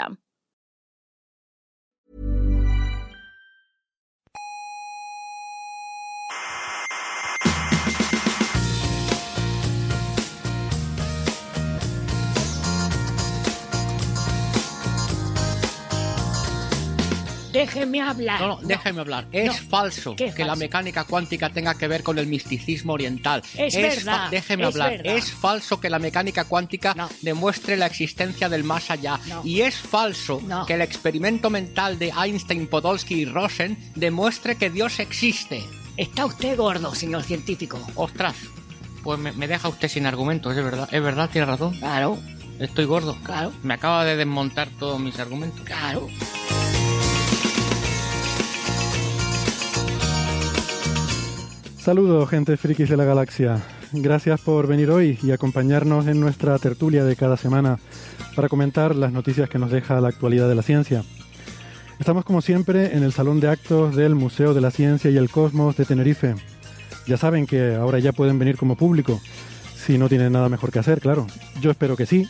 system. Déjeme hablar. No, no, déjeme hablar. Es No. falso ¿Qué es que la mecánica cuántica tenga que ver con el misticismo oriental. Es verdad, Déjeme es hablar. verdad. Es falso que la mecánica cuántica No. demuestre la existencia del más allá. No. Y es falso que el experimento mental de Einstein, Podolsky y Rosen demuestre que Dios existe. Está usted gordo, señor científico. Ostras. Pues me, me deja usted sin argumentos, es verdad. Es verdad, tiene razón. Claro, Estoy gordo. claro, Me acaba de desmontar todos mis argumentos. claro. Saludos, gente frikis de la galaxia. Gracias por venir hoy y acompañarnos en nuestra tertulia de cada semana para comentar las noticias que nos deja la actualidad de la ciencia. Estamos como siempre en el salón de actos del Museo de la Ciencia y el Cosmos de Tenerife. Ya saben que ahora ya pueden venir como público, si no tienen nada mejor que hacer, claro. Yo espero que sí,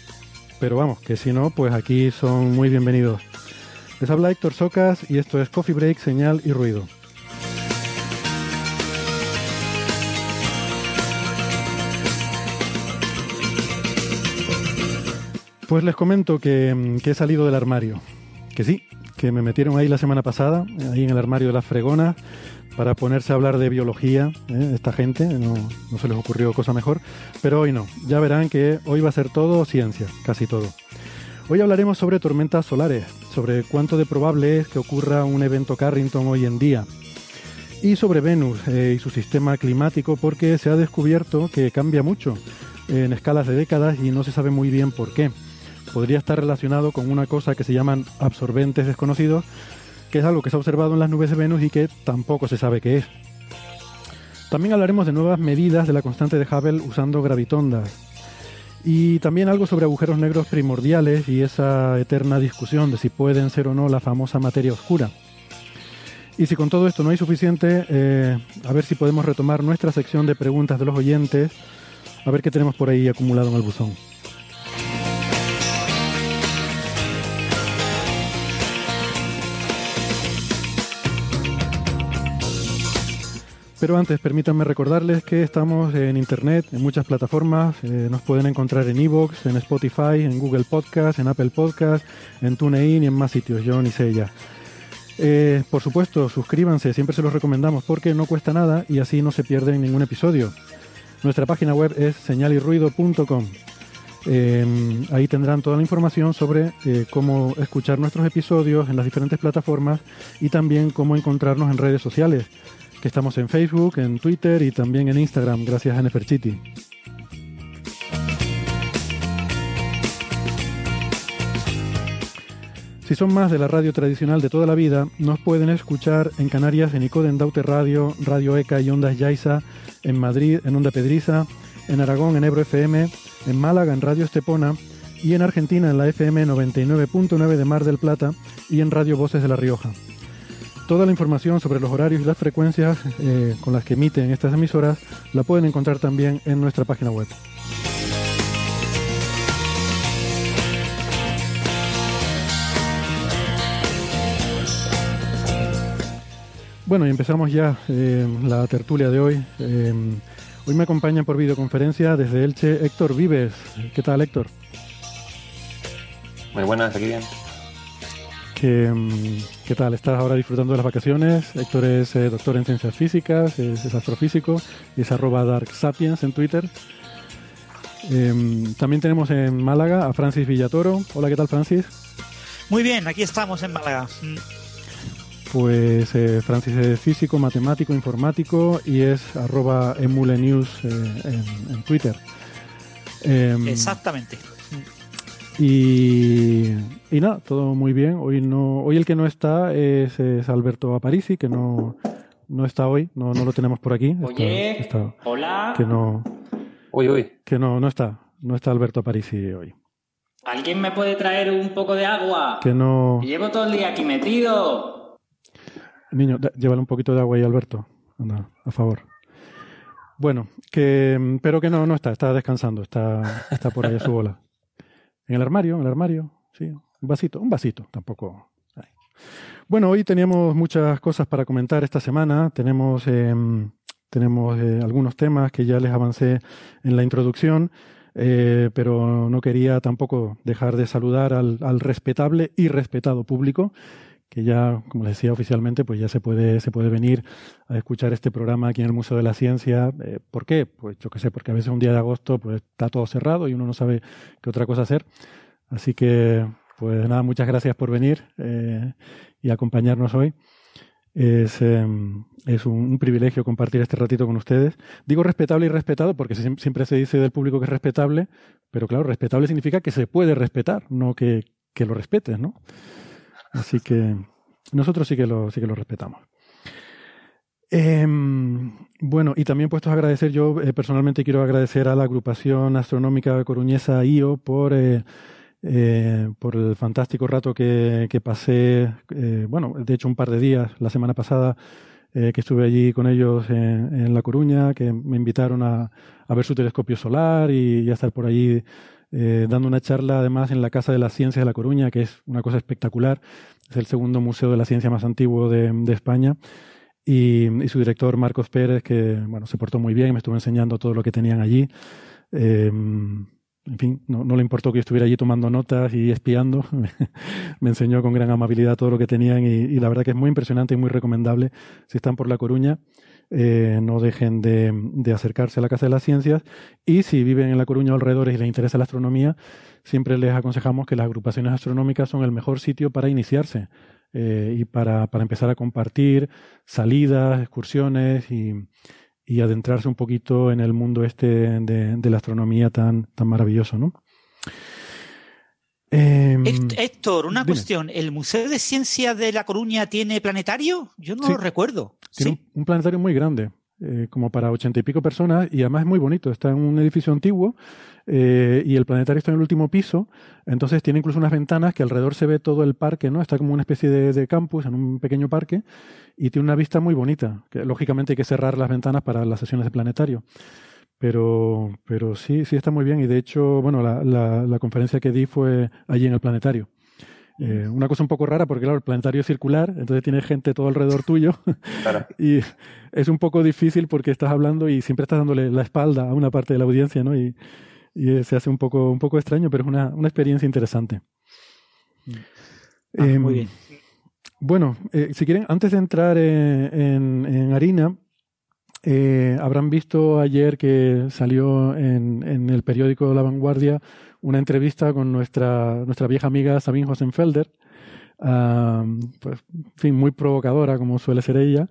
pero vamos, que si no, pues aquí son muy bienvenidos. Les habla Héctor Socas y esto es Coffee Break, Señal y Ruido. Pues les comento que, mm, que he salido del armario. Que sí, que me metieron ahí la semana pasada, ahí en el armario de las fregonas, para ponerse a hablar de biología, ¿eh? esta gente, no, no se les ocurrió cosa mejor, pero hoy no, ya verán que hoy va a ser todo ciencia, casi todo. Hoy hablaremos sobre tormentas solares, sobre cuánto de probable es que ocurra un evento Carrington hoy en día, y sobre Venus eh, y su sistema climático, porque se ha descubierto que cambia mucho en escalas de décadas y no se sabe muy bien por qué. Podría estar relacionado con una cosa que se llaman absorbentes desconocidos, que es algo que se ha observado en las nubes de Venus y que tampoco se sabe qué es. También hablaremos de nuevas medidas de la constante de Hubble usando gravitondas. Y también algo sobre agujeros negros primordiales y esa eterna discusión de si pueden ser o no la famosa materia oscura. Y si con todo esto no hay suficiente, eh, a ver si podemos retomar nuestra sección de preguntas de los oyentes, a ver qué tenemos por ahí acumulado en el buzón. Pero antes, permítanme recordarles que estamos en Internet, en muchas plataformas. eh, nos pueden encontrar en Evox, en Spotify, en Google Podcast, en Apple Podcast, en TuneIn y en más sitios. Yo ni sé ya. Por supuesto, suscríbanse, siempre se los recomendamos porque no cuesta nada y así no se pierden ningún episodio. Nuestra página web es señalirruido.com. Eh, ahí tendrán toda la información sobre eh, cómo escuchar nuestros episodios en las diferentes plataformas y también cómo encontrarnos en redes sociales, que estamos en Facebook, en Twitter y también en Instagram, gracias a Neferchiti. Si son más de la radio tradicional de toda la vida, nos pueden escuchar en Canarias en Icoden Daute Radio, Radio ECA y Ondas Yaiza, en Madrid en Onda Pedriza, en Aragón en Ebro FM, en Málaga en Radio Estepona y en Argentina en la FM 99.9 de Mar del Plata y en Radio Voces de La Rioja. Toda la información sobre los horarios y las frecuencias eh, con las que emiten estas emisoras la pueden encontrar también en nuestra página web. Bueno, y empezamos ya eh, la tertulia de hoy. Eh, hoy me acompañan por videoconferencia desde Elche Héctor Vives. ¿Qué tal, Héctor? Muy buenas, aquí bien. ¿Qué, mm, qué tal? ¿Estás ahora disfrutando de las vacaciones? Héctor es eh, doctor en ciencias físicas, es, es astrofísico y es arroba darksapiens en Twitter. Em, también tenemos en Málaga a Francis Villatoro. Hola, ¿qué tal, Francis? Muy bien, aquí estamos en Málaga. Mm. Pues eh, Francis es físico, matemático, informático y es arroba emulenews eh, en, en Twitter. Em, Exactamente. Y, y nada, todo muy bien. Hoy no, hoy el que no está es, es Alberto Aparici, que no, no está hoy, no, no lo tenemos por aquí. Está- Oye, está- hola. que no, Uy, uy. que no, no está, no está Alberto Aparici hoy. ¿Alguien me puede traer un poco de agua? Que no, Llevo todo el día aquí metido. niño, da- llévale un poquito de agua ahí, Alberto. Anda, a favor. Bueno, que, pero que no, no está, está descansando, está, está por ahí a su bola. En el armario, en el armario, sí, un vasito, un vasito, tampoco. Bueno, hoy teníamos muchas cosas para comentar esta semana. Tenemos, em, tenemos eh, algunos temas que ya les avancé en la introducción, eh, pero no quería tampoco dejar de saludar al, al respetable y respetado público que ya, como les decía oficialmente, pues ya se puede, se puede venir a escuchar este programa aquí en el Museo de la Ciencia. Eh, ¿Por qué? Pues yo qué sé, porque a veces un día de agosto pues está todo cerrado y uno no sabe qué otra cosa hacer. Así que, pues nada, muchas gracias por venir eh, y acompañarnos hoy. Es, eh, es un, un privilegio compartir este ratito con ustedes. Digo respetable y respetado porque siem- siempre se dice del público que es respetable, pero claro, respetable significa que se puede respetar, no que, que lo respetes, ¿no? Así que nosotros sí que lo, sí que lo respetamos. Em, bueno, y también puestos a agradecer, yo eh, personalmente quiero agradecer a la agrupación astronómica coruñesa IO por, eh, eh, por el fantástico rato que, que pasé, eh, bueno, de hecho un par de días la semana pasada eh, que estuve allí con ellos en, en La Coruña, que me invitaron a, a ver su telescopio solar y, y a estar por allí eh, dando una charla además en la Casa de las Ciencias de La Coruña, que es una cosa espectacular. Es el segundo museo de la ciencia más antiguo de, de España. Y, y su director, Marcos Pérez, que bueno, se portó muy bien me estuvo enseñando todo lo que tenían allí. Eh, en fin, no, no le importó que estuviera allí tomando notas y espiando. me enseñó con gran amabilidad todo lo que tenían y, y la verdad que es muy impresionante y muy recomendable. Si están por La Coruña, eh, no dejen de, de acercarse a la Casa de las Ciencias y si viven en La Coruña o alrededores y les interesa la astronomía, siempre les aconsejamos que las agrupaciones astronómicas son el mejor sitio para iniciarse eh, y para, para empezar a compartir salidas, excursiones y, y adentrarse un poquito en el mundo este de, de la astronomía tan, tan maravilloso, ¿no? Héct- Héctor, una dime. cuestión. ¿El Museo de Ciencias de La Coruña tiene planetario? Yo no Sí. lo recuerdo. Tiene Sí. un, un planetario muy grande, eh, como para ochenta y pico personas, y además es muy bonito. Está en un edificio antiguo eh, y el planetario está en el último piso, entonces tiene incluso unas ventanas que alrededor se ve todo el parque, ¿no? Está como una especie de, de campus en un pequeño parque y tiene una vista muy bonita. Que, lógicamente hay que cerrar las ventanas para las sesiones de planetario. Pero, pero sí, sí está muy bien. Y de hecho, bueno, la, la, la conferencia que di fue allí en el planetario. Eh, una cosa un poco rara porque, claro, el planetario es circular, entonces tiene gente todo alrededor tuyo. Claro. Y es un poco difícil porque estás hablando y siempre estás dándole la espalda a una parte de la audiencia, ¿no? Y, y se hace un poco, un poco extraño, pero es una, una experiencia interesante. Ah, Em, muy bien. Bueno, eh, si quieren, antes de entrar eh, en, en harina, eh, habrán visto ayer que salió en, en el periódico La Vanguardia una entrevista con nuestra, nuestra vieja amiga Sabine Hosenfelder, pues, en fin, muy provocadora como suele ser ella.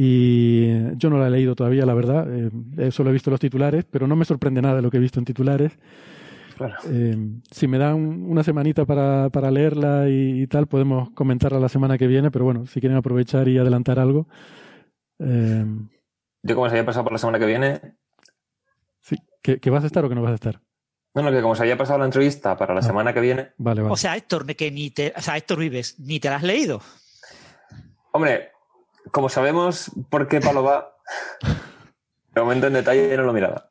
Y yo no la he leído todavía, la verdad. Eh, solo he visto los titulares, pero no me sorprende nada de lo que he visto en titulares. Claro. Eh, si me dan una semanita para, para leerla y, y tal, podemos comentarla la semana que viene, pero bueno, si quieren aprovechar y adelantar algo. eh, Yo como se había pasado por la semana que viene, sí, ¿que, que vas a estar o que no vas a estar? no, no, que como se había pasado la entrevista para la Ah. semana que viene, Vale, vale. O sea, Héctor, que ni te, o sea, Héctor Vives, ni te la has leído. hombre, como sabemos por qué palo va, de momento en detalle no lo miraba.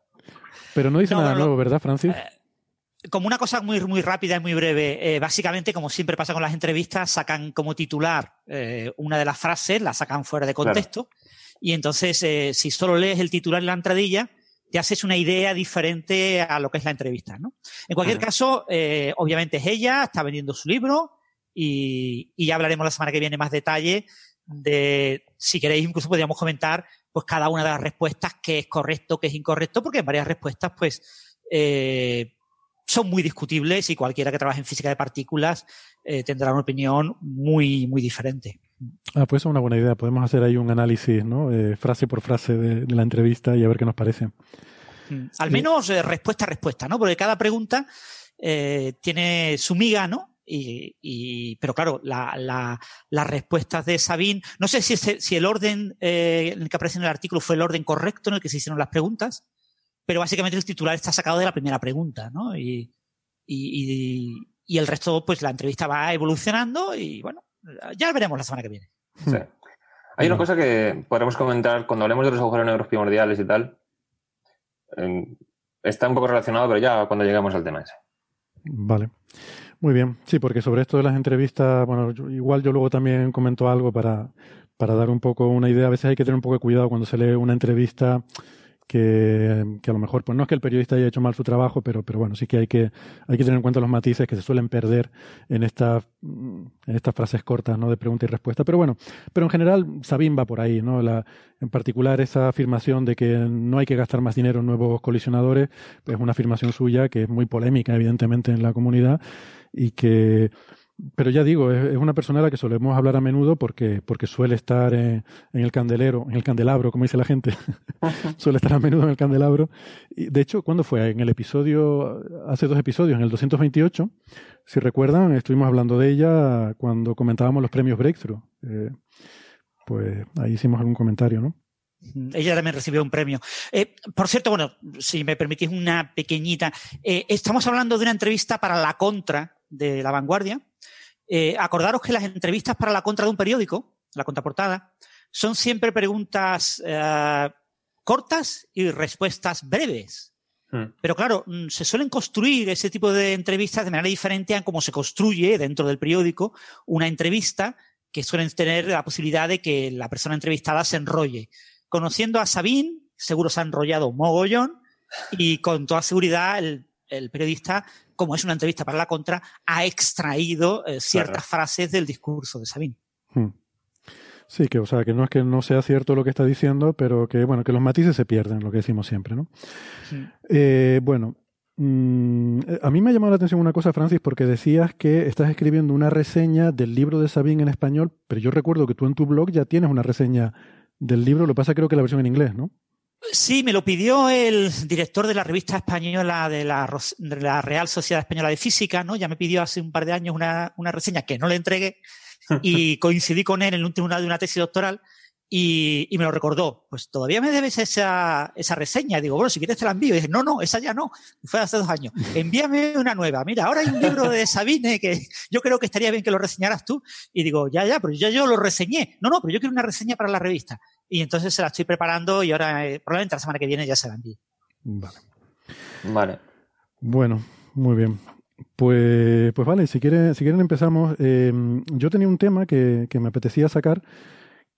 pero no dice no, nada no, no. nuevo, ¿verdad, Francis? Como una cosa muy, muy rápida y muy breve, eh, básicamente, como siempre pasa con las entrevistas, sacan como titular eh, una de las frases, la sacan fuera de contexto, y entonces, eh, si solo lees el titular y la entradilla, te haces una idea diferente a lo que es la entrevista, ¿no? En cualquier caso, eh, obviamente es ella, está vendiendo su libro, y, y ya hablaremos la semana que viene más detalle de, si queréis, incluso podríamos comentar, pues cada una de las respuestas, qué es correcto, qué es incorrecto, porque en varias respuestas, pues, eh, son muy discutibles y cualquiera que trabaje en física de partículas eh, tendrá una opinión muy, muy diferente. Ah, pues es una buena idea. Podemos hacer ahí un análisis, ¿no? Eh, frase por frase de, de, la entrevista y a ver qué nos parece. Mm. Al menos eh, respuesta a respuesta, ¿no? Porque cada pregunta eh, tiene su miga, ¿no? Y, y, pero claro, la, la, las respuestas de Sabine, no sé si, ese, si el orden eh, en el que aparece en el artículo fue el orden correcto en el que se hicieron las preguntas, pero básicamente el titular está sacado de la primera pregunta, ¿no? Y, y, y el resto, pues la entrevista va evolucionando y bueno, ya veremos la semana que viene. Sí. Hay una cosa que podremos comentar cuando hablemos de los agujeros negros primordiales y tal. Eh, está un poco relacionado, pero ya cuando lleguemos al tema ese. Vale. Muy bien. Sí, porque sobre esto de las entrevistas, bueno, yo, igual yo luego también comento algo para, para dar un poco una idea. A veces hay que tener un poco de cuidado cuando se lee una entrevista que, que, a lo mejor, pues no es que el periodista haya hecho mal su trabajo, pero, pero bueno, sí que hay que, hay que tener en cuenta los matices que se suelen perder en estas, en estas frases cortas, ¿no? De pregunta y respuesta. Pero bueno, pero en general, Sabine va por ahí, ¿no? La, en particular, esa afirmación de que no hay que gastar más dinero en nuevos colisionadores, es una afirmación suya que es muy polémica, evidentemente, en la comunidad y que pero ya digo, es, es, una persona a la que solemos hablar a menudo porque, porque suele estar en, en el candelero, en el candelabro, como dice la gente. suele estar a menudo en el candelabro. Y de hecho, ¿cuándo fue? En el episodio, hace dos episodios, en el 228, si recuerdan, estuvimos hablando de ella cuando comentábamos los premios Breakthrough. Eh, pues ahí hicimos algún comentario, ¿no? Ella también recibió un premio. Eh, por cierto, bueno, si me permitís una pequeñita, eh, estamos hablando de una entrevista para la contra de La Vanguardia. Eh, acordaros que las entrevistas para la contra de un periódico, la contraportada, son siempre preguntas eh, cortas y respuestas breves. Hmm. Pero claro, mm, se suelen construir ese tipo de entrevistas de manera diferente a cómo se construye dentro del periódico una entrevista que suelen tener la posibilidad de que la persona entrevistada se enrolle. Conociendo a Sabine, seguro se ha enrollado un mogollón y con toda seguridad el, el periodista como es una entrevista para la contra, ha extraído eh, ciertas claro. frases del discurso de Sabine. Hmm. Sí, que o sea, que no es que no sea cierto lo que está diciendo, pero que bueno, que los matices se pierden, lo que decimos siempre, ¿no? Sí. Eh, bueno, mmm, a mí me ha llamado la atención una cosa, Francis, porque decías que estás escribiendo una reseña del libro de Sabine en español, pero yo recuerdo que tú en tu blog ya tienes una reseña del libro, lo que pasa creo que la versión en inglés, ¿no? Sí, me lo pidió el director de la revista española de la, de la, Real Sociedad Española de Física, ¿no? Ya me pidió hace un par de años una, una reseña que no le entregué y coincidí con él en el último de una tesis doctoral y, y, me lo recordó. Pues todavía me debes esa, esa reseña. Digo, bueno, si quieres te la envío. Y dije, no, no, esa ya no. Fue hace dos años. Envíame una nueva. Mira, ahora hay un libro de Sabine que yo creo que estaría bien que lo reseñaras tú. Y digo, ya, ya, pero ya yo lo reseñé. No, no, pero yo quiero una reseña para la revista. Y entonces se la estoy preparando y ahora, eh, probablemente la semana que viene ya se la envíe. Vale. Vale. Bueno, muy bien. Pues, pues vale, si quieren, si quieren empezamos. Eh, yo tenía un tema que, que me apetecía sacar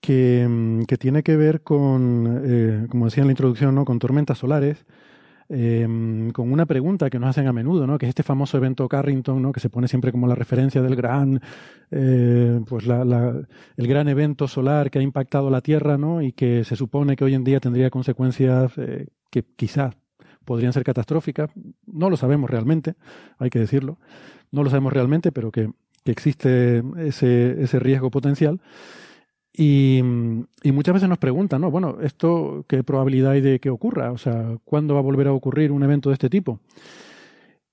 que, que, tiene que ver con, eh, como decía en la introducción, ¿no? con tormentas solares, eh, con una pregunta que nos hacen a menudo, ¿no? que es este famoso evento Carrington, ¿no? que se pone siempre como la referencia del gran, eh, pues la, el gran evento solar que ha impactado la Tierra ¿no? y que se supone que hoy en día tendría consecuencias eh, que quizás podrían ser catastróficas. No lo sabemos realmente, hay que decirlo. No lo sabemos realmente, pero que, que existe ese, ese riesgo potencial. Y, y, muchas veces nos preguntan, ¿no? Bueno, ¿esto qué probabilidad hay de que ocurra? O sea, ¿cuándo va a volver a ocurrir un evento de este tipo?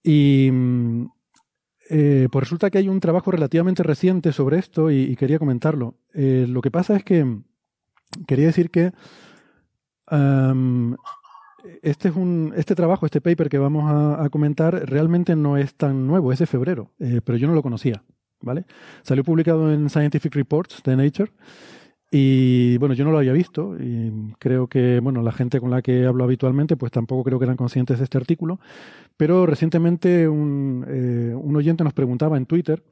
Y eh, pues resulta que hay un trabajo relativamente reciente sobre esto y, quería comentarlo. Eh, lo que pasa es que quería decir que este, es un, este trabajo, este paper que vamos a, a, comentar, realmente no es tan nuevo, es de febrero, eh, pero yo no lo conocía. ¿Vale? Salió publicado en Scientific Reports de Nature y bueno, yo no lo había visto y creo que, bueno, la gente con la que hablo habitualmente pues tampoco creo que eran conscientes de este artículo, pero recientemente un, eh, un oyente nos preguntaba en Twitter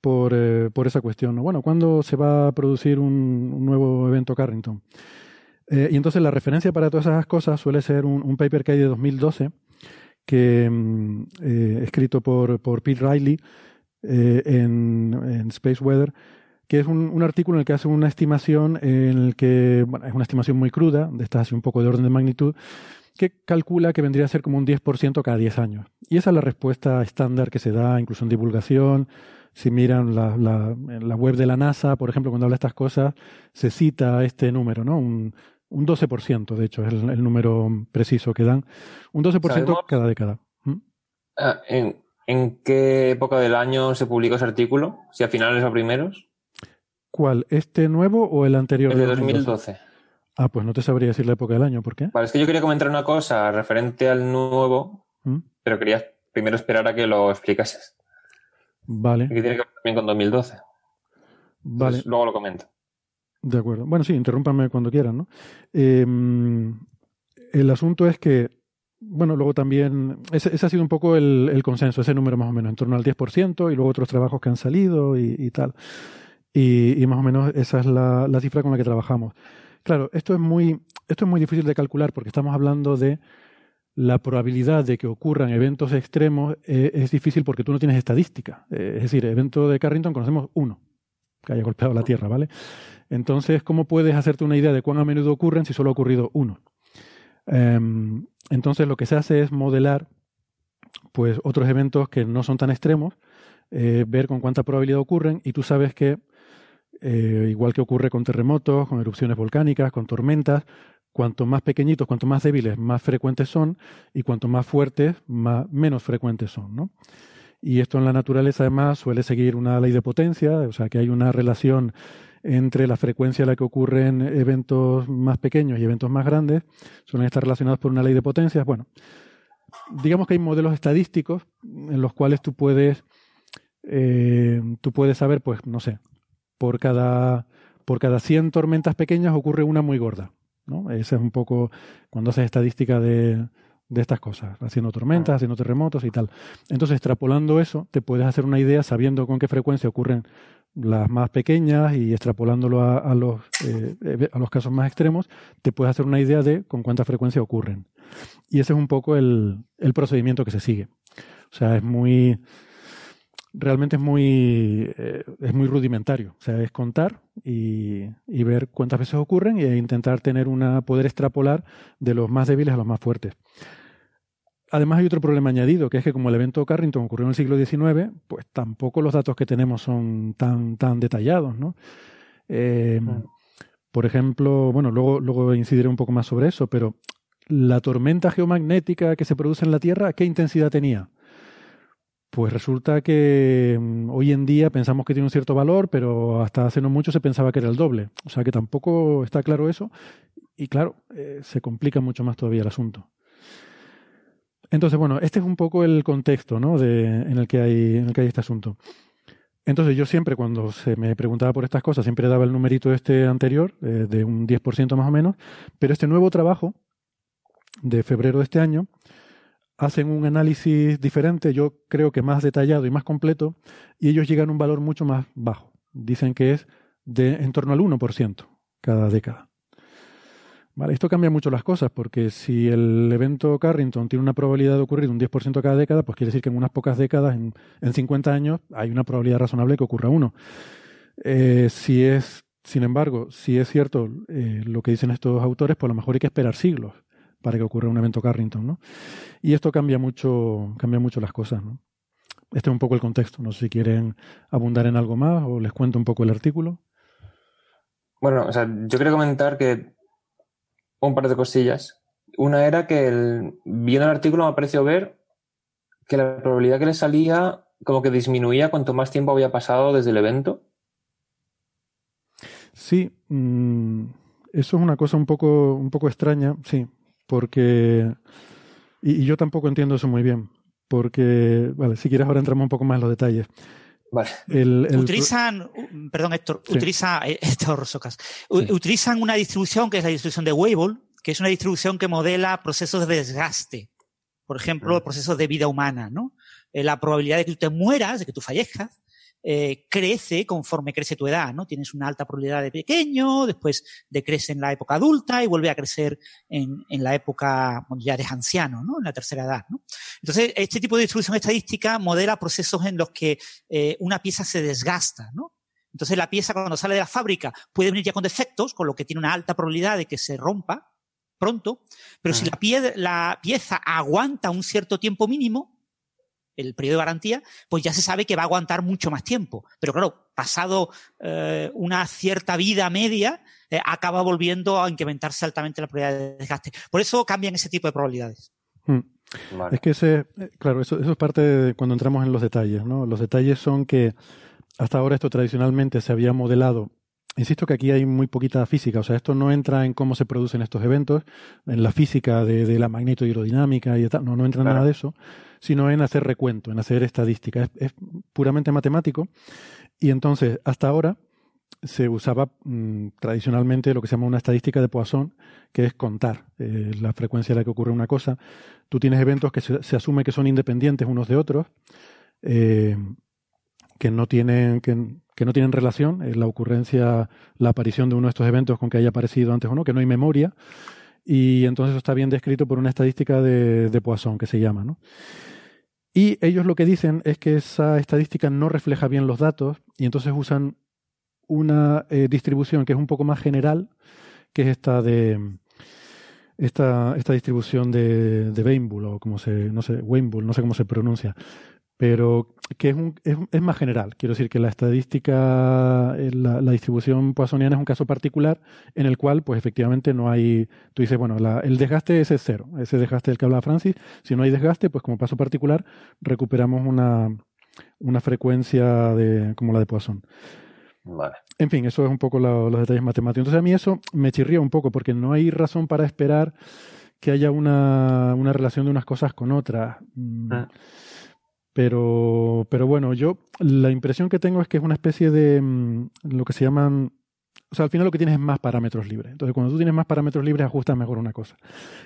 por, eh, por esa cuestión, ¿no? Bueno, ¿cuándo se va a producir un, nuevo evento Carrington? Eh, y entonces la referencia para todas esas cosas suele ser un, un paper que hay de 2012 que mm, escrito por, por Pete Riley eh, en, en, Space Weather, que es un, un, artículo en el que hace una estimación en el que, bueno, es una estimación muy cruda, de esta así un poco de orden de magnitud, que calcula que vendría a ser como un 10% cada 10 años. Y esa es la respuesta estándar que se da incluso en divulgación. Si miran la, la, la web de la NASA, por ejemplo, cuando habla de estas cosas, se cita este número, ¿no? Un, un 12%, de hecho, es el, el número preciso que dan. Un 12% ¿Sabemos? cada década. ¿Mm? Ah, ¿En, ¿En qué época del año se publicó ese artículo? ¿Si a finales o primeros? ¿Cuál? ¿Este nuevo o el anterior? El de 2012? 2012. Ah, pues no te sabría decir la época del año, ¿por qué? Vale, es que yo quería comentar una cosa referente al nuevo, ¿Mm? pero quería primero esperar a que lo explicases. Vale, Que tiene que ver también con 2012. vale. Entonces, luego lo comento. De acuerdo. Bueno, sí, interrúmpame cuando quieran, ¿no? Eh, el asunto es que, bueno, luego también, ese, ha sido un poco el, el, consenso, ese número más o menos, en torno al 10%, y luego otros trabajos que han salido y, y tal. Y, y, más o menos esa es la, la, cifra con la que trabajamos. Claro, esto es, muy, esto es muy difícil de calcular porque estamos hablando de la probabilidad de que ocurran eventos extremos eh, es difícil porque tú no tienes estadística. Eh, es decir, evento de Carrington conocemos uno que haya golpeado la Tierra, ¿vale? Entonces, ¿cómo puedes hacerte una idea de cuán a menudo ocurren si solo ha ocurrido uno? Eh, entonces, lo que se hace es modelar pues, otros eventos que no son tan extremos, eh, ver con cuánta probabilidad ocurren, y tú sabes que, eh, igual que ocurre con terremotos, con erupciones volcánicas, con tormentas, cuanto más pequeñitos, cuanto más débiles, más frecuentes son, y cuanto más fuertes, más, menos frecuentes son, ¿no? Y esto en la naturaleza, además, suele seguir una ley de potencia, o sea, que hay una relación entre la frecuencia a la que ocurren eventos más pequeños y eventos más grandes, suelen estar relacionados por una ley de potencias. Bueno, digamos que hay modelos estadísticos en los cuales tú puedes, eh, tú puedes saber, pues, no sé, por cada, por cada 100 tormentas pequeñas ocurre una muy gorda. ¿no? Ese es un poco cuando haces estadística de, de estas cosas, haciendo tormentas, haciendo terremotos y tal. Entonces, extrapolando eso, te puedes hacer una idea sabiendo con qué frecuencia ocurren las más pequeñas y extrapolándolo a, los, eh, a los casos más extremos, te puedes hacer una idea de con cuánta frecuencia ocurren. Y ese es un poco el, el procedimiento que se sigue. O sea, es muy, realmente es muy, eh, es muy rudimentario. O sea, es contar y, y, ver cuántas veces ocurren e intentar tener una, poder extrapolar de los más débiles a los más fuertes. Además hay otro problema añadido, que es que como el evento Carrington ocurrió en el siglo XIX, pues tampoco los datos que tenemos son tan, tan detallados, ¿no? Eh, por ejemplo, bueno, luego, luego incidiré un poco más sobre eso, pero la tormenta geomagnética que se produce en la Tierra, ¿qué intensidad tenía? Pues resulta que mm, hoy en día pensamos que tiene un cierto valor, pero hasta hace no mucho se pensaba que era el doble. O sea que tampoco está claro eso. Y claro, eh, se complica mucho más todavía el asunto. Entonces, bueno, este es un poco el contexto ¿no? de, en, el que hay, en el que hay este asunto. Entonces, yo siempre, cuando se me preguntaba por estas cosas, siempre daba el numerito este anterior, eh, de un 10% más o menos, pero este nuevo trabajo de febrero de este año hacen un análisis diferente, yo creo que más detallado y más completo, y ellos llegan a un valor mucho más bajo. Dicen que es de en torno al 1% cada década. Esto cambia mucho las cosas, porque si el evento Carrington tiene una probabilidad de ocurrir un 10% cada década, pues quiere decir que en unas pocas décadas, en, en 50 años, hay una probabilidad razonable que ocurra uno. Eh, si es, sin embargo, si es cierto eh, lo que dicen estos autores, pues a lo mejor hay que esperar siglos para que ocurra un evento Carrington, ¿no? Y esto cambia mucho, cambia mucho las cosas. Este es un poco el contexto. No sé si quieren abundar en algo más o les cuento un poco el artículo. Bueno, o sea, yo quería comentar que un par de cosillas. Una era que el, viendo el artículo me pareció ver que la probabilidad que le salía como que disminuía cuanto más tiempo había pasado desde el evento. Sí, mmm, eso es una cosa un poco, un poco extraña, sí, porque... Y, y, yo tampoco entiendo eso muy bien, porque, vale, si quieres ahora entramos un poco más en los detalles. Vale. El, el... Utilizan, perdón Héctor, sí. utiliza, Héctor Socas, sí. utilizan una distribución que es la distribución de Weibull, que es una distribución que modela procesos de desgaste. Por ejemplo, mm. procesos de vida humana, ¿no? Eh, la probabilidad de que tú te mueras, de que tú fallezcas, eh, crece conforme crece tu edad, ¿no? Tienes una alta probabilidad de pequeño, después decrece en la época adulta y vuelve a crecer en, en la época, cuando ya eres anciano, ¿no? En la tercera edad, ¿no? Entonces, este tipo de distribución estadística modela procesos en los que eh, una pieza se desgasta, ¿no? Entonces, la pieza cuando sale de la fábrica puede venir ya con defectos, con lo que tiene una alta probabilidad de que se rompa, pronto, pero si la, la pieza aguanta un cierto tiempo mínimo, el periodo de garantía, pues ya se sabe que va a aguantar mucho más tiempo. Pero claro, pasado eh, una cierta vida media, eh, acaba volviendo a incrementarse altamente la probabilidad de desgaste. Por eso cambian ese tipo de probabilidades. Hmm. Es que ese, claro, eso, eso es parte de cuando entramos en los detalles, ¿no? Los detalles son que hasta ahora esto tradicionalmente se había modelado Insisto que aquí hay muy poquita física, o sea, esto no entra en cómo se producen estos eventos, en la física de, la magnetohidrodinámica y tal, no, no entra en nada de eso, sino en hacer recuento, en hacer estadística. Es, puramente matemático y entonces, hasta ahora, se usaba mm, tradicionalmente lo que se llama una estadística de Poisson, que es contar eh, la frecuencia a la que ocurre una cosa. Tú tienes eventos que se, asume que son independientes unos de otros, eh, que no tienen, que, que no tienen relación, es la ocurrencia, la aparición de uno de estos eventos con que haya aparecido antes o no, que no hay memoria, y entonces eso está bien descrito por una estadística de, Poisson, que se llama, ¿no? Y ellos lo que dicen es que esa estadística no refleja bien los datos y entonces usan una eh, distribución que es un poco más general, que es esta de esta, esta distribución de, de o como se, no sé, Weinbull, no sé cómo se pronuncia, pero que es, un, es, es, más general. Quiero decir que la estadística, eh, la, la, distribución poissoniana es un caso particular en el cual, pues efectivamente no hay, tú dices, bueno, la, el desgaste es cero, ese desgaste del que hablaba Francis, si no hay desgaste, pues como paso particular recuperamos una, una frecuencia de, como la de Poisson. Vale. En fin, eso es un poco la, los detalles matemáticos. Entonces a mí eso me chirría un poco porque no hay razón para esperar que haya una, una relación de unas cosas con otras. Mm. Pero, pero bueno, yo la impresión que tengo es que es una especie de mm, lo que se llaman o sea, al final lo que tienes es más parámetros libres. Entonces, cuando tú tienes más parámetros libres, ajustas mejor una cosa.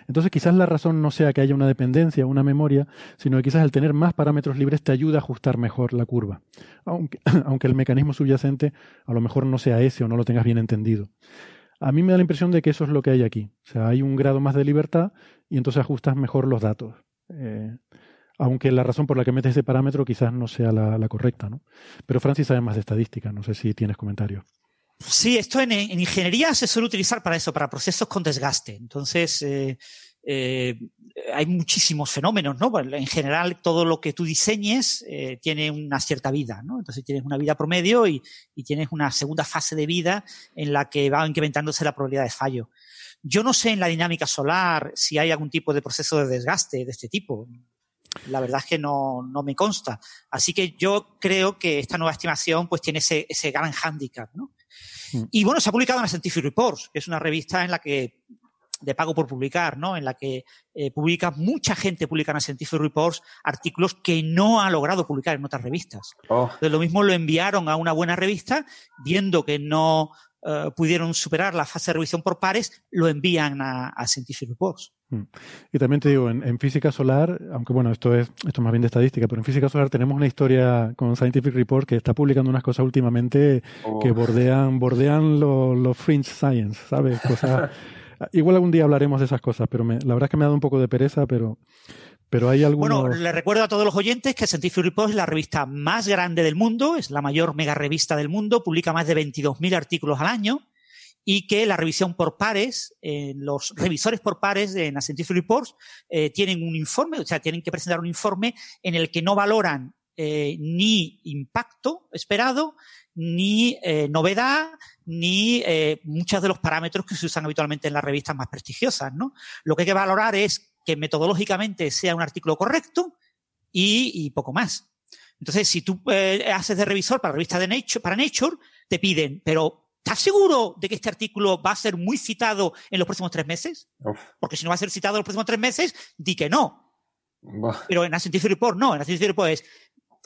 Entonces, quizás la razón no sea que haya una dependencia, una memoria, sino que quizás el tener más parámetros libres te ayuda a ajustar mejor la curva. Aunque, aunque el mecanismo subyacente a lo mejor no sea ese o no lo tengas bien entendido. A mí me da la impresión de que eso es lo que hay aquí. O sea, hay un grado más de libertad y entonces ajustas mejor los datos. Eh, aunque la razón por la que metes ese parámetro quizás no sea la, correcta, ¿no? Pero Francis sabe más de estadística, no sé si tienes comentarios. Sí, esto en, ingeniería se suele utilizar para eso, para procesos con desgaste. Entonces, eh, eh, hay muchísimos fenómenos, ¿no? En general, todo lo que tú diseñes eh, tiene una cierta vida, ¿no? Entonces tienes una vida promedio y, y, tienes una segunda fase de vida en la que va incrementándose la probabilidad de fallo. Yo no sé en la dinámica solar si hay algún tipo de proceso de desgaste de este tipo la verdad es que no, no, me consta. Así que yo creo que esta nueva estimación pues tiene ese, ese gran hándicap, ¿no? Mm. Y bueno, se ha publicado en la Scientific Reports, que es una revista en la que de pago por publicar, ¿no? En la que eh, publica mucha gente publica en Scientific Reports artículos que no ha logrado publicar en otras revistas. Oh. Entonces, lo mismo lo enviaron a una buena revista, viendo que no eh, pudieron superar la fase de revisión por pares, lo envían a, a Scientific Reports. Mm. Y también te digo, en, física solar, aunque bueno, esto es, esto más bien de estadística, pero en física solar tenemos una historia con Scientific Report que está publicando unas cosas últimamente que oh. bordean, bordean los fringe science, ¿sabes? Cosas, igual algún día hablaremos de esas cosas, pero me, la verdad es que me ha dado un poco de pereza, pero, pero hay algunos... Bueno, le recuerdo a todos los oyentes que Scientific Report es la revista más grande del mundo, es la mayor mega revista del mundo, publica más de 22.000 artículos al año y que la revisión por pares, eh, los revisores por pares de la Scientific Reports eh, tienen un informe, o sea, tienen que presentar un informe en el que no valoran eh, ni impacto esperado, ni eh, novedad, ni muchos de los parámetros que se usan habitualmente en las revistas más prestigiosas, ¿no? Lo que hay que valorar es que metodológicamente sea un artículo correcto y, y poco más. Entonces, si tú eh, haces de revisor para la revista de Nature, para Nature, te piden, pero ¿Estás seguro de que este artículo va a ser muy citado en los próximos tres meses? Porque si no va a ser citado en los próximos tres meses, di que no. Pero en la Scientific Report no. En la Scientific Report es,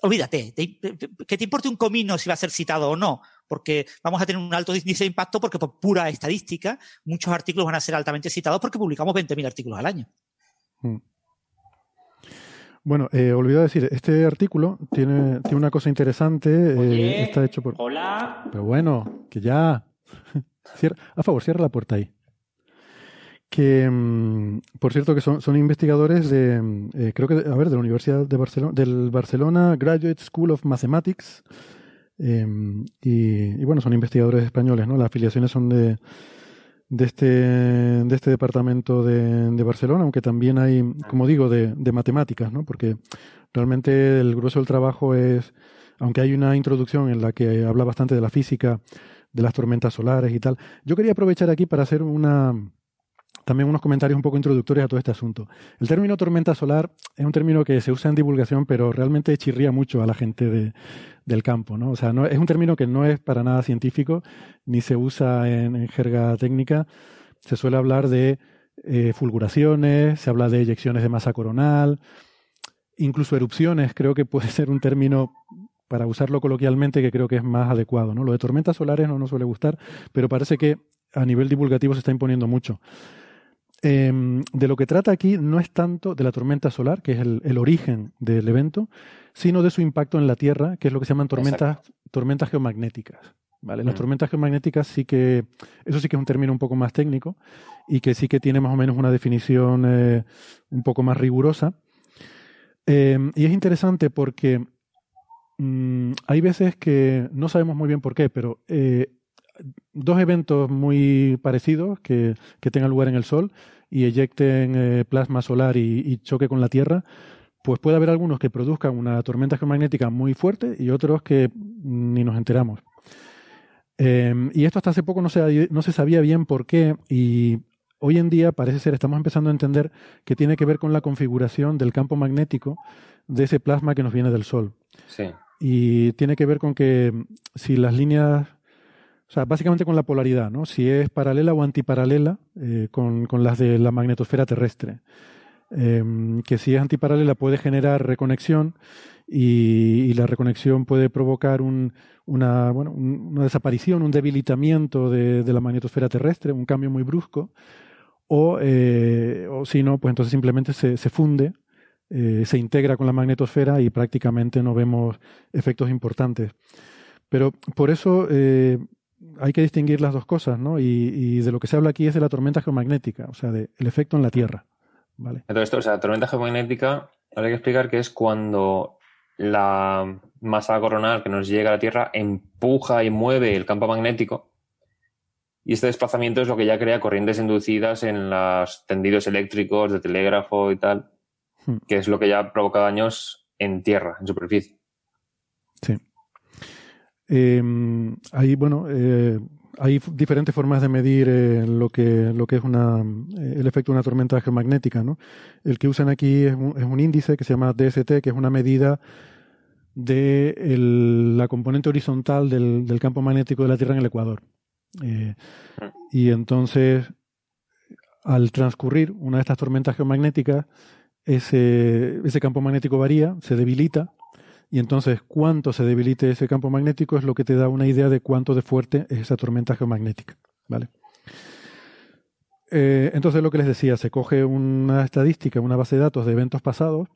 olvídate, que te importe un comino si va a ser citado o no, porque vamos a tener un alto índice de impacto porque por pura estadística muchos artículos van a ser altamente citados porque publicamos 20.000 artículos al año. Hmm. Bueno, eh, olvidado decir, este artículo tiene, tiene una cosa interesante. Eh, está hecho por. Hola. Pero bueno, que ya. a favor, cierra la puerta ahí. Que, mm, por cierto, que son, son investigadores de, mm, eh, creo que, a ver, de la Universidad de Barcelona, del Barcelona Graduate School of Mathematics. Em, y, y, bueno, son investigadores españoles, ¿no? Las afiliaciones son de, de este, de este departamento de, de Barcelona, aunque también hay, como digo, de, de matemáticas, ¿no? Porque realmente el grueso del trabajo es, aunque hay una introducción en la que habla bastante de la física, de las tormentas solares y tal, yo quería aprovechar aquí para hacer una, también unos comentarios un poco introductorios a todo este asunto. El término tormenta solar es un término que se usa en divulgación, pero realmente chirría mucho a la gente de, del campo, ¿no? O sea, no, es un término que no es para nada científico, ni se usa en, jerga técnica. Se suele hablar de eh, fulguraciones, se habla de eyecciones de masa coronal, incluso erupciones, creo que puede ser un término para usarlo coloquialmente que creo que es más adecuado, ¿no? Lo de tormentas solares no nos suele gustar, pero parece que a nivel divulgativo se está imponiendo mucho. Em, de lo que trata aquí no es tanto de la tormenta solar, que es el, origen del evento, sino de su impacto en la Tierra, que es lo que se llaman tormentas, tormentas geomagnéticas. ¿vale? Las tormentas geomagnéticas sí que, eso sí que es un término un poco más técnico y que sí que tiene más o menos una definición eh, un poco más rigurosa. Em, y es interesante porque mm, hay veces que no sabemos muy bien por qué, pero eh, dos eventos muy parecidos que, que, tengan lugar en el Sol y eyecten eh, plasma solar y, choque con la Tierra, pues puede haber algunos que produzcan una tormenta geomagnética muy fuerte y otros que ni nos enteramos. Em, y esto hasta hace poco no se, no se sabía bien por qué y hoy en día parece ser, estamos empezando a entender que tiene que ver con la configuración del campo magnético de ese plasma que nos viene del Sol. Sí. Y tiene que ver con que si las líneas o sea, básicamente con la polaridad, ¿no? Si es paralela o antiparalela eh, con, con, las de la magnetosfera terrestre. Em, que si es antiparalela puede generar reconexión y, la reconexión puede provocar un, una, bueno, una desaparición, un debilitamiento de, de, la magnetosfera terrestre, un cambio muy brusco. O, eh, o si no, pues entonces simplemente se, se funde, eh, se integra con la magnetosfera y prácticamente no vemos efectos importantes. Pero por eso hay que distinguir las dos cosas, ¿no? Y, de lo que se habla aquí es de la tormenta geomagnética, o sea, del efecto en la Tierra. ¿vale? Entonces, o sea, la tormenta geomagnética, habría que explicar que es cuando la masa coronal que nos llega a la Tierra empuja y mueve el campo magnético. Y este desplazamiento es lo que ya crea corrientes inducidas en los tendidos eléctricos de telégrafo y tal, hmm. que es lo que ya provoca daños en tierra, en superficie. Sí. Eh, hay, bueno, eh, hay diferentes formas de medir eh, lo, que, lo que es una, eh, el efecto de una tormenta geomagnética. ¿no? El que usan aquí es un, es un índice que se llama DST, que es una medida de la componente horizontal del, del, campo magnético de la Tierra en el Ecuador. Y entonces, al transcurrir una de estas tormentas geomagnéticas, ese, ese campo magnético varía, se debilita y entonces, cuánto se debilite ese campo magnético es lo que te da una idea de cuánto de fuerte es esa tormenta geomagnética. ¿vale? Eh, entonces, lo que les decía, se coge una estadística, una base de datos de eventos pasados,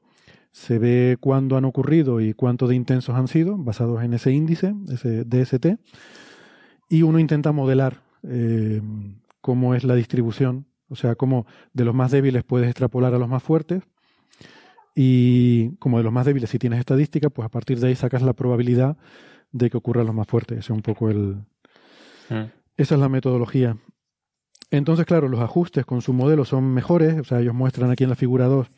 se ve cuándo han ocurrido y cuánto de intensos han sido, basados en ese índice, ese DST, y uno intenta modelar eh, cómo es la distribución, o sea, cómo de los más débiles puedes extrapolar a los más fuertes, y como de los más débiles, si tienes estadística, pues a partir de ahí sacas la probabilidad de que ocurran los más fuertes. Ese es un poco el. Mm. Esa es la metodología. Entonces, claro, los ajustes con su modelo son mejores. O sea, ellos muestran aquí en la figura 2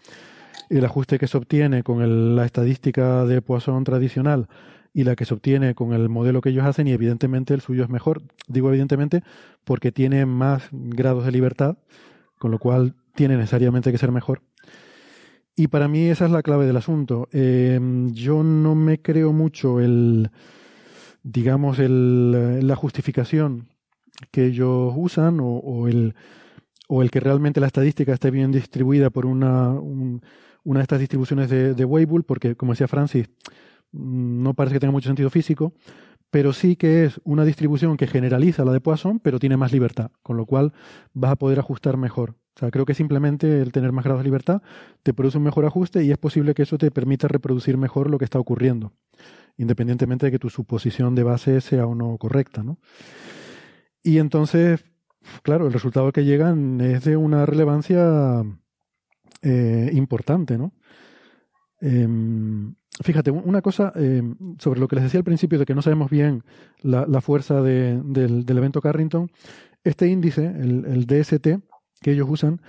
el ajuste que se obtiene con la estadística de Poisson tradicional y la que se obtiene con el modelo que ellos hacen, y evidentemente el suyo es mejor. Digo evidentemente porque tiene más grados de libertad, con lo cual tiene necesariamente que ser mejor. Y para mí esa es la clave del asunto. Em, yo no me creo mucho el, digamos, el, la justificación que ellos usan o, el, o el que realmente la estadística esté bien distribuida por una, una de estas distribuciones de, de Weibull, porque, como decía Francis, no parece que tenga mucho sentido físico, pero sí que es una distribución que generaliza la de Poisson, pero tiene más libertad, con lo cual vas a poder ajustar mejor. O sea, creo que simplemente el tener más grados de libertad te produce un mejor ajuste y es posible que eso te permita reproducir mejor lo que está ocurriendo, independientemente de que tu suposición de base sea o no correcta, ¿no? Y entonces, claro, el resultado que llegan es de una relevancia eh, importante, ¿no? Em, fíjate, una cosa eh, sobre lo que les decía al principio de que no sabemos bien la, fuerza de, del, evento Carrington, este índice, el, DST que ellos usan,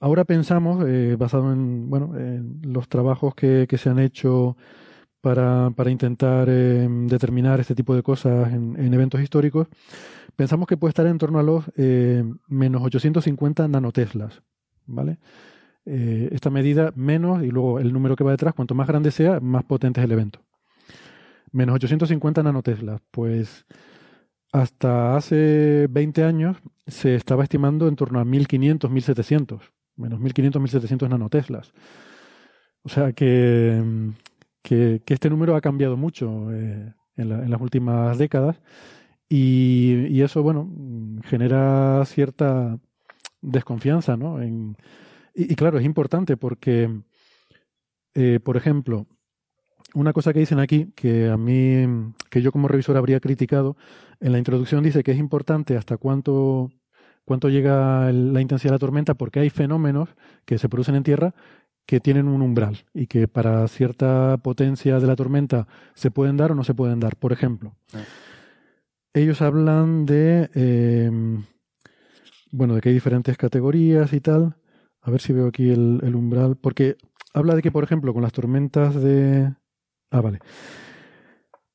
ahora pensamos, eh, basado en, bueno, en los trabajos que, que se han hecho para, para intentar eh, determinar este tipo de cosas en, en, eventos históricos, pensamos que puede estar en torno a los eh, menos 850 nanoteslas, ¿vale? Eh, esta medida menos y luego el número que va detrás, cuanto más grande sea, más potente es el evento. Menos 850 nanoteslas, pues hasta hace 20 años se estaba estimando en torno a 1500, 1700, menos 1500, 1700 nanoteslas. O sea que, que, este número ha cambiado mucho eh, en, la, en, las últimas décadas y, eso, bueno, genera cierta desconfianza, ¿no? En, y, y, claro, es importante porque, eh, por ejemplo, una cosa que dicen aquí, que a mí, que yo como revisor habría criticado, en la introducción dice que es importante hasta cuánto, cuánto llega la intensidad de la tormenta, porque hay fenómenos que se producen en tierra que tienen un umbral y que para cierta potencia de la tormenta se pueden dar o no se pueden dar. Por ejemplo, ah. ellos hablan de, eh, bueno, de que hay diferentes categorías y tal. A ver si veo aquí el, el umbral, porque habla de que, por ejemplo, con las tormentas de... Ah, vale.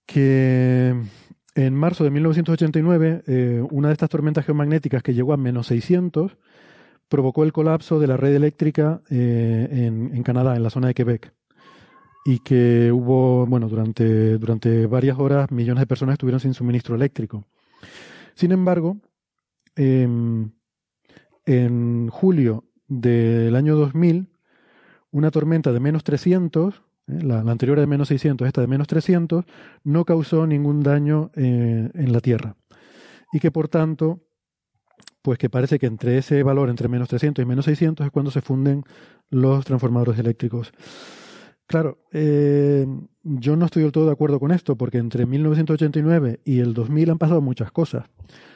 Que en marzo de 1989, eh, una de estas tormentas geomagnéticas que llegó a menos 600 provocó el colapso de la red eléctrica eh, en, Canadá, en la zona de Quebec. Y que hubo, bueno, durante, durante varias horas millones de personas estuvieron sin suministro eléctrico. Sin embargo, eh, en julio del año 2000, una tormenta de menos 300, eh, la, la, anterior de menos 600, esta de menos 300, no causó ningún daño eh, en la Tierra. Y que por tanto, pues que parece que entre ese valor, entre menos 300 y menos 600, es cuando se funden los transformadores eléctricos. Claro, eh, yo no estoy del todo de acuerdo con esto, porque entre 1989 y el 2000 han pasado muchas cosas.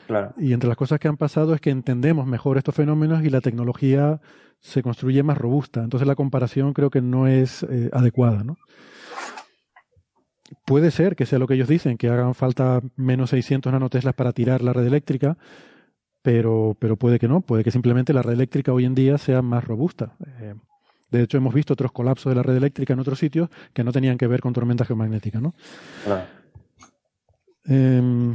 Claro. Y entre las cosas que han pasado es que entendemos mejor estos fenómenos y la tecnología se construye más robusta. Entonces la comparación creo que no es eh, adecuada, ¿no? Puede ser que sea lo que ellos dicen, que hagan falta menos 600 nanoteslas para tirar la red eléctrica, pero, pero puede que no, puede que simplemente la red eléctrica hoy en día sea más robusta. Eh, de hecho, hemos visto otros colapsos de la red eléctrica en otros sitios que no tenían que ver con tormentas geomagnéticas, ¿no? Claro. Eh,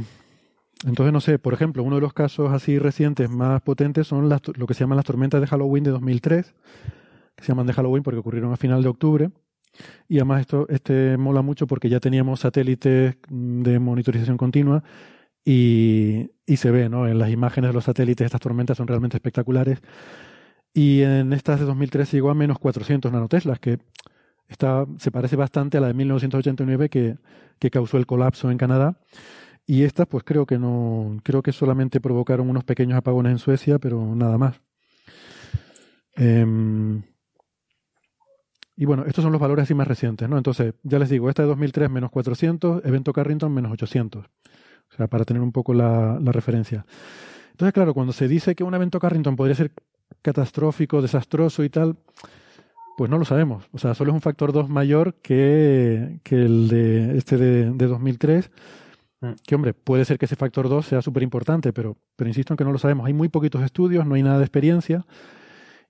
entonces, no sé, por ejemplo, uno de los casos así recientes más potentes son las, lo que se llaman las tormentas de Halloween de 2003, que se llaman de Halloween porque ocurrieron a final de octubre. Y además esto este mola mucho porque ya teníamos satélites de monitorización continua y, y se ve, ¿no? En las imágenes de los satélites estas tormentas son realmente espectaculares. Y en estas de 2003 llegó a menos 400 nanoteslas, que está, se parece bastante a la de 1989 que, que causó el colapso en Canadá. Y estas, pues creo que no, creo que solamente provocaron unos pequeños apagones en Suecia, pero nada más. Eh, y bueno, estos son los valores así más recientes, ¿no? Entonces, ya les digo, esta de 2003 menos 400, evento Carrington menos 800. O sea, para tener un poco la, referencia. Entonces, claro, cuando se dice que un evento Carrington podría ser catastrófico, desastroso y tal, pues no lo sabemos. O sea, solo es un factor 2 mayor que, que el de este de, de 2003 Mm. Que hombre, puede ser que ese factor 2 sea súper importante, pero, pero insisto en que no lo sabemos. Hay muy poquitos estudios, no hay nada de experiencia.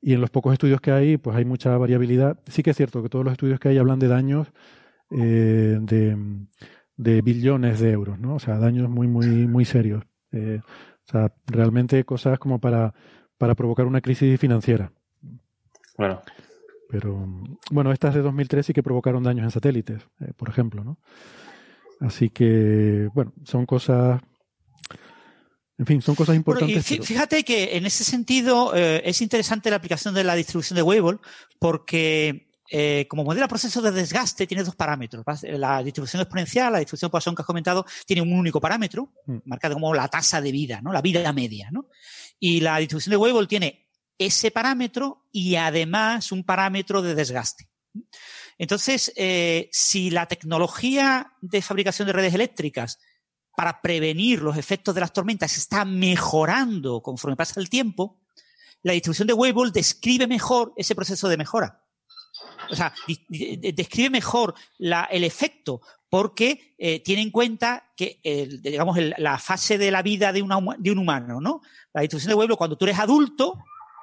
Y en los pocos estudios que hay, pues hay mucha variabilidad. Sí que es cierto que todos los estudios que hay hablan de daños eh, de, de, billones de euros, ¿no? O sea, daños muy, muy, muy serios. Eh, o sea, realmente cosas como para, para provocar una crisis financiera. Bueno. Pero, bueno, estas de 2003 sí que provocaron daños en satélites, eh, por ejemplo, ¿no? Así que, bueno, son cosas. En fin, son cosas importantes. Bueno, y fíjate pero... que en ese sentido eh, es interesante la aplicación de la distribución de Weibull porque eh, como modela proceso de desgaste tiene dos parámetros. La distribución exponencial, la distribución Poisson que has comentado, tiene un único parámetro, mm. marcado como la tasa de vida, ¿no? La vida media, ¿no? Y la distribución de Weibull tiene ese parámetro y además un parámetro de desgaste. Entonces, eh, si la tecnología de fabricación de redes eléctricas para prevenir los efectos de las tormentas está mejorando conforme pasa el tiempo, la distribución de Weibull describe mejor ese proceso de mejora. o sea, describe mejor el efecto porque eh, tiene en cuenta que, digamos, la fase de la vida de, de un humano, ¿no? La distribución de Weibel, cuando tú eres adulto,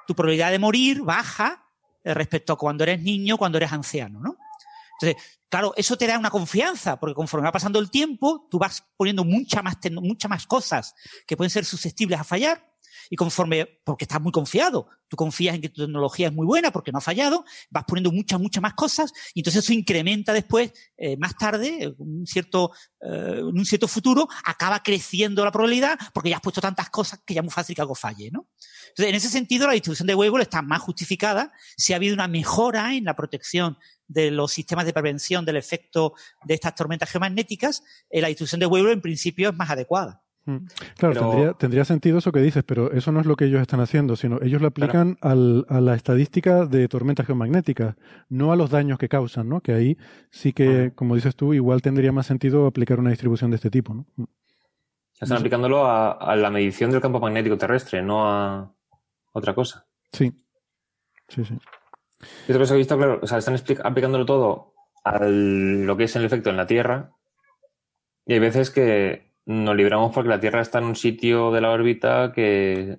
tu probabilidad de morir baja eh, respecto a cuando eres niño, cuando eres anciano, ¿no? Entonces, claro, eso te da una confianza, porque conforme va pasando el tiempo, tú vas poniendo muchas más, muchas más cosas que pueden ser susceptibles a fallar, y conforme, porque estás muy confiado, tú confías en que tu tecnología es muy buena porque no ha fallado, vas poniendo muchas, muchas más cosas y entonces eso incrementa después, eh, más tarde, en un cierto, eh, un cierto futuro, acaba creciendo la probabilidad porque ya has puesto tantas cosas que ya es muy fácil que algo falle, ¿no? Entonces, en ese sentido, la distribución de Weibull está más justificada si ha habido una mejora en la protección de los sistemas de prevención del efecto de estas tormentas geomagnéticas, eh, la distribución de Weibull en principio es más adecuada. Mm. Claro, tendría, sentido eso que dices, pero eso no es lo que ellos están haciendo, sino ellos lo aplican a la estadística de tormentas geomagnéticas, no a los daños que causan, ¿no? Que ahí sí que, como dices tú, igual tendría más sentido aplicar una distribución de este tipo, ¿no? Mm. Están aplicándolo a, la medición del campo magnético terrestre, no a otra cosa. Sí, sí, sí. Y otra cosa que he visto, claro, o sea, están aplicándolo todo a lo que es el efecto en la Tierra, y hay veces que nos libramos porque la Tierra está en un sitio de la órbita que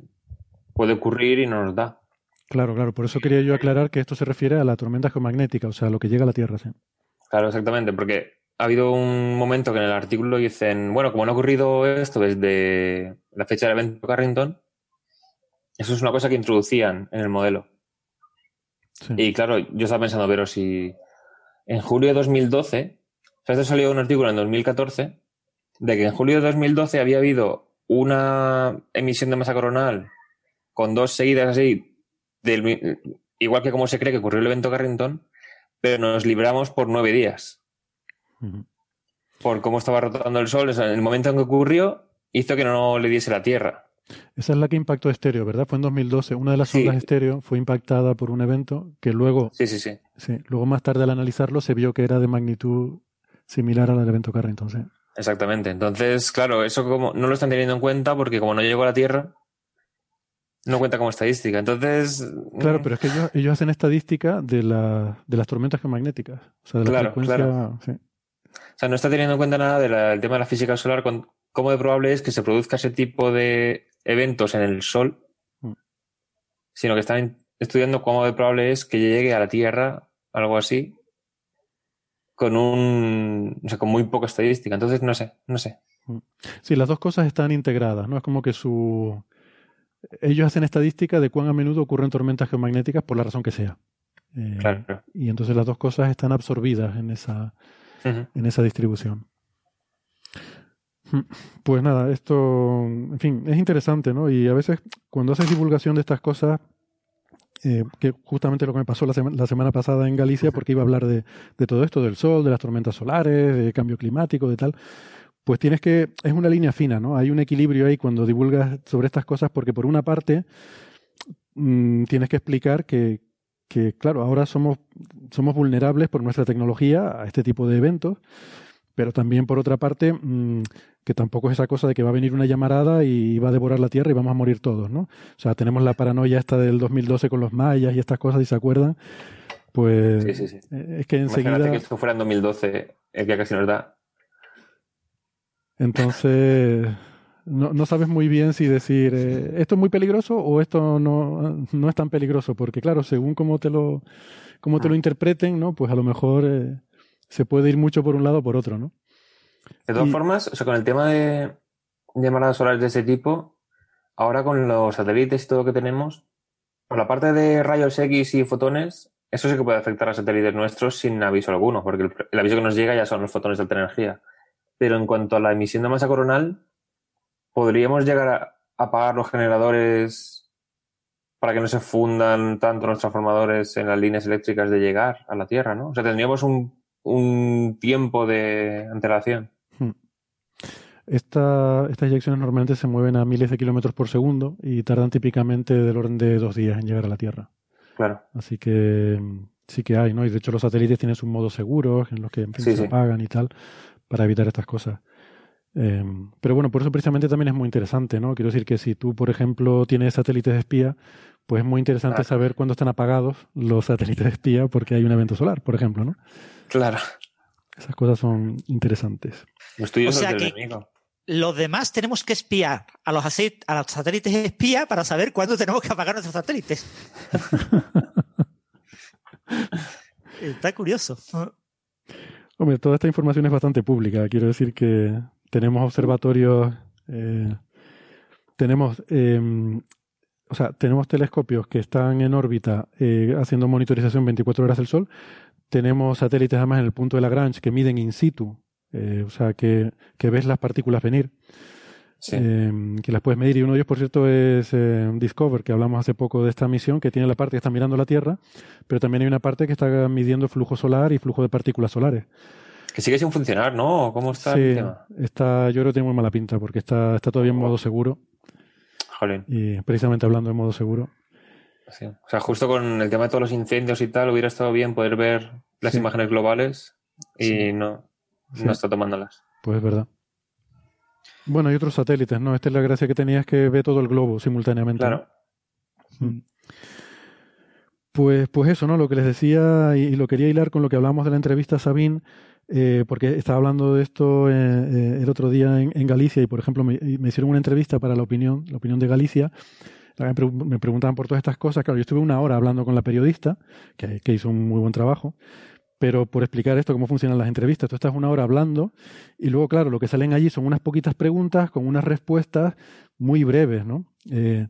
puede ocurrir y no nos da. Claro, claro. Por eso quería yo aclarar que esto se refiere a la tormenta geomagnética, o sea, a lo que llega a la Tierra, sí. Claro, exactamente, porque ha habido un momento que en el artículo dicen, bueno, como no ha ocurrido esto desde la fecha del evento Carrington, eso es una cosa que introducían en el modelo. Y claro, yo estaba pensando, pero si en julio de 2012, o sea, esto salió un artículo en 2014 de que en julio de 2012 había habido una emisión de masa coronal con dos seguidas así, del, igual que como se cree que ocurrió el evento Carrington, pero nos libramos por nueve días. Por cómo estaba rotando el Sol, en el momento en que ocurrió, hizo que no le diese la Tierra. Esa es la que impactó estéreo, ¿verdad? Fue en 2012. Una de las ondas estéreo fue impactada por un evento que luego. Sí, sí, sí. Sí, luego más tarde al analizarlo se vio que era de magnitud similar al evento Carrington. ¿sí? Exactamente. Entonces, claro, eso como no lo están teniendo en cuenta porque como no llegó a la Tierra, no cuenta como estadística. Entonces. Claro, pero es que ellos, hacen estadística de, la, de las tormentas geomagnéticas. O sea, de la frecuencia. O sea, no está teniendo en cuenta nada del tema de la física solar, con, cómo de probable es que se produzca ese tipo de eventos en el Sol, mm. sino que están estudiando cómo de probable es que llegue a la Tierra, algo así, con un, o sea, con muy poca estadística. Entonces, no sé, no sé. Mm. Sí, las dos cosas están integradas, ¿no? Es como que su... Ellos hacen estadística de cuán a menudo ocurren tormentas geomagnéticas por la razón que sea. Eh, claro, Y entonces las dos cosas están absorbidas en esa, en esa distribución. Mm. Pues nada, esto, en fin, es interesante, ¿no? Y a veces cuando haces divulgación de estas cosas, eh, que justamente lo que me pasó la, la, semana pasada en Galicia, porque iba a hablar de, de, todo esto, del sol, de las tormentas solares, de cambio climático, de tal, pues tienes que, es una línea fina, ¿no? Hay un equilibrio ahí cuando divulgas sobre estas cosas, porque por una parte mmm, tienes que explicar que, que, claro, ahora somos, somos vulnerables por nuestra tecnología a este tipo de eventos, pero también por otra parte, mmm, que tampoco es esa cosa de que va a venir una llamarada y va a devorar la Tierra y vamos a morir todos, ¿no? O sea, tenemos la paranoia esta del 2012 con los mayas y estas cosas, y se acuerdan, pues sí, sí, sí. Eh, es que enseguida... Imagínate que esto fuera en 2012, el que casi nos da. Entonces, no, no sabes muy bien si decir, eh, ¿esto es muy peligroso o esto no, no es tan peligroso? Porque claro, según cómo te lo, cómo te lo ah. interpreten, ¿no? Pues a lo mejor eh, se puede ir mucho por un lado o por otro, ¿no? De todas formas, o sea, con el tema de llamadas solares de ese tipo, ahora con los satélites y todo lo que tenemos, por la parte de rayos X y fotones, eso sí que puede afectar a satélites nuestros sin aviso alguno, porque el, aviso que nos llega ya son los fotones de alta energía. Pero en cuanto a la emisión de masa coronal, podríamos llegar a apagar los generadores para que no se fundan tanto los transformadores en las líneas eléctricas de llegar a la Tierra, ¿no? O sea, tendríamos un, un tiempo de antelación. Esta, estas inyecciones normalmente se mueven a miles de kilómetros por segundo y tardan típicamente del orden de dos días en llegar a la Tierra. Claro. Así que sí que hay, ¿no? Y de hecho los satélites tienen sus modos seguros en los que se apagan y tal para evitar estas cosas. Eh, pero bueno, por eso precisamente también es muy interesante, ¿no? Quiero decir que si tú, por ejemplo, tienes satélites de espía, pues es muy interesante Claro. saber cuándo están apagados los satélites de espía porque hay un evento solar, por ejemplo, ¿no? Claro. Esas cosas son interesantes. O sea que- enemigo. Los demás tenemos que espiar a los, a los satélites espía para saber cuándo tenemos que apagar nuestros satélites. Está curioso. Hombre, toda esta información es bastante pública. Quiero decir que tenemos observatorios, eh, tenemos, eh, o sea, tenemos telescopios que están en órbita eh, haciendo monitorización 24 horas del Sol. Tenemos satélites además en el punto de Lagrange que miden in situ, eh, o sea, que, que ves las partículas venir. Sí. eh, que las puedes medir. Y uno de ellos, por cierto, es eh, Discover, que hablamos hace poco de esta misión, que tiene la parte que está mirando la Tierra, pero también hay una parte que está midiendo flujo solar y flujo de partículas solares. Que sigue sin funcionar, ¿no? ¿Cómo está sí, el tema? está, yo creo que tiene muy mala pinta, porque está, está todavía en modo seguro, Jolín. y precisamente hablando de modo seguro. Sí. O sea, justo con el tema de todos los incendios y tal, hubiera estado bien poder ver las Sí. imágenes globales y Sí. no, no está tomándolas. Pues es verdad. Bueno, hay otros satélites, ¿no? Esta es la gracia que tenía, es que ve todo el globo simultáneamente. ¿no? Claro. Pues, pues eso, ¿no? Lo que les decía, y, y lo quería hilar con lo que hablamos de la entrevista a Sabine, eh, porque estaba hablando de esto eh, eh, el otro día en, en Galicia y, por ejemplo, me, y me hicieron una entrevista para la opinión, la opinión de Galicia. Me, pre- me preguntaban por todas estas cosas. Claro, yo estuve una hora hablando con la periodista, que, que hizo un muy buen trabajo, pero por explicar esto, cómo funcionan las entrevistas. Tú estás una hora hablando y luego, claro, lo que salen allí son unas poquitas preguntas con unas respuestas muy breves, ¿no? Eh,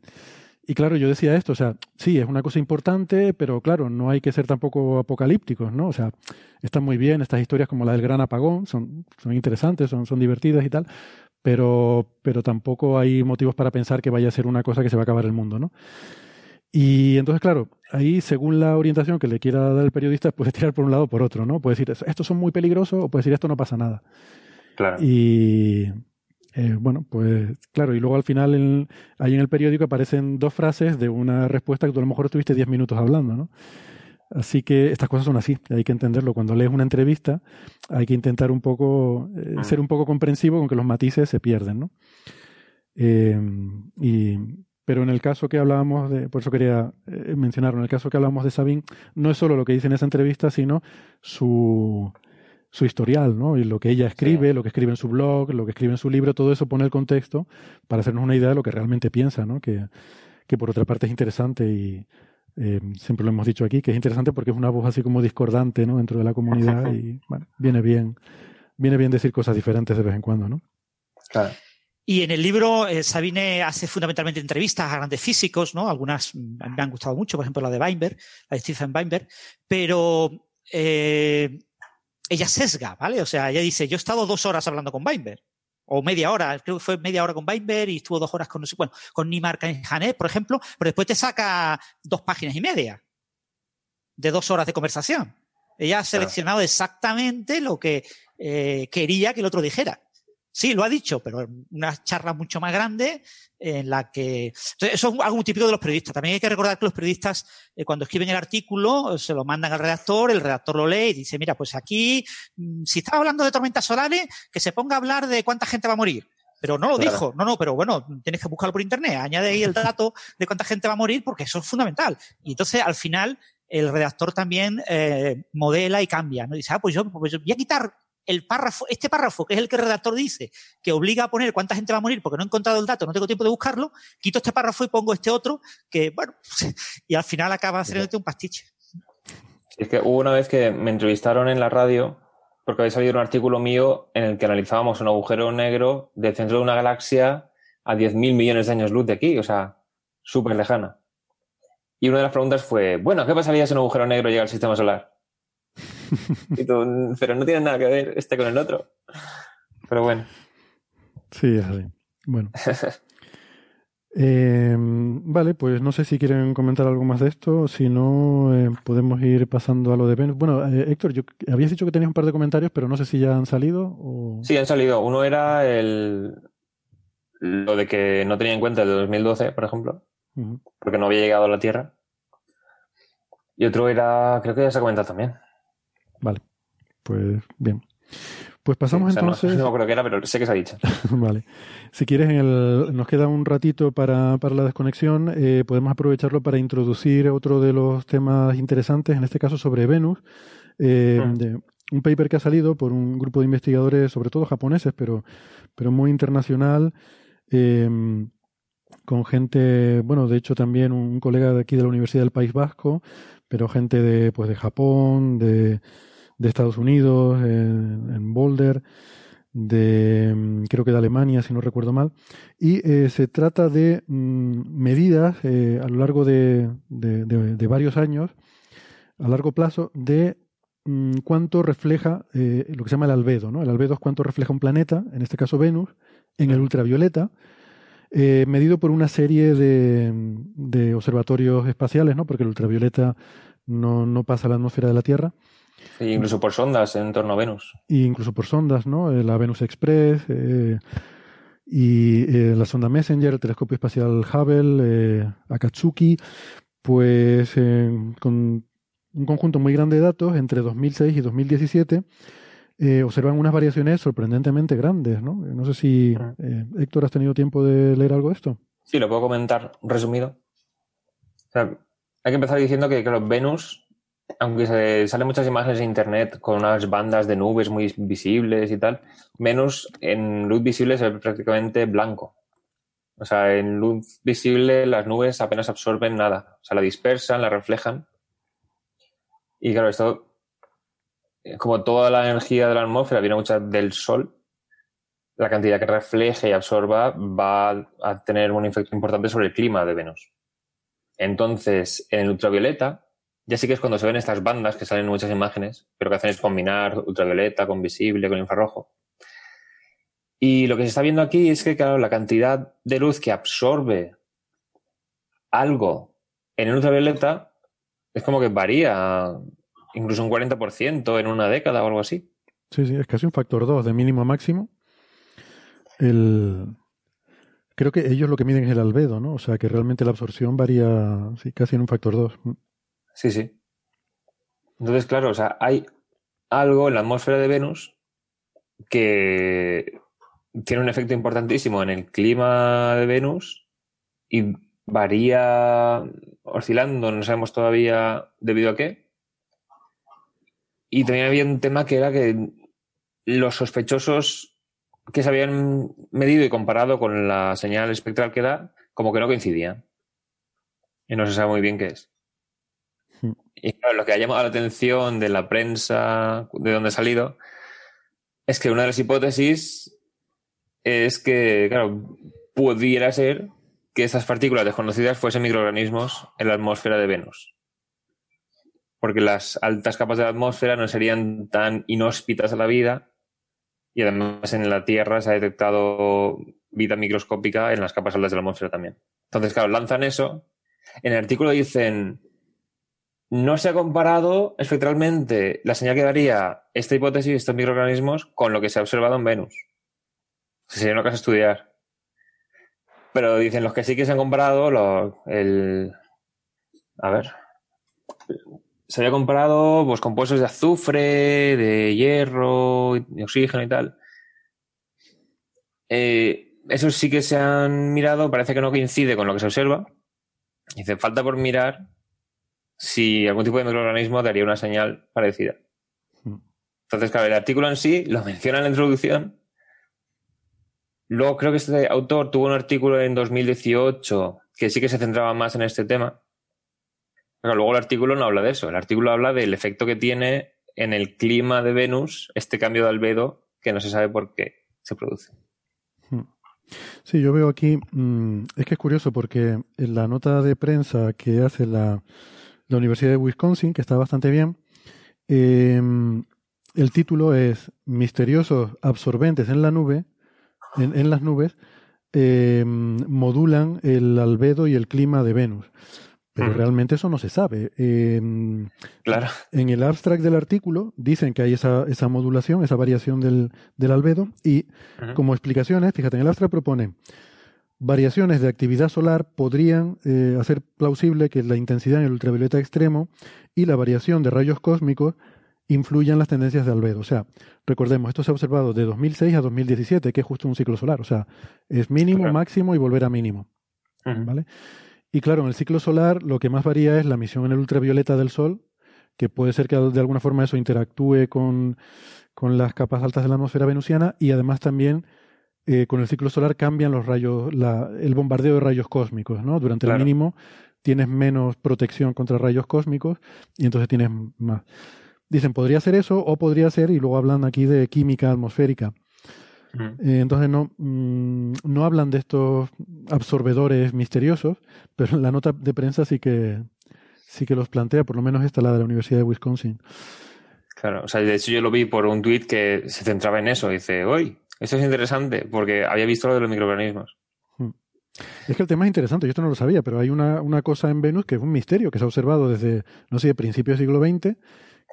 y claro, yo decía esto, o sea, sí, es una cosa importante, pero claro, no hay que ser tampoco apocalípticos, ¿no? O sea, están muy bien estas historias como la del gran apagón, son, son interesantes, son, son divertidas y tal, pero, pero tampoco hay motivos para pensar que vaya a ser una cosa que se va a acabar el mundo, ¿no? Y entonces, claro, ahí según la orientación que le quiera dar el periodista, puede tirar por un lado o por otro, ¿no? Puede decir, estos son muy peligrosos o puede decir, esto no pasa nada. Claro. Y eh, bueno, pues claro, y luego al final en- ahí en el periódico aparecen dos frases de una respuesta que tú a lo mejor estuviste 10 minutos hablando, ¿no? Así que estas cosas son así, hay que entenderlo. Cuando lees una entrevista hay que intentar un poco, eh, Mm. ser un poco comprensivo con que los matices se pierden, ¿no? Eh, y, pero en el caso que hablábamos de, por eso quería eh, mencionarlo, en el caso que hablábamos de Sabine, no es solo lo que dice en esa entrevista, sino su, su historial, ¿no? Y lo que ella escribe, lo que escribe en su blog, lo que escribe en su libro, todo eso pone el contexto para hacernos una idea de lo que realmente piensa, ¿no? Que, que por otra parte es interesante y eh, siempre lo hemos dicho aquí, que es interesante porque es una voz así como discordante, ¿no? Dentro de la comunidad y, bueno, viene bien, viene bien decir cosas diferentes de vez en cuando, ¿no? Claro. Y en el libro, eh, Sabine hace fundamentalmente entrevistas a grandes físicos, ¿no? Algunas me han gustado mucho, por ejemplo la de Weinberg, la de Stephen Weinberg, pero eh, ella sesga, ¿vale? O sea, ella dice, yo he estado dos horas hablando con Weinberg, o media hora, creo que fue media hora con Weinberg y estuvo dos horas con, no sé, bueno, con Nimar Janet, por ejemplo, pero después te saca dos páginas y media de dos horas de conversación. Ella ha seleccionado exactamente lo que eh, quería que el otro dijera. Sí, lo ha dicho, pero en una charla mucho más grande en la que... Entonces, eso es algo muy típico de los periodistas. También hay que recordar que los periodistas, eh, cuando escriben el artículo, eh, se lo mandan al redactor, el redactor lo lee y dice, mira, pues aquí, mm, si estaba hablando de tormentas solares, que se ponga a hablar de cuánta gente va a morir. Pero no lo Claro. dijo, no, no, pero bueno, tienes que buscarlo por internet, añade ahí el dato de cuánta gente va a morir porque eso es fundamental. Y entonces, al final, el redactor también eh, modela y cambia, ¿no? Dice, ah, pues yo, pues yo voy a quitar el párrafo, este párrafo, que es el que el redactor dice, que obliga a poner cuánta gente va a morir porque no he encontrado el dato, no tengo tiempo de buscarlo, quito este párrafo y pongo este otro, que bueno, y al final acaba haciéndote un pastiche. Es que hubo una vez que me entrevistaron en la radio porque había salido un artículo mío en el que analizábamos un agujero negro del centro de una galaxia a 10.000 millones de años luz de aquí, o sea, súper lejana. Y una de las preguntas fue, bueno, ¿qué pasaría si un agujero negro llega al sistema solar? Y tú, pero no tiene nada que ver este con el otro. Pero bueno, Sí, es así. Bueno. Eh, vale, pues no sé si quieren comentar algo más de esto. Si no, eh, podemos ir pasando a lo de Venus. Bueno, eh, Héctor, yo, habías dicho que tenías un par de comentarios, pero no sé si ya han salido o... sí, han salido. Uno era el lo de que no tenía en cuenta el de 2012, por ejemplo, porque no había llegado a la Tierra. Y otro era, creo que ya se ha comentado también. Vale, pues bien. Pues pasamos O sea, no- entonces. No, acuerdo qué era, pero sé que se ha dicho. Vale. Si quieres, en el, nos queda un ratito para, para la desconexión. eh, podemos aprovecharlo para introducir otro de los temas interesantes, en este caso sobre Venus. eh, Mm. de un paper que ha salido por un grupo de investigadores, sobre todo japoneses, pero, pero muy internacional, eh, con gente, bueno, de hecho también un colega de aquí de la Universidad del País Vasco, pero gente de, pues, de Japón, de, de Estados Unidos, en, en Boulder, de mm, creo que de Alemania, si no recuerdo mal, y eh, se trata de mm, medidas eh, a lo largo de, de- de- de varios años, a largo plazo, de mm, cuánto refleja eh, lo que se llama el albedo, ¿no? El albedo es cuánto refleja un planeta, en este caso Venus, en el ultravioleta, eh, medido por una serie de, de observatorios espaciales, ¿no? Porque el ultravioleta no, no pasa a la atmósfera de la Tierra E incluso por sondas en torno a Venus. e incluso por sondas, ¿no? Eh, La Venus Express eh, y eh, la sonda Messenger, el telescopio espacial Hubble, eh, Akatsuki, pues con un conjunto muy grande de datos entre 2006 y 2017 eh, observan unas variaciones sorprendentemente grandes, ¿no? No sé si eh, Héctor has tenido tiempo de leer algo de esto. Sí, lo puedo comentar resumido. O sea, hay que empezar diciendo que, claro, Venus, aunque salen muchas imágenes en internet con unas bandas de nubes muy visibles y tal, Venus en luz visible se ve prácticamente blanco. O sea, en luz visible las nubes apenas absorben nada. O sea, la dispersan, la reflejan. Y claro, esto, eh, como toda la energía de la atmósfera viene mucha del Sol, la cantidad que refleje y absorba va a tener un efecto importante sobre el clima de Venus. Entonces, en el ultravioleta, ya sí que es cuando se ven estas bandas que salen en muchas imágenes, pero que hacen es combinar ultravioleta con visible, con infrarrojo. Y lo que se está viendo aquí es que, claro, la cantidad de luz que absorbe algo en el ultravioleta es como que varía incluso un 40% en una década o algo así. Sí, sí, es casi un factor 2 de mínimo a máximo. El... Creo que ellos lo que miden es el albedo, ¿no? O sea, que realmente la absorción varía sí, casi en un factor 2. Sí, sí. Entonces, claro, o sea, hay algo en la atmósfera de Venus que tiene un efecto importantísimo en el clima de Venus y varía oscilando, no sabemos todavía debido a qué. Y también había un tema que era que los sospechosos que se habían medido y comparado con la señal espectral que da, como que no coincidían. Y no se sabe muy bien qué es. Y claro, lo que ha llamado la atención de la prensa, de donde ha salido, es que una de las hipótesis es que, claro, pudiera ser que estas partículas desconocidas fuesen microorganismos en la atmósfera de Venus. Porque las altas capas de la atmósfera no serían tan inhóspitas a la vida y además en la Tierra se ha detectado vida microscópica en las capas altas de la atmósfera también. Entonces, claro, lanzan eso. En el artículo dicen, no se ha comparado espectralmente la señal que daría esta hipótesis, estos microorganismos, con lo que se ha observado en Venus. Sería una cosa estudiar. Pero dicen los que sí que se han comparado, el. A ver. Se había comparado pues, compuestos de azufre, de hierro, de oxígeno y tal. Eh, esos sí que se han mirado, parece que no coincide con lo que se observa. Dice, falta por mirar si algún tipo de microorganismo daría una señal parecida. Mm. Entonces, claro, el artículo en sí lo menciona en la introducción. Luego creo que este autor tuvo un artículo en 2018 que sí que se centraba más en este tema. Pero luego el artículo no habla de eso. El artículo habla del efecto que tiene en el clima de Venus este cambio de albedo que no se sabe por qué se produce. Sí, yo veo aquí, mm, es que es curioso porque en la nota de prensa que hace la, la Universidad de Wisconsin, que está bastante bien, eh, el título es Misteriosos absorbentes en la nube, en, en las nubes, eh, modulan el albedo y el clima de Venus. Pero realmente eso no se sabe. Eh, Claro. en el abstract del artículo dicen que hay esa, esa modulación, esa variación del, del albedo y como explicaciones, fíjate, en el abstract propone variaciones de actividad solar podrían eh, hacer plausible que la intensidad en el ultravioleta extremo y la variación de rayos cósmicos influyan las tendencias de albedo. O sea, recordemos, esto se ha observado de 2006 a 2017, que es justo un ciclo solar. O sea, es mínimo, Claro. máximo y volver a mínimo. ¿vale? Y claro, en el ciclo solar lo que más varía es la emisión en el ultravioleta del Sol, que puede ser que de alguna forma eso interactúe con, con las capas altas de la atmósfera venusiana y además también eh, con el ciclo solar cambian los rayos, la- el bombardeo de rayos cósmicos, ¿no? Durante Claro. el mínimo tienes menos protección contra rayos cósmicos y entonces tienes más. Dicen, podría ser eso o podría ser, y luego hablan aquí de química atmosférica. Eh, entonces no, mm, no hablan de estos absorbedores misteriosos, pero en la nota de prensa sí que sí que los plantea, por lo menos esta la de la Universidad de Wisconsin. Claro, o sea, de hecho yo lo vi por un tuit que se centraba en eso. Dice, uy, esto es interesante porque había visto lo de los microorganismos. Es que el tema es interesante, yo esto no lo sabía, pero hay una, una cosa en Venus que es un misterio que se ha observado desde, no sé, principios del siglo XX,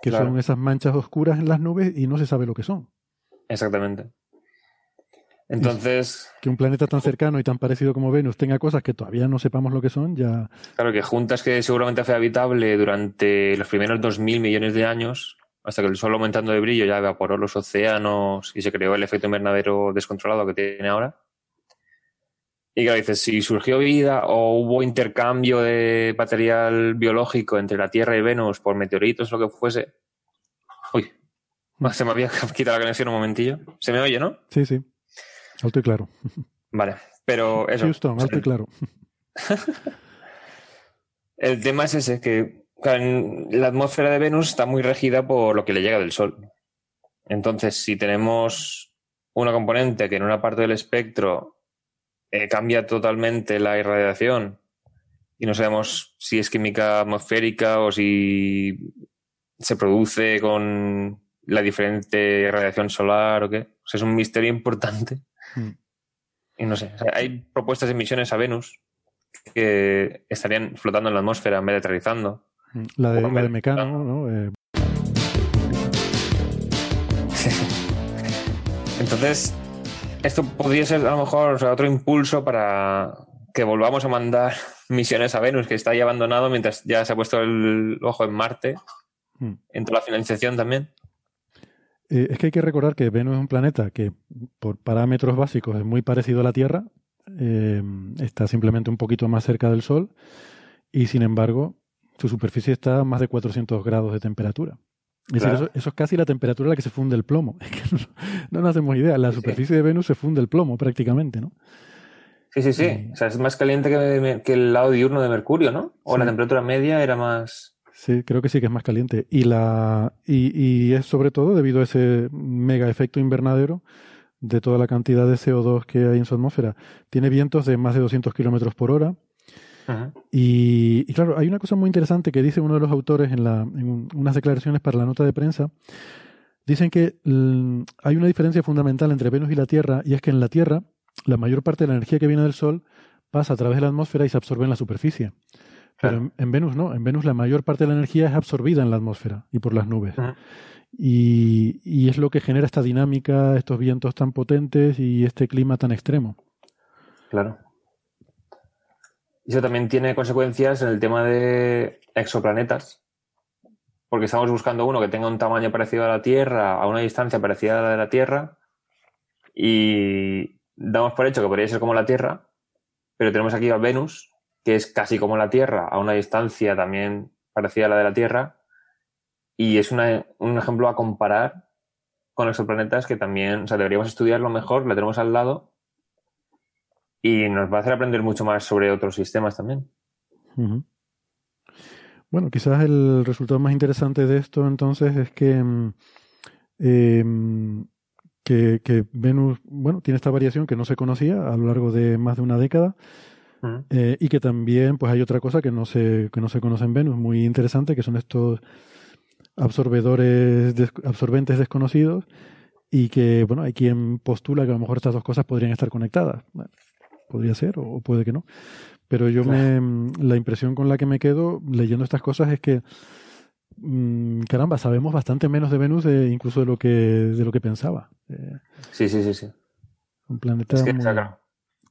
que Claro. son esas manchas oscuras en las nubes y no se sabe lo que son. Exactamente. Entonces, Que un planeta tan cercano y tan parecido como Venus tenga cosas que todavía no sepamos lo que son, ya... claro que juntas que seguramente fue habitable durante los primeros 2.000 millones de años, hasta que el Sol aumentando de brillo ya evaporó los océanos y se creó el efecto invernadero descontrolado que tiene ahora. Y claro, dices, si surgió vida o hubo intercambio de material biológico entre la Tierra y Venus por meteoritos o lo que fuese. Uy, se me había quitado la conexión un momentillo. Se me oye, ¿no? Sí, sí. Alto y claro. Vale, pero eso. Houston, alto y claro. El tema es ese, que la atmósfera de Venus está muy regida por lo que le llega del Sol. Entonces, si tenemos una componente que en una parte del espectro eh, cambia totalmente la irradiación y no sabemos si es química atmosférica o si se produce con la diferente radiación solar o qué, o sea, es un misterio importante. Mm. Y no sé, o sea, hay propuestas de misiones a Venus que estarían flotando en la atmósfera en vez de aterrizando. La de, la de me- Mecano, ¿no? Eh, Entonces, esto podría ser a lo mejor o sea, otro impulso para que volvamos a mandar misiones a Venus, que está ahí abandonado mientras ya se ha puesto el ojo en Marte. Mm. Entró la financiación también. Eh, es que hay que recordar que Venus es un planeta que, por parámetros básicos, es muy parecido a la Tierra. eh, está simplemente un poquito más cerca del Sol. Y sin embargo, su superficie está a más de 400 grados de temperatura. Es decir, eso, eso es casi la temperatura a la que se funde el plomo. Es que no, no nos hacemos idea. La sí. superficie de Venus se funde el plomo prácticamente, ¿no? Sí, sí, sí. Sí. O sea, es más caliente que, que el lado diurno de Mercurio, ¿no? O Sí. la temperatura media era más. Sí, creo que sí que es más caliente. Y, la, y, y es sobre todo debido a ese mega efecto invernadero de toda la cantidad de CO2 que hay en su atmósfera. Tiene vientos de más de 200 kilómetros por hora. Y, y claro, hay una cosa muy interesante que dice uno de los autores en, la, en un- unas declaraciones para la nota de prensa. Dicen que mm, hay una diferencia fundamental entre Venus y la Tierra, y es que en la Tierra la mayor parte de la energía que viene del Sol pasa a través de la atmósfera y se absorbe en la superficie. Pero en, en Venus no, en Venus la mayor parte de la energía es absorbida en la atmósfera y por las nubes. Y, y es lo que genera esta dinámica, estos vientos tan potentes y este clima tan extremo. Claro. Eso también tiene consecuencias en el tema de exoplanetas, porque estamos buscando uno que tenga un tamaño parecido a la Tierra, a una distancia parecida a la de la Tierra, y damos por hecho que podría ser como la Tierra, pero tenemos aquí a Venus, que es casi como la Tierra, a una distancia también parecida a la de la Tierra, y es una- un ejemplo a comparar con exoplanetas que también, o sea, deberíamos estudiarlo mejor, la tenemos al lado, y nos va a hacer aprender mucho más sobre otros sistemas también. Bueno, quizás el resultado más interesante de esto entonces es que, mm, em, que, que Venus, bueno, tiene esta variación que no se conocía a lo largo de más de una década eh, y que también pues hay otra cosa que no se, que no se conoce en Venus, muy interesante, que son estos absorbedores, des- absorbentes desconocidos y que, bueno, hay quien postula que a lo mejor estas dos cosas podrían estar conectadas. Bueno, podría ser o, o puede que no. Pero yo me, la impresión con la que me quedo leyendo estas cosas es que, mm, caramba, sabemos bastante menos de Venus de, incluso de lo que, de lo que pensaba. Eh, Sí, sí, sí, sí. un planeta Es que, muy, muy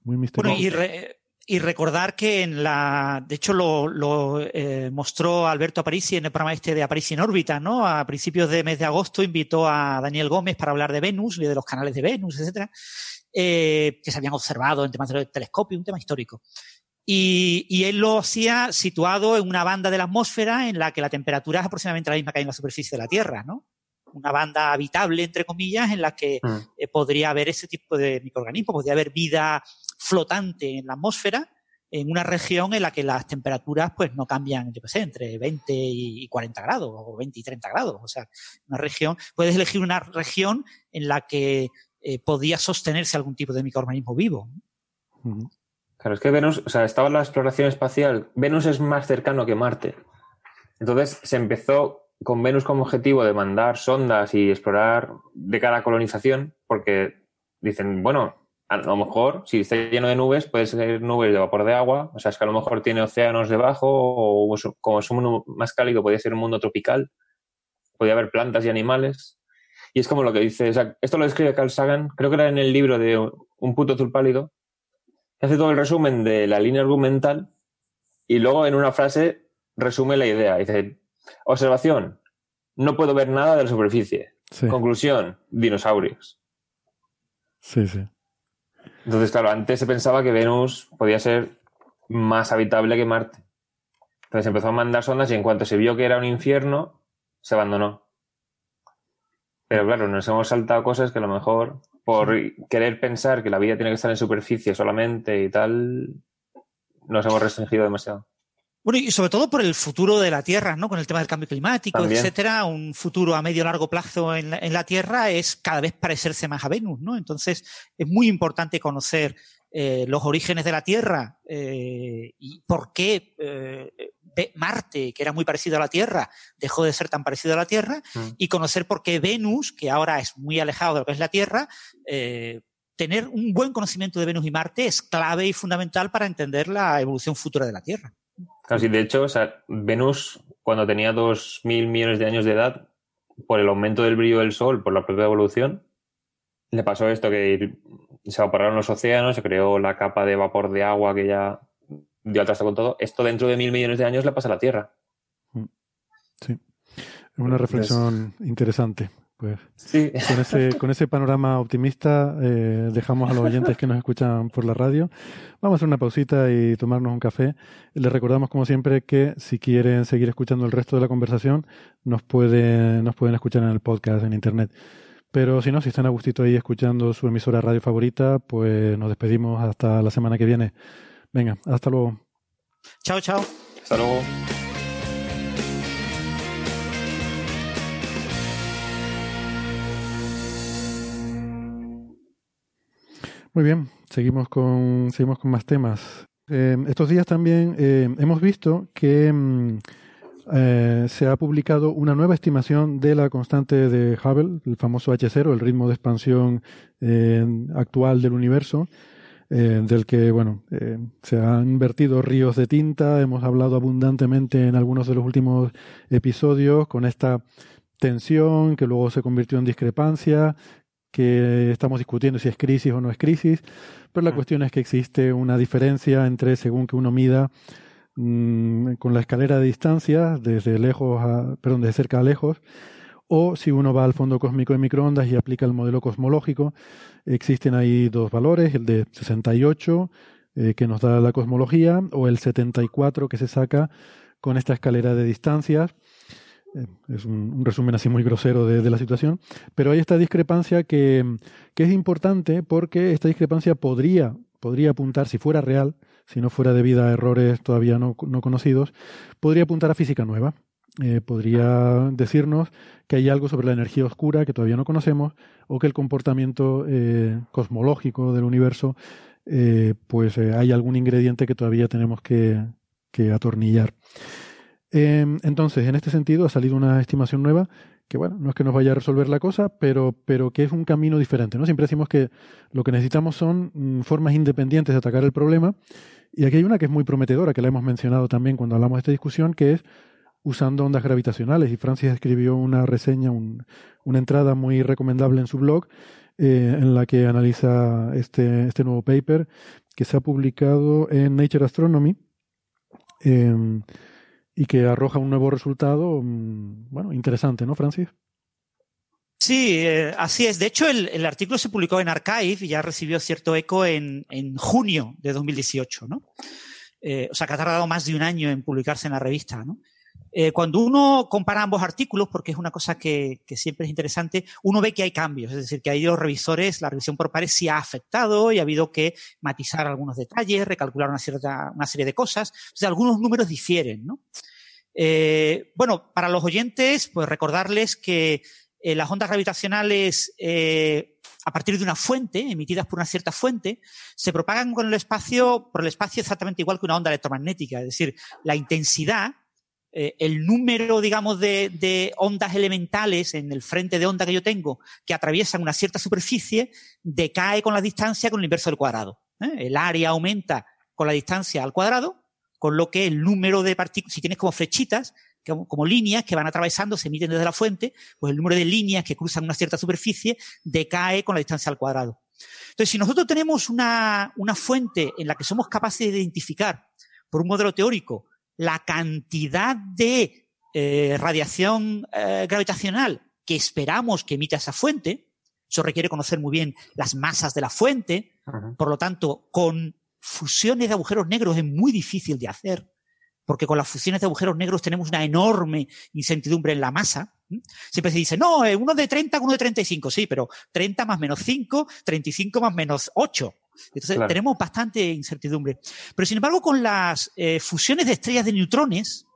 Bueno, misterioso. y, re- y recordar que en la, de hecho lo, lo eh, mostró Alberto Aparici en el programa este de Aparici en órbita, ¿no? A principios de mes de agosto invitó a Daniel Gómez para hablar de Venus y de los canales de Venus, etcétera, eh, que se habían observado en temas de telescopio, un tema histórico. Y, y, él lo hacía situado en una banda de la atmósfera en la que la temperatura es aproximadamente la misma que hay en la superficie de la Tierra, ¿no? Una banda habitable, entre comillas, en la que Mm. eh, podría haber ese tipo de microorganismos, podría haber vida flotante en la atmósfera en una región en la que las temperaturas pues no cambian, yo qué sé, entre 20 y 40 grados o 20 y 30 grados. O sea, una región, puedes elegir una región en la que eh, podía sostenerse algún tipo de microorganismo vivo. Claro, es que Venus, o sea, estaba la exploración espacial. Venus es más cercano que Marte. Entonces se empezó con Venus como objetivo de mandar sondas y explorar de cara a colonización, porque dicen, bueno, a lo mejor si está lleno de nubes, puede ser nubes de vapor de agua, o sea, es que a lo mejor tiene océanos debajo, o como es un mundo más cálido, podría ser un mundo tropical, podría haber plantas y animales. Y es como lo que dice, o sea, esto lo describe Carl Sagan, creo que era en el libro de Un puto azul pálido, hace todo el resumen de la línea argumental y luego en una frase resume la idea. Dice, observación, no puedo ver nada de la superficie. Sí, Conclusión, dinosaurios. sí, sí. Entonces, claro, antes se pensaba que Venus podía ser más habitable que Marte. Entonces empezó a mandar sondas y en cuanto se vio que era un infierno, se abandonó. Pero claro, nos hemos saltado cosas que a lo mejor por querer pensar que la vida tiene que estar en superficie solamente y tal, nos hemos restringido demasiado. Bueno, y sobre todo por el futuro de la Tierra, ¿no? Con el tema del cambio climático, También. etcétera, un futuro a medio largo plazo en la, en la Tierra es cada vez parecerse más a Venus, ¿no? Entonces, es muy importante conocer eh, los orígenes de la Tierra eh, y por qué eh, Marte, que era muy parecido a la Tierra, dejó de ser tan parecido a la Tierra, Mm. y conocer por qué Venus, que ahora es muy alejado de lo que es la Tierra, eh, tener un buen conocimiento de Venus y Marte es clave y fundamental para entender la evolución futura de la Tierra. Claro, sí, de hecho, o sea, Venus, cuando tenía dos mil millones de años de edad, por el aumento del brillo del Sol, por la propia evolución, le pasó esto que se evaporaron los océanos, se creó la capa de vapor de agua que ya dio al trasto con todo. Esto dentro de mil millones de años le pasa a la Tierra. Es una reflexión interesante. Pues Sí. con ese, con ese panorama optimista eh, dejamos a los oyentes que nos escuchan por la radio. Vamos a hacer una pausita y tomarnos un café. Les recordamos, como siempre, que si quieren seguir escuchando el resto de la conversación, nos, puede, nos pueden escuchar en el podcast, en internet. Pero si no, si están a gustito ahí escuchando su emisora radio favorita, pues nos despedimos hasta la semana que viene. Venga, hasta luego. Chao, chao. Hasta luego. Muy bien, seguimos con, seguimos con más temas. Eh, estos días también eh, hemos visto que mm, eh, se ha publicado una nueva estimación de la constante de Hubble, el famoso H0, el ritmo de expansión eh, actual del universo, eh, del que bueno eh, se han vertido ríos de tinta. Hemos hablado abundantemente en algunos de los últimos episodios con esta tensión que luego se convirtió en discrepancia, que estamos discutiendo si es crisis o no es crisis, pero la Mm. cuestión es que existe una diferencia entre según que uno mida mm, con la escalera de distancia, desde lejos a, perdón, desde cerca a lejos, o si uno va al fondo cósmico de microondas y aplica el modelo cosmológico, existen ahí dos valores, el de 68 eh, que nos da la cosmología o el 74 que se saca con esta escalera de distancias. Eh, Es un, resumen así muy grosero de, de la situación, pero hay esta discrepancia que, que es importante porque esta discrepancia podría, podría apuntar, si fuera real, si no fuera debida a errores todavía no, no conocidos, podría apuntar a física nueva. Eh, podría decirnos que hay algo sobre la energía oscura que todavía no conocemos o que el comportamiento eh, cosmológico del universo, eh, pues hay algún ingrediente que todavía tenemos que, atornillar. Eh, entonces, en este sentido, ha salido una estimación nueva que, bueno, no es que nos vaya a resolver la cosa, pero, pero que es un camino diferente. ¿no? Siempre decimos que lo que necesitamos son mm, formas independientes de atacar el problema. Y aquí hay una que es muy prometedora, que la hemos mencionado también cuando hablamos de esta discusión, que es usando ondas gravitacionales. Y Francis escribió una reseña, un- una entrada muy recomendable en su blog, eh, en la que analiza este, este nuevo paper, que se ha publicado en Nature Astronomy em, y que arroja un nuevo resultado, mm, bueno, interesante, ¿no, Francis? Sí, eh, así es. De hecho, el, artículo se publicó en Archive y ya recibió cierto eco en, junio de 2018, ¿no? Eh, o sea, que ha tardado más de un año en publicarse en la revista, ¿no? Eh, cuando uno compara ambos artículos, porque es una cosa que, siempre es interesante, uno ve que hay cambios, es decir, que hay los revisores, la revisión por pares sí ha afectado y ha habido que matizar algunos detalles, recalcular una, cierta, una serie de cosas, o sea, algunos números difieren, ¿no? bueno, para los oyentes, pues recordarles que eh, las ondas gravitacionales, eh, a partir de una fuente, emitidas por una cierta fuente, se propagan con el espacio, por el espacio exactamente igual que una onda electromagnética. Es decir, la intensidad, eh, el número, digamos, de, ondas elementales en el frente de onda que yo tengo, que atraviesan una cierta superficie, decae con la distancia con el inverso del cuadrado. El área aumenta con la distancia al cuadrado, con lo que el número de partículas, si tienes como flechitas, como, líneas que van atravesando, se emiten desde la fuente, pues el número de líneas que cruzan una cierta superficie decae con la distancia al cuadrado. Entonces, si nosotros tenemos una, fuente en la que somos capaces de identificar, por un modelo teórico, la cantidad de eh, radiación eh, gravitacional que esperamos que emita esa fuente, eso requiere conocer muy bien las masas de la fuente, por lo tanto, con fusiones de agujeros negros es muy difícil de hacer porque con las fusiones de agujeros negros tenemos una enorme incertidumbre en la masa. Siempre se dice, no, eh, uno de 30 uno de 35, sí, pero 30 más menos 5, 35 más menos 8. Entonces tenemos bastante incertidumbre. Pero sin embargo, con las eh, fusiones de estrellas de neutrones,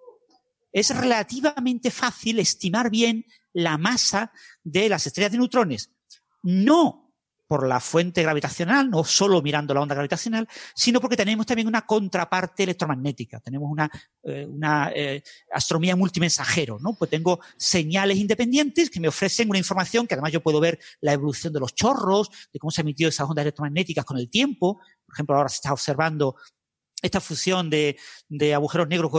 es relativamente fácil estimar bien la masa de las estrellas de neutrones. No por la fuente gravitacional, no solo mirando la onda gravitacional, sino porque tenemos también una contraparte electromagnética. Tenemos una, eh, una eh, astronomía multimensajero, ¿no? Pues tengo señales independientes que me ofrecen una información que además yo puedo ver la evolución de los chorros, de cómo se han emitido esas ondas electromagnéticas con el tiempo. Por ejemplo, ahora se está observando esta fusión de, agujeros negros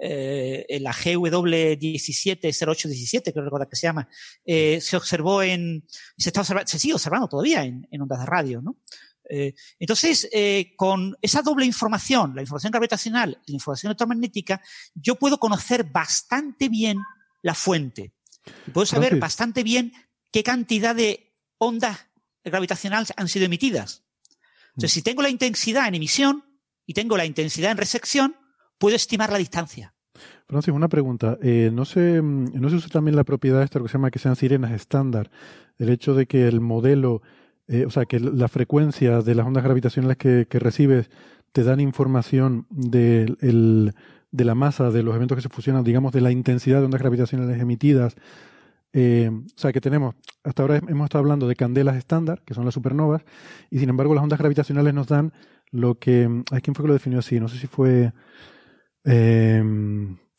eh, en la GW170817, creo recordar que se llama, eh, se observó en, se está se sigue observando todavía en, ondas de radio, ¿no? Eh, entonces, con esa doble información, la información gravitacional y la información electromagnética, yo puedo conocer bastante bien la fuente. Y puedo saber bastante bien qué cantidad de ondas gravitacionales han sido emitidas. Entonces, mm. si tengo la intensidad en emisión, y tengo la intensidad en resección, puedo estimar la distancia. Francis, una pregunta. Eh, ¿no, se, ¿No se usa también la propiedad esta que se llama que sean sirenas estándar? El hecho de que el modelo, eh, o sea, que la frecuencia de las ondas gravitacionales que, recibes te dan información de, de la masa de los eventos que se fusionan, digamos, de la intensidad de ondas gravitacionales emitidas. Eh, o sea, que tenemos, hasta ahora hemos estado hablando de candelas estándar, que son las supernovas, y sin embargo las ondas gravitacionales nos dan lo que... ¿A quién fue que lo definió así? No sé si fue eh,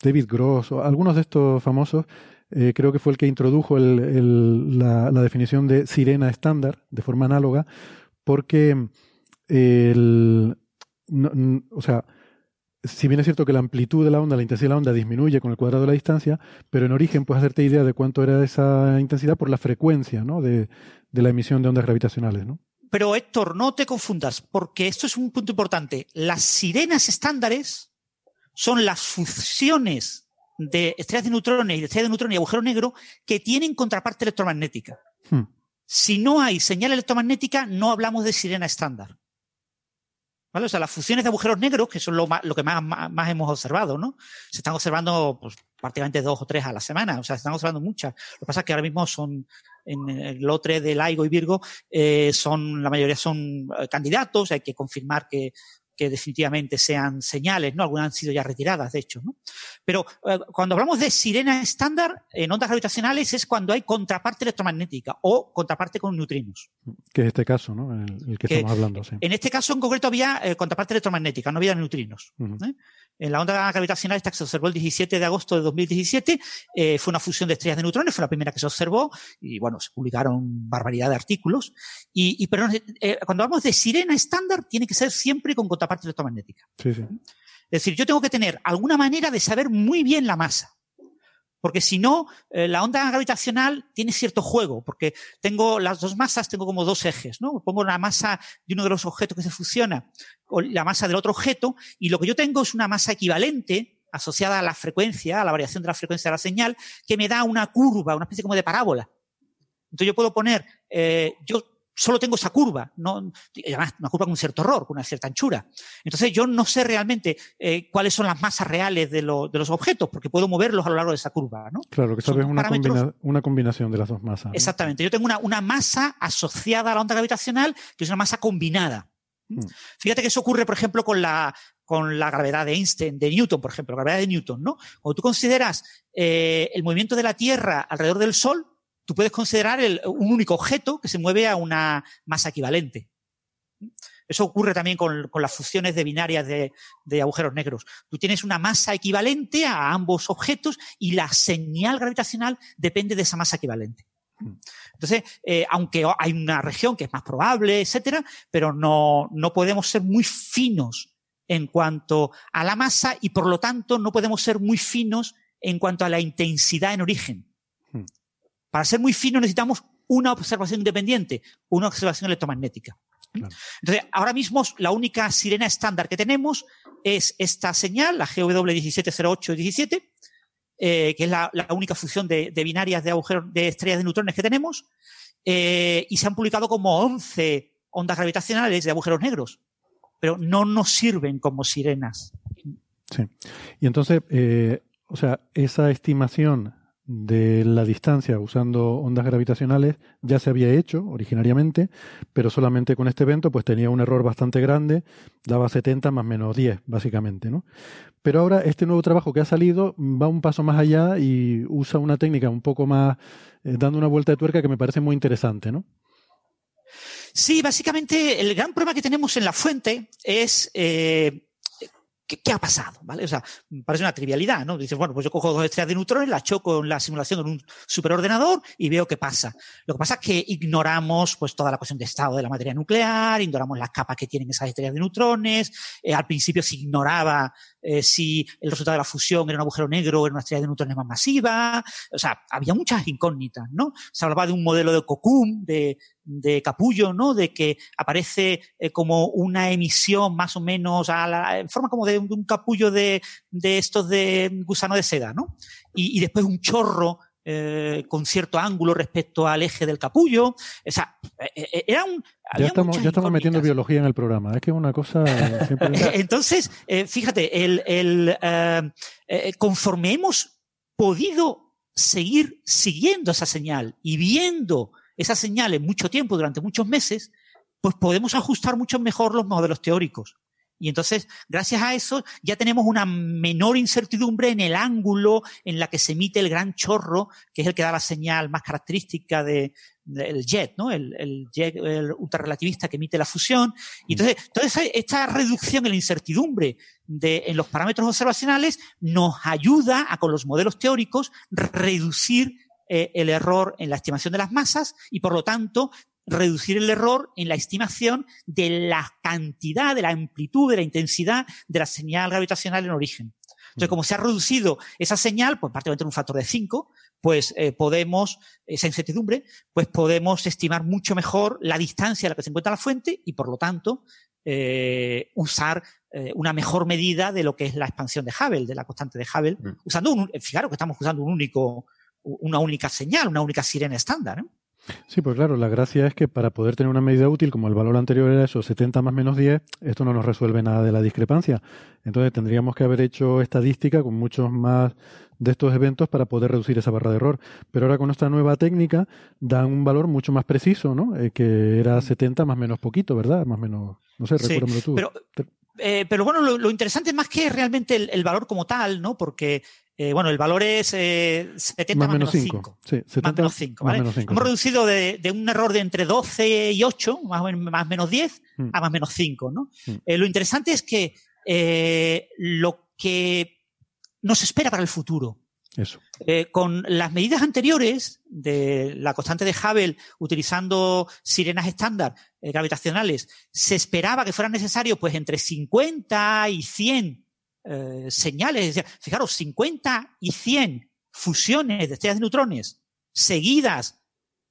David Gross o algunos de estos famosos. Eh, creo que fue el que introdujo la, definición de sirena estándar de forma análoga, porque o sea, si bien es cierto que la amplitud de la onda, la intensidad de la onda disminuye con el cuadrado de la distancia, pero en origen puedes hacerte idea de cuánto era esa intensidad por la frecuencia ¿no? de, de la emisión de ondas gravitacionales. ¿no? Pero Héctor, no te confundas, porque esto es un punto importante. Las sirenas estándares son las fusiones de estrellas de neutrones y de estrellas de neutrones y agujero negro que tienen contraparte electromagnética. Hmm. Si no hay señal electromagnética, no hablamos de sirena estándar. ¿Vale? O sea, las fusiones de agujeros negros, que son lo, que más, más, hemos observado, ¿no? Se están observando pues, prácticamente dos o tres a la semana, o sea, se están observando muchas. Lo que pasa es que ahora mismo son en el lotre de Laigo y Virgo, eh, son, la mayoría son eh, candidatos, hay que confirmar que, que definitivamente sean señales, ¿no? Algunas han sido ya retiradas, de hecho, ¿no? Pero eh, cuando hablamos de sirena estándar en ondas gravitacionales es cuando hay contraparte electromagnética o contraparte con neutrinos. Que es este caso, ¿no? El, que, estamos hablando, sí. En este caso en concreto había contraparte electromagnética, no había neutrinos en la onda gravitacional esta que se observó el 17 de agosto de 2017 eh, fue una fusión de estrellas de neutrones, fue la primera que se observó y bueno, se publicaron barbaridad de artículos. Y, pero eh, cuando hablamos de sirena estándar tiene que ser siempre con contraparte electromagnética. Sí, sí. Es decir, yo tengo que tener alguna manera de saber muy bien la masa. Porque si no, eh, la onda gravitacional tiene cierto juego, porque tengo las dos masas, tengo como dos ejes, ¿no? Pongo la masa de uno de los objetos que se fusiona con la masa del otro objeto, y lo que yo tengo es una masa equivalente asociada a la frecuencia, a la variación de la frecuencia de la señal, que me da una curva, una especie como de parábola. Entonces yo puedo poner, eh, yo solo tengo esa curva, no, además una curva con un cierto error, con una cierta anchura. Entonces yo no sé realmente eh, cuáles son las masas reales de, de, los objetos, porque puedo moverlos a lo largo de esa curva, ¿no? Claro, que sabes una, una, combinación de las dos masas. Exactamente. Yo tengo una, una, masa asociada a la onda gravitacional, que es una masa combinada. Hmm. Fíjate que eso ocurre, por ejemplo, con la, con la gravedad de Einstein, de Newton, por ejemplo, la gravedad de Newton, ¿no? Cuando tú consideras eh, el movimiento de la Tierra alrededor del Sol, tú puedes considerar un único objeto que se mueve a una masa equivalente. Eso ocurre también con, las fusiones de binarias de, agujeros negros. Tú tienes una masa equivalente a ambos objetos y la señal gravitacional depende de esa masa equivalente. Entonces, eh, aunque hay una región que es más probable, etcétera, pero no, no podemos ser muy finos en cuanto a la masa y por lo tanto no podemos ser muy finos en cuanto a la intensidad en origen. Para ser muy fino necesitamos una observación independiente, una observación electromagnética. Entonces, ahora mismo la única sirena estándar que tenemos es esta señal, la GW170817, eh, que es la, única función de, binarias de agujeros de estrellas de neutrones que tenemos, eh, y se han publicado como 11 ondas gravitacionales de agujeros negros, pero no nos sirven como sirenas. Sí. Y entonces, eh, o sea, esa estimación de la distancia usando ondas gravitacionales ya se había hecho originariamente, pero solamente con este evento pues tenía un error bastante grande, daba 70 más menos 10 básicamente, ¿no? Pero ahora este nuevo trabajo que ha salido va un paso más allá y usa una técnica un poco más eh, dando una vuelta de tuerca que me parece muy interesante, ¿no? Sí, básicamente el gran problema que tenemos en la fuente es eh, ¿Qué, ha pasado? ¿Vale? O sea, parece una trivialidad, ¿no? Dices, bueno, pues yo cojo dos estrellas de neutrones, las choco en la simulación de un superordenador y veo qué pasa. Lo que pasa es que ignoramos pues toda la cuestión de estado de la materia nuclear, ignoramos las capas que tienen esas estrellas de neutrones, eh, al principio se ignoraba eh, si el resultado de la fusión era un agujero negro o era una estrella de neutrones más masiva. O sea, había muchas incógnitas, ¿no? Se hablaba de un modelo de Cocoon, de, de capullo, ¿no? De que aparece eh, como una emisión más o menos a la, en forma como de, un capullo de, de, estos de gusano de seda, ¿no? Y, y después un chorro eh, con cierto ángulo respecto al eje del capullo. O sea, eh, era un, ya estamos, ya estamos metiendo biología en el programa. Es que es una cosa. Entonces, fíjate, el, el conforme hemos podido seguir siguiendo esa señal y viendo esa señal en mucho tiempo, durante muchos meses, pues podemos ajustar mucho mejor los modelos teóricos. Y entonces, gracias a eso, ya tenemos una menor incertidumbre en el ángulo en la que se emite el gran chorro, que es el que da la señal más característica de, del jet, ¿no? El, jet el ultrarrelativista que emite la fusión. Y entonces, toda esta reducción en la incertidumbre de, en los parámetros observacionales nos ayuda a, con los modelos teóricos, reducir eh, el error en la estimación de las masas y, por lo tanto, reducir el error en la estimación de la cantidad, de la amplitud, de la intensidad de la señal gravitacional en origen. Entonces, como se ha reducido esa señal, pues prácticamente en un factor de 5, pues eh, podemos, esa incertidumbre, pues podemos estimar mucho mejor la distancia a la que se encuentra la fuente y, por lo tanto, eh, usar una mejor medida de lo que es la expansión de Hubble, de la constante de Hubble, mm. usando un, fijaros que estamos usando un único, una única señal, una única sirena estándar. ¿eh? Sí, pues claro, la gracia es que para poder tener una medida útil, como el valor anterior era eso, 70 más menos 10, esto no nos resuelve nada de la discrepancia. Entonces tendríamos que haber hecho estadística con muchos más de estos eventos para poder reducir esa barra de error. Pero ahora con esta nueva técnica dan un valor mucho más preciso, ¿no? Eh, que era 70 más menos poquito, ¿verdad? Más menos, no sé, recuérdamelo tú. Pero, eh, pero bueno, lo, interesante es más que realmente el, valor como tal, ¿no? Porque eh, bueno, el valor es eh, 70 más, menos 5. Sí, 70 más menos 5, ¿vale? Menos 5 Hemos reducido de, de, un error de entre 12 y 8, más o menos, más menos 10, mm. a más menos 5, ¿no? Mm. Eh, lo interesante es que eh, lo que nos espera para el futuro. Eso. Eh, con las medidas anteriores de la constante de Hubble utilizando sirenas estándar eh, gravitacionales, se esperaba que fuera necesario pues entre 50 y 100 eh, señales. Fijaros, 50 y 100 fusiones de estrellas de neutrones seguidas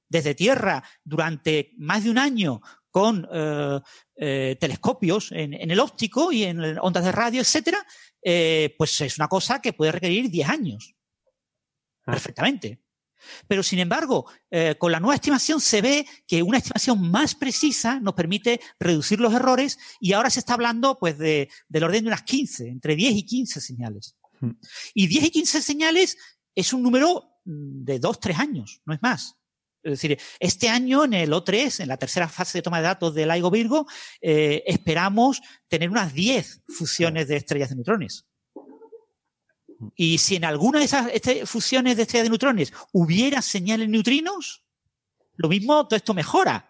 desde Tierra durante más de un año con eh, eh, telescopios en, el óptico y en ondas de radio, etcétera, eh, pues es una cosa que puede requerir 10 años. Ah. Perfectamente. Pero, sin embargo, con la nueva estimación se ve que una estimación más precisa nos permite reducir los errores y ahora se está hablando pues, de, del orden de unas 15, entre 10 y 15 señales. Hmm. Y 10 y 15 señales es un número mm, de 2, 3 años, no es más. Es decir, este año en el O3, en la tercera fase de toma de datos del LIGO Virgo, eh, esperamos tener unas 10 fusiones de estrellas de neutrones. Y si en alguna de esas este, fusiones de estrellas de neutrones hubiera señales neutrinos, lo mismo, todo esto mejora.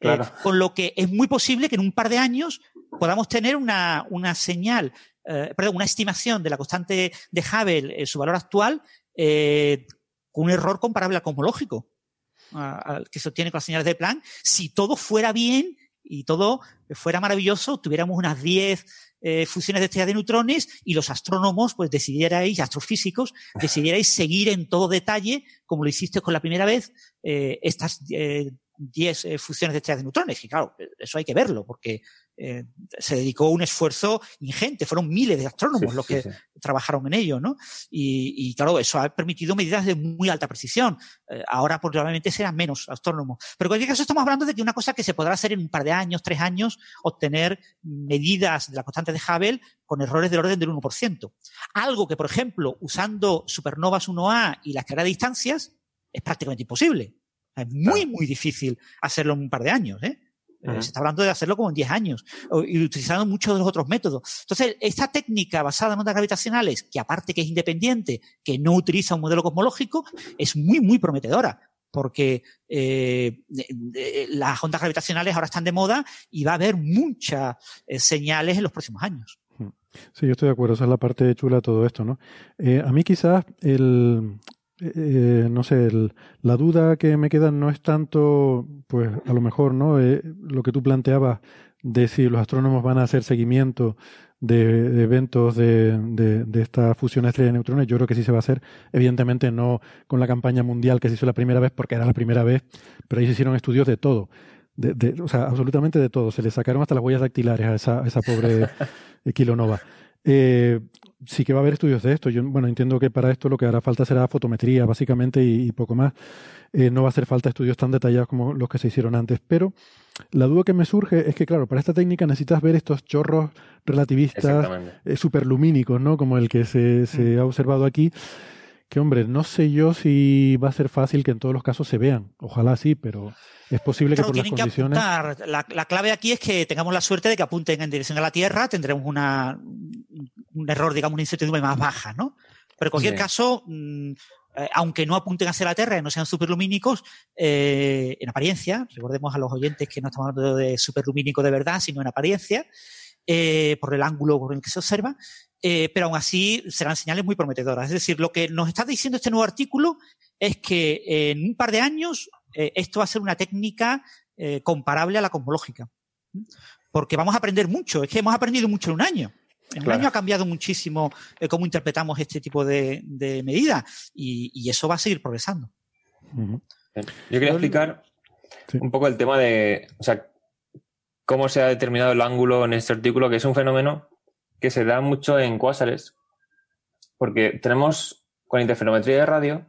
Eh, con lo que es muy posible que en un par de años podamos tener una, una señal, eh, perdón, una estimación de la constante de Hubble, su valor actual, con un error comparable al cosmológico que se obtiene con las señales de plan, si todo fuera bien y todo fuera maravilloso, tuviéramos unas 10 eh, fusiones de estrellas de neutrones y los astrónomos, pues decidierais, astrofísicos, decidierais seguir en todo detalle, como lo hiciste con la primera vez, eh, estas 10 eh, fusiones de estrellas de neutrones. Y claro, eso hay que verlo, porque eh, se dedicó un esfuerzo ingente, fueron miles de astrónomos los que trabajaron en ello, ¿no? Y, claro, eso ha permitido medidas de muy alta precisión. Eh, ahora probablemente serán menos astrónomos. Pero en cualquier caso estamos hablando de que una cosa que se podrá hacer en un par de años, tres años, obtener medidas de la constante de Hubble con errores del orden del 1%. Algo que, por ejemplo, usando supernovas 1A y las carreras de distancias, es prácticamente imposible. Es muy, muy difícil hacerlo en un par de años, ¿eh? Eh, se está hablando de hacerlo como en 10 años y utilizando muchos de los otros métodos. Entonces, esta técnica basada en ondas gravitacionales, que aparte que es independiente, que no utiliza un modelo cosmológico, es muy, muy prometedora porque eh, las ondas gravitacionales ahora están de moda y va a haber muchas eh, señales en los próximos años. Sí, yo estoy de acuerdo, esa es la parte chula de todo esto, ¿no? a mí quizás el, eh, no sé, la duda que me queda no es tanto, pues a lo mejor, ¿no? Eh, lo que tú planteabas de si los astrónomos van a hacer seguimiento de, eventos de, de, esta fusión estrella de neutrones, yo creo que sí se va a hacer. Evidentemente no con la campaña mundial que se hizo la primera vez, porque era la primera vez, pero ahí se hicieron estudios de todo. De, o sea, absolutamente de todo. Se le sacaron hasta las huellas dactilares a esa, a esa pobre kilonova. Eh, sí que va a haber estudios de esto. Yo, bueno, entiendo que para esto lo que hará falta será fotometría, básicamente, y, poco más. Eh, no va a hacer falta estudios tan detallados como los que se hicieron antes. Pero la duda que me surge es que, claro, para esta técnica necesitas ver estos chorros relativistas eh, superlumínicos, ¿no? Como el que se, se mm. ha observado aquí. Que, hombre, no sé yo si va a ser fácil que en todos los casos se vean. Ojalá sí, pero es posible que por las condiciones. La, la, clave aquí es que tengamos la suerte de que apunten en dirección a la Tierra, tendremos una, un error, digamos, una incertidumbre más baja, ¿no? Pero en cualquier caso, mm, eh, aunque no apunten hacia la Tierra y no sean superlumínicos, eh, en apariencia, recordemos a los oyentes que no estamos hablando de superlumínico de verdad, sino en apariencia, eh, por el ángulo por el que se observa, pero aún así serán señales muy prometedoras. Es decir, lo que nos está diciendo este nuevo artículo es que en un par de años esto va a ser una técnica comparable a la cosmológica. Porque vamos a aprender mucho, es que hemos aprendido mucho en un año. En un año ha cambiado muchísimo eh, cómo interpretamos este tipo de, medidas y, eso va a seguir progresando. Yo quería explicar un poco el tema de, o sea, cómo se ha determinado el ángulo en este artículo, que es un fenómeno que se da mucho en cuásares, porque tenemos, con interferometría de radio,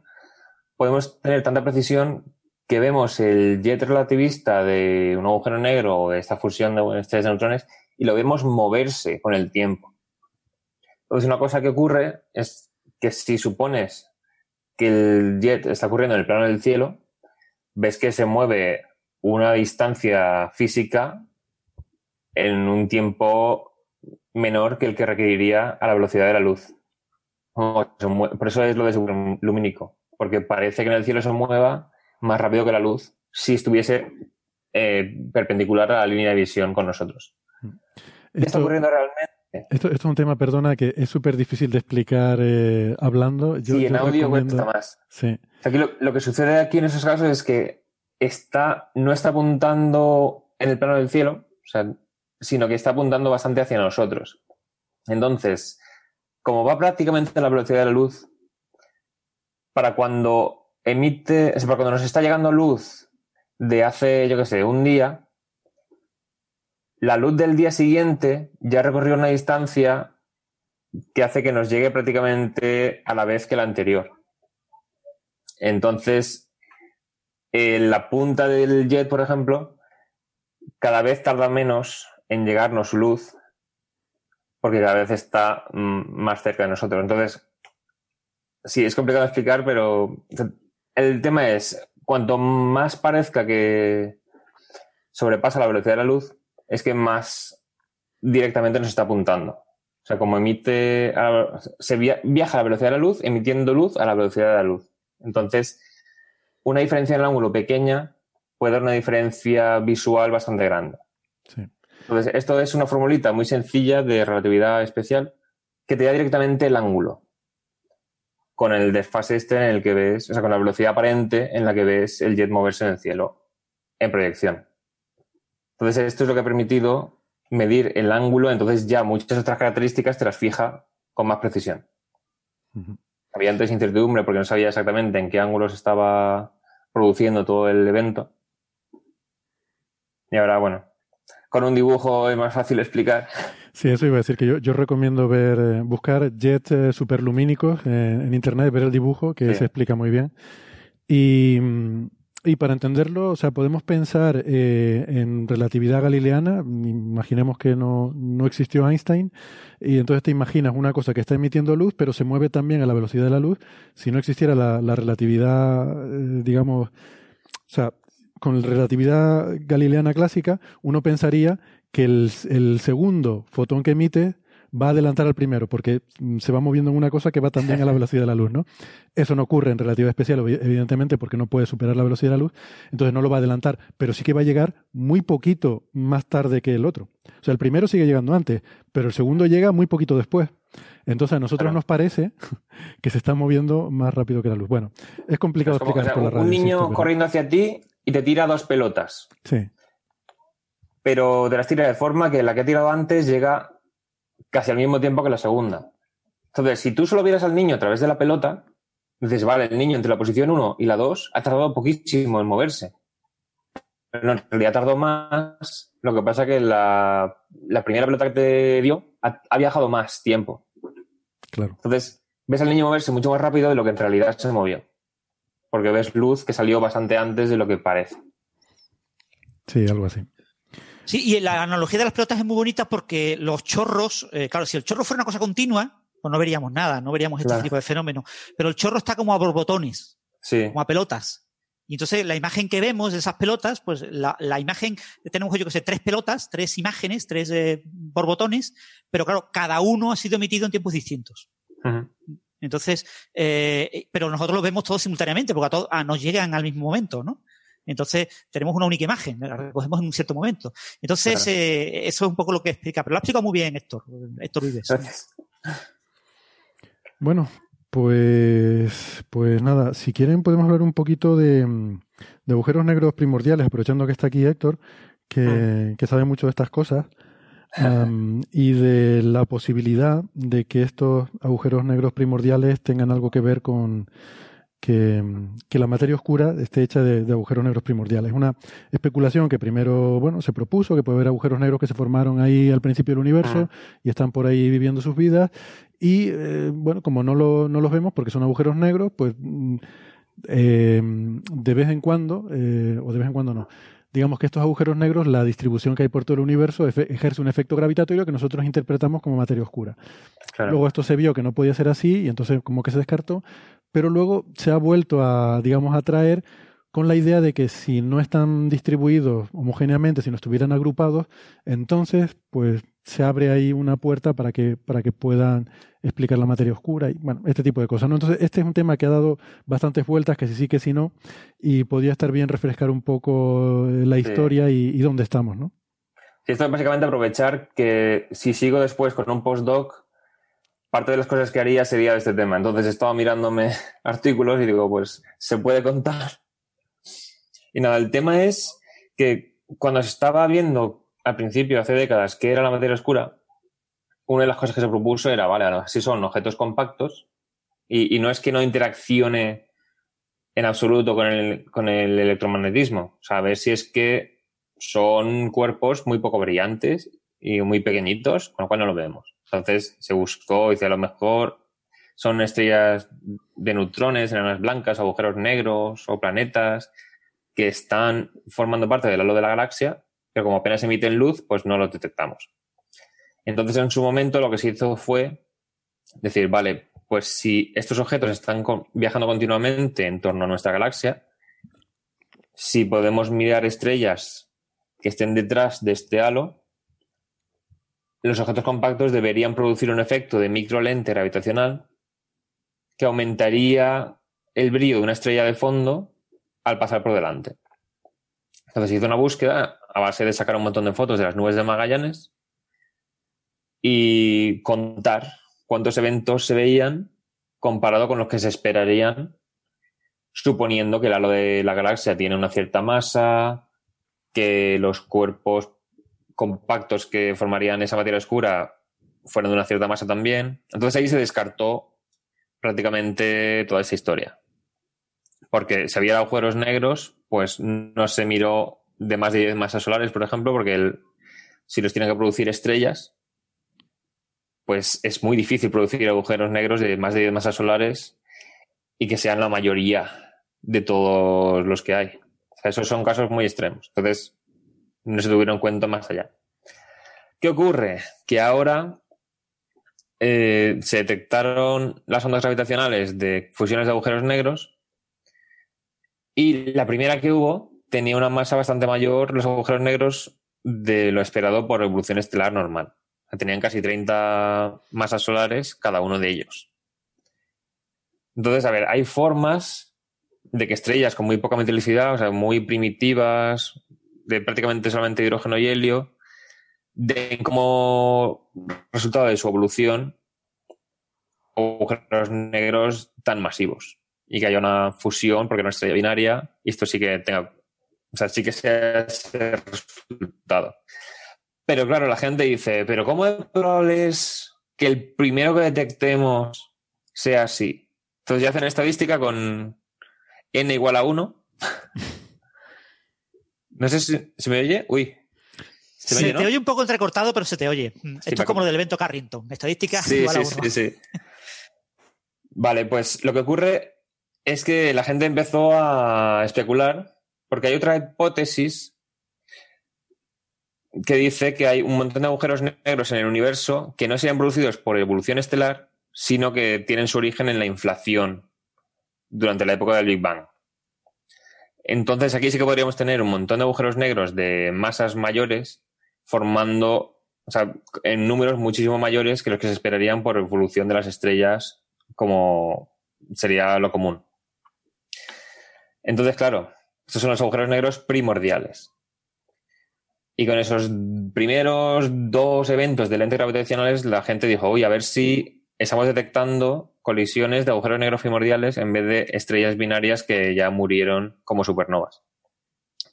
podemos tener tanta precisión que vemos el jet relativista de un agujero negro o de esta fusión de estrellas de neutrones y lo vemos moverse con el tiempo. Entonces, una cosa que ocurre es que si supones que el jet está ocurriendo en el plano del cielo, ves que se mueve una distancia física en un tiempo menor que el que requeriría a la velocidad de la luz. Por eso es lo de lumínico, porque parece que en el cielo se mueva más rápido que la luz si estuviese eh, perpendicular a la línea de visión con nosotros. ¿Qué está ocurriendo realmente? Esto, es un tema, perdona, que es súper difícil de explicar eh, hablando. Yo, sí, en audio cuesta más. Sí. Aquí lo, que sucede aquí en esos casos es que está, no está apuntando en el plano del cielo, sino que está apuntando bastante hacia nosotros. Entonces, como va prácticamente a la velocidad de la luz, para cuando emite, para cuando nos está llegando luz de hace, yo qué sé, un día, la luz del día siguiente ya recorrió una distancia que hace que nos llegue prácticamente a la vez que la anterior. Entonces, en la punta del jet, por ejemplo, cada vez tarda menos en llegarnos luz porque cada vez está mm, más cerca de nosotros. Entonces, sí, es complicado explicar, pero el tema es, cuanto más parezca que sobrepasa la velocidad de la luz, es que más directamente nos está apuntando. O sea, como emite, se viaja a la velocidad de la luz, emitiendo luz a la velocidad de la luz. Entonces, una diferencia en el ángulo pequeña puede dar una diferencia visual bastante grande. Entonces, esto es una formulita muy sencilla de relatividad especial que te da directamente el ángulo con el desfase este en el que ves, o sea, con la velocidad aparente en la que ves el jet moverse en el cielo en proyección. Entonces, esto es lo que ha permitido medir el ángulo, entonces ya muchas otras características te las fija con más precisión. Había antes incertidumbre porque no sabía exactamente en qué ángulo se estaba produciendo todo el evento. Y ahora, bueno, con un dibujo es más fácil explicar. Sí, eso iba a decir que yo, yo recomiendo ver, eh, buscar jets eh, superlumínicos eh, en internet, ver el dibujo, que se explica muy bien. Y, y, para entenderlo, o sea, podemos pensar en relatividad galileana, imaginemos que no, no existió Einstein, y entonces te imaginas una cosa que está emitiendo luz, pero se mueve también a la velocidad de la luz. Si no existiera la, la relatividad, digamos, o sea, con la relatividad galileana clásica, uno pensaría que el, el, segundo fotón que emite va a adelantar al primero, porque se va moviendo en una cosa que va también a la velocidad de la luz, ¿no? Eso no ocurre en relatividad especial, evidentemente, porque no puede superar la velocidad de la luz, entonces no lo va a adelantar, pero sí que va a llegar muy poquito más tarde que el otro. O sea, el primero sigue llegando antes, pero el segundo llega muy poquito después. Entonces a nosotros nos parece que se está moviendo más rápido que la luz. Bueno, es complicado explicar por la radio. Un niño corriendo hacia ti y te tira dos pelotas. Sí. Pero te las tira de forma que la que ha tirado antes llega casi al mismo tiempo que la segunda. Entonces, si tú solo vieras al niño a través de la pelota, dices, vale, el niño entre la posición 1 y la 2 ha tardado poquísimo en moverse. Pero en realidad tardó más. Lo que pasa que la, la primera pelota que te dio ha, ha, viajado más tiempo. Claro. Entonces, ves al niño moverse mucho más rápido de lo que en realidad se movió porque ves luz que salió bastante antes de lo que parece. Sí, algo así. Sí, y la analogía de las pelotas es muy bonita porque los chorros, eh, claro, si el chorro fuera una cosa continua, pues no veríamos nada, no veríamos este tipo de fenómeno. Pero el chorro está como a borbotones, sí. como a pelotas. Y entonces la imagen que vemos de esas pelotas, pues la, la imagen, tenemos yo que sé, tres pelotas, tres imágenes, tres eh, borbotones, pero claro, cada uno ha sido emitido en tiempos distintos. Uh entonces, eh, pero nosotros lo vemos todos simultáneamente, porque a todos ah, nos llegan al mismo momento, ¿no? Entonces, tenemos una única imagen, la recogemos en un cierto momento. Entonces, claro. eh, eso es un poco lo que explica, pero lo ha explicado muy bien Héctor, Héctor Vives. Gracias. Bueno, pues, pues nada, si quieren podemos hablar un poquito de, de agujeros negros primordiales, aprovechando que está aquí Héctor, que, mm. que sabe mucho de estas cosas. Um, y de la posibilidad de que estos agujeros negros primordiales tengan algo que ver con que, que la materia oscura esté hecha de, de, agujeros negros primordiales. Una especulación que primero, bueno, se propuso, que puede haber agujeros negros que se formaron ahí al principio del universo y están por ahí viviendo sus vidas. Y, eh, bueno, como no, lo, no los vemos porque son agujeros negros, pues eh, de vez en cuando, eh, o de vez en cuando no, digamos que estos agujeros negros, la distribución que hay por todo el universo ejerce un efecto gravitatorio que nosotros interpretamos como materia oscura. Claro. Luego esto se vio que no podía ser así y entonces como que se descartó, pero luego se ha vuelto a, digamos, a traer con la idea de que si no están distribuidos homogéneamente, si no estuvieran agrupados, entonces pues se abre ahí una puerta para que, para que puedan explicar la materia oscura y bueno, este tipo de cosas. ¿no? Entonces, este es un tema que ha dado bastantes vueltas, que si sí, que si no, y podría estar bien refrescar un poco la historia sí. y, y, dónde estamos, ¿no? Sí, esto es básicamente aprovechar que si sigo después con un postdoc, parte de las cosas que haría sería este tema. Entonces he estado mirándome artículos y digo, pues se puede contar. Y nada, el tema es que cuando se estaba viendo al principio, hace décadas, qué era la materia oscura, una de las cosas que se propuso era, vale, si son objetos compactos Y, no es que no interaccione en absoluto con el, con el electromagnetismo. O sea, a ver si es que son cuerpos muy poco brillantes y muy pequeñitos, con lo cual no lo vemos. Entonces se buscó, dice a lo mejor son estrellas de neutrones, enanas blancas, agujeros negros o planetas que están formando parte del halo de la galaxia, pero como apenas emiten luz, pues no los detectamos. Entonces, en su momento, lo que se hizo fue decir, vale, pues si estos objetos están viajando continuamente en torno a nuestra galaxia, si podemos mirar estrellas que estén detrás de este halo, los objetos compactos deberían producir un efecto de microlente gravitacional que aumentaría el brillo de una estrella de fondo al pasar por delante. Entonces hizo una búsqueda a base de sacar un montón de fotos de las nubes de Magallanes y contar cuántos eventos se veían comparado con los que se esperarían, suponiendo que el halo de la galaxia tiene una cierta masa, que los cuerpos compactos que formarían esa materia oscura fueron de una cierta masa también. Entonces ahí se descartó prácticamente toda esa historia. Porque si había agujeros negros, pues no se miró de más de 10 masas solares, por ejemplo, porque si los tienen que producir estrellas, pues es muy difícil producir agujeros negros de más de 10 masas solares y que sean la mayoría de todos los que hay. esos son casos muy extremos. Entonces, no se tuvieron en cuenta más allá. ¿Qué ocurre? Que ahora eh, se detectaron las ondas gravitacionales de fusiones de agujeros negros y la primera que hubo tenía una masa bastante mayor, los agujeros negros, de lo esperado por evolución estelar normal. Tenían casi 30 masas solares cada uno de ellos. Entonces, a ver, hay formas de que estrellas con muy poca metalicidad, o sea, muy primitivas, de prácticamente solamente hidrógeno y helio, de como resultado de su evolución agujeros negros tan masivos y que haya una fusión porque no es estrella binaria y esto sí que tenga, o sea, sí que sea ese resultado. Pero claro, la gente dice, pero ¿cómo es probable es que el primero que detectemos sea así? Entonces ya hacen estadística con n igual a 1. no sé si, se me oye. Uy, se, te oye un poco entrecortado, pero se te oye. Esto es como lo del evento Carrington. Estadística sí, sí, sí, sí. Vale, pues lo que ocurre es que la gente empezó a especular porque hay otra hipótesis que dice que hay un montón de agujeros negros en el universo que no serían producidos por evolución estelar, sino que tienen su origen en la inflación durante la época del Big Bang. Entonces aquí sí que podríamos tener un montón de agujeros negros de masas mayores formando, o sea, en números muchísimo mayores que los que se esperarían por evolución de las estrellas, como sería lo común. Entonces, claro, estos son los agujeros negros primordiales. Y con esos primeros dos eventos de lentes gravitacionales, la gente dijo, uy, a ver si estamos detectando colisiones de agujeros negros primordiales en vez de estrellas binarias que ya murieron como supernovas.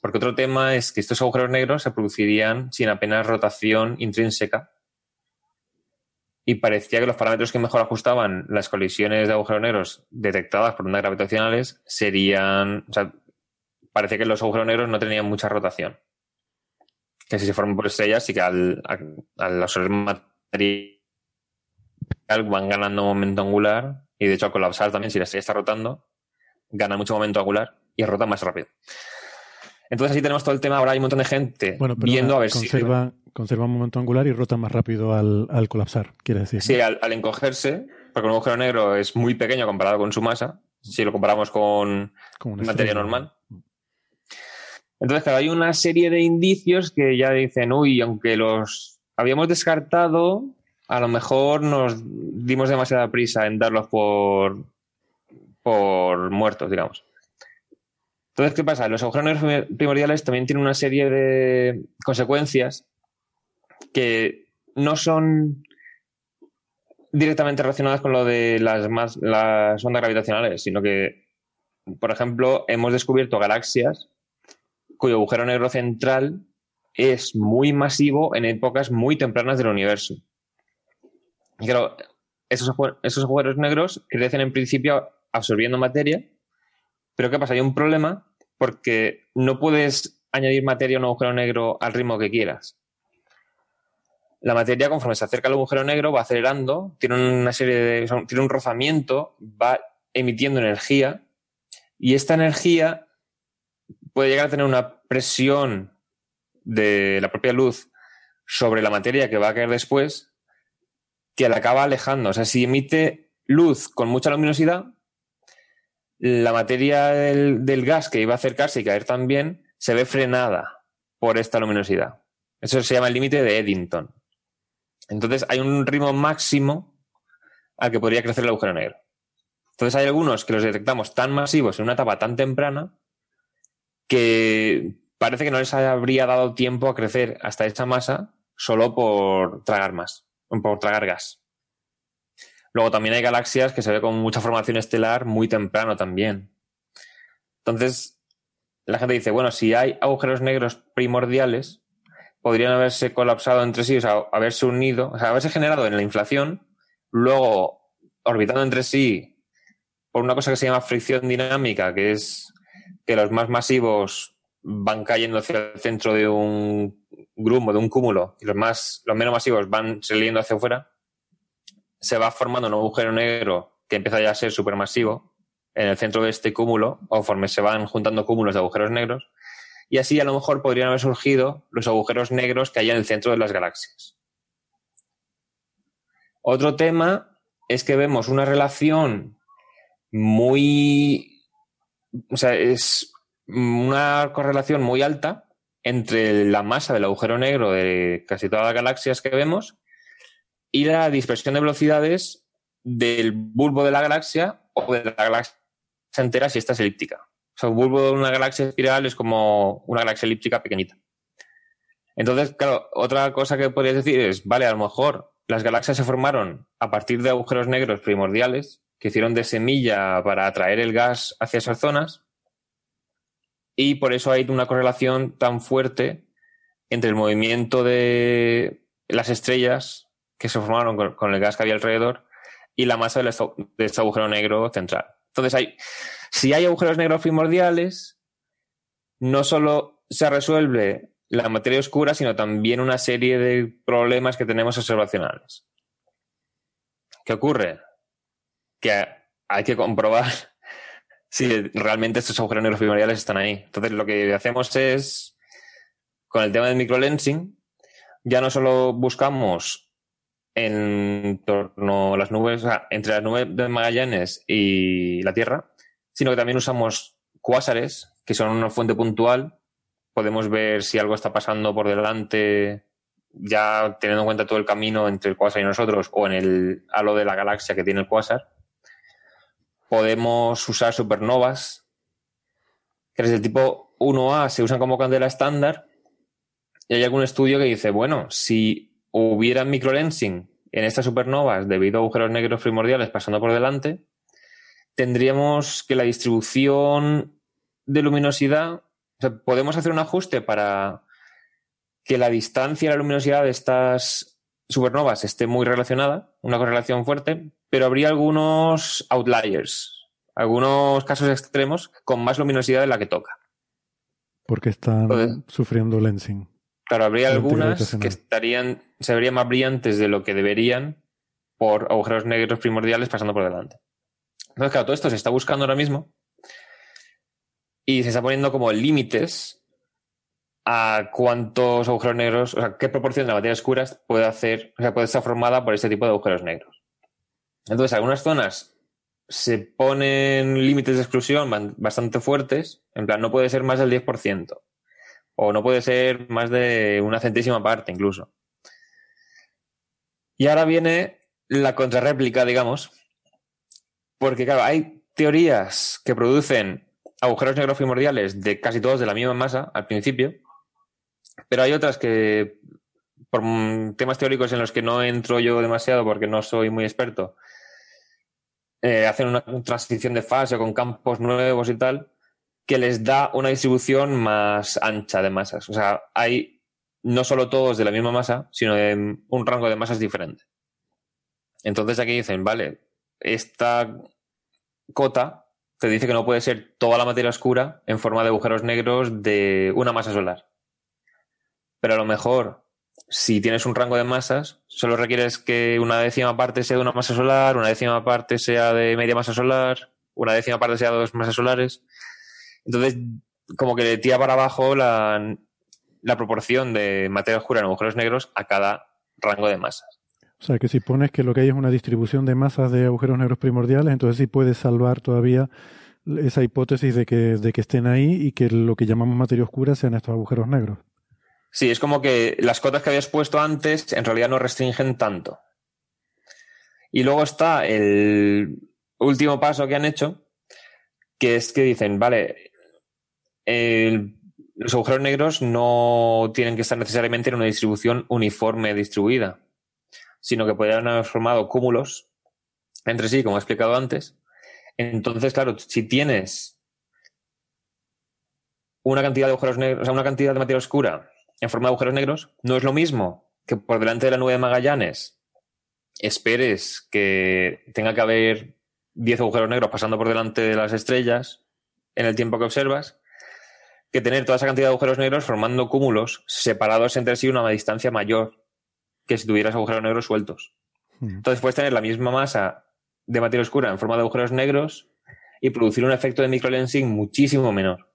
Porque otro tema es que estos agujeros negros se producirían sin apenas rotación intrínseca. Y parecía que los parámetros que mejor ajustaban las colisiones de agujeros negros detectadas por ondas gravitacionales serían. O sea, parecía que los agujeros negros no tenían mucha rotación. Que si se forman por estrellas, sí que al, al absorber material van ganando momento angular. Y de hecho, al colapsar también, si la estrella está rotando, gana mucho momento angular y rota más rápido. Entonces así tenemos todo el tema. Ahora hay un montón de gente viendo a ver conserva, si... Conserva un momento angular y rota más rápido al, colapsar, quiere decir. Sí, al, encogerse, porque un agujero negro es muy pequeño comparado con su masa, si lo comparamos con, materia normal. Entonces, claro, hay una serie de indicios que ya dicen, uy, aunque los habíamos descartado, a lo mejor nos dimos demasiada prisa en darlos por, por muertos, digamos. Entonces, ¿qué pasa? Los agujeros negros primordiales también tienen una serie de consecuencias que no son directamente relacionadas con lo de las, más, las ondas gravitacionales, sino que, por ejemplo, hemos descubierto galaxias cuyo agujero negro central es muy masivo en épocas muy tempranas del universo. Y claro, esos, esos agujeros negros crecen en principio absorbiendo materia, pero ¿qué pasa? Hay un problema porque no puedes añadir materia a un agujero negro al ritmo que quieras. La materia, conforme se acerca al agujero negro, va acelerando, tiene una serie de. tiene un rozamiento, va emitiendo energía, y esta energía puede llegar a tener una presión de la propia luz sobre la materia que va a caer después, que la acaba alejando. O sea, si emite luz con mucha luminosidad, la materia del, gas que iba a acercarse y caer también se ve frenada por esta luminosidad. Eso se llama el límite de Eddington. Entonces hay un ritmo máximo al que podría crecer el agujero negro. Entonces hay algunos que los detectamos tan masivos en una etapa tan temprana que parece que no les habría dado tiempo a crecer hasta esa masa solo por tragar más, por tragar gas. Luego también hay galaxias que se ve con mucha formación estelar muy temprano también. Entonces, la gente dice, bueno, si hay agujeros negros primordiales, podrían haberse colapsado entre sí, o sea, haberse unido, o sea, haberse generado en la inflación, luego orbitando entre sí por una cosa que se llama fricción dinámica, que es que los más masivos van cayendo hacia el centro de un grumo, de un cúmulo, y los más, los menos masivos van saliendo hacia afuera, se va formando un agujero negro que empieza ya a ser supermasivo en el centro de este cúmulo, o conforme se van juntando cúmulos de agujeros negros, y así a lo mejor podrían haber surgido los agujeros negros que hay en el centro de las galaxias. Otro tema es que vemos una relación muy. O sea, es una correlación muy alta entre la masa del agujero negro de casi todas las galaxias que vemos y la dispersión de velocidades del bulbo de la galaxia o de la galaxia entera si esta es elíptica. O sea, un bulbo de una galaxia espiral es como una galaxia elíptica pequeñita. Entonces, claro, otra cosa que podrías decir es, vale, a lo mejor las galaxias se formaron a partir de agujeros negros primordiales que hicieron de semilla para atraer el gas hacia esas zonas y por eso hay una correlación tan fuerte entre el movimiento de las estrellas que se formaron con, el gas que había alrededor y la masa de este agujero negro central. Entonces, si hay agujeros negros primordiales, no solo se resuelve la materia oscura, sino también una serie de problemas que tenemos observacionales. ¿Qué ocurre? Que hay que comprobar si realmente estos agujeros negros primordiales están ahí. Entonces, lo que hacemos es, con el tema del microlensing, ya no solo buscamos en torno a las nubes, entre las nubes de Magallanes y la Tierra, sino que también usamos cuásares, que son una fuente puntual. Podemos ver si algo está pasando por delante, ya teniendo en cuenta todo el camino entre el cuásar y nosotros, o en el halo de la galaxia que tiene el cuásar podemos usar supernovas, que es del tipo 1A, se usan como candela estándar. Y hay algún estudio que dice, bueno, si hubiera microlensing en estas supernovas debido a agujeros negros primordiales pasando por delante, tendríamos que la distribución de luminosidad, o sea, podemos hacer un ajuste para que la distancia y la luminosidad de estas supernovas esté muy relacionada, una correlación fuerte, pero habría algunos outliers, algunos casos extremos con más luminosidad de la que toca. Porque están sufriendo lensing. Claro, habría algunas que estarían, se verían más brillantes de lo que deberían por agujeros negros primordiales pasando por delante. Entonces, claro, todo esto se está buscando ahora mismo y se está poniendo como límites a cuántos agujeros negros, o sea, qué proporción de la materia oscura puede hacer, o sea, puede estar formada por este tipo de agujeros negros. Entonces, algunas zonas se ponen límites de exclusión bastante fuertes, en plan, no puede ser más del 10%, o no puede ser más de una centésima parte incluso. Y ahora viene la contrarréplica, digamos, porque claro, hay teorías que producen agujeros negros primordiales de casi todos de la misma masa al principio, pero hay otras que, por temas teóricos en los que no entro yo demasiado porque no soy muy experto, eh, hacen una transición de fase con campos nuevos y tal, que les da una distribución más ancha de masas. O sea, hay no solo todos de la misma masa, sino de un rango de masas diferente. Entonces aquí dicen, vale, esta cota te dice que no puede ser toda la materia oscura en forma de agujeros negros de una masa solar. Pero a lo mejor, si tienes un rango de masas, solo requieres que una décima parte sea de una masa solar, una décima parte sea de media masa solar, una décima parte sea de dos masas solares. Entonces, como que le tira para abajo la, la proporción de materia oscura en agujeros negros a cada rango de masas. O sea, que si pones que lo que hay es una distribución de masas de agujeros negros primordiales, entonces sí puedes salvar todavía esa hipótesis de que, de que estén ahí y que lo que llamamos materia oscura sean estos agujeros negros. Sí, es como que las cotas que habías puesto antes en realidad no restringen tanto. Y luego está el último paso que han hecho, que es que dicen, vale, los agujeros negros no tienen que estar necesariamente en una distribución uniforme distribuida sino que podrían haber formado cúmulos entre sí, como he explicado antes. Entonces, claro, si tienes una cantidad de agujeros negros, o sea, una cantidad de materia oscura en forma de agujeros negros, no es lo mismo que por delante de la nube de Magallanes esperes que tenga que haber 10 agujeros negros pasando por delante de las estrellas en el tiempo que observas, que tener toda esa cantidad de agujeros negros formando cúmulos separados entre sí una distancia mayor que si tuvieras agujeros negros sueltos. Entonces puedes tener la misma masa de materia oscura en forma de agujeros negros y producir un efecto de microlensing muchísimo menor.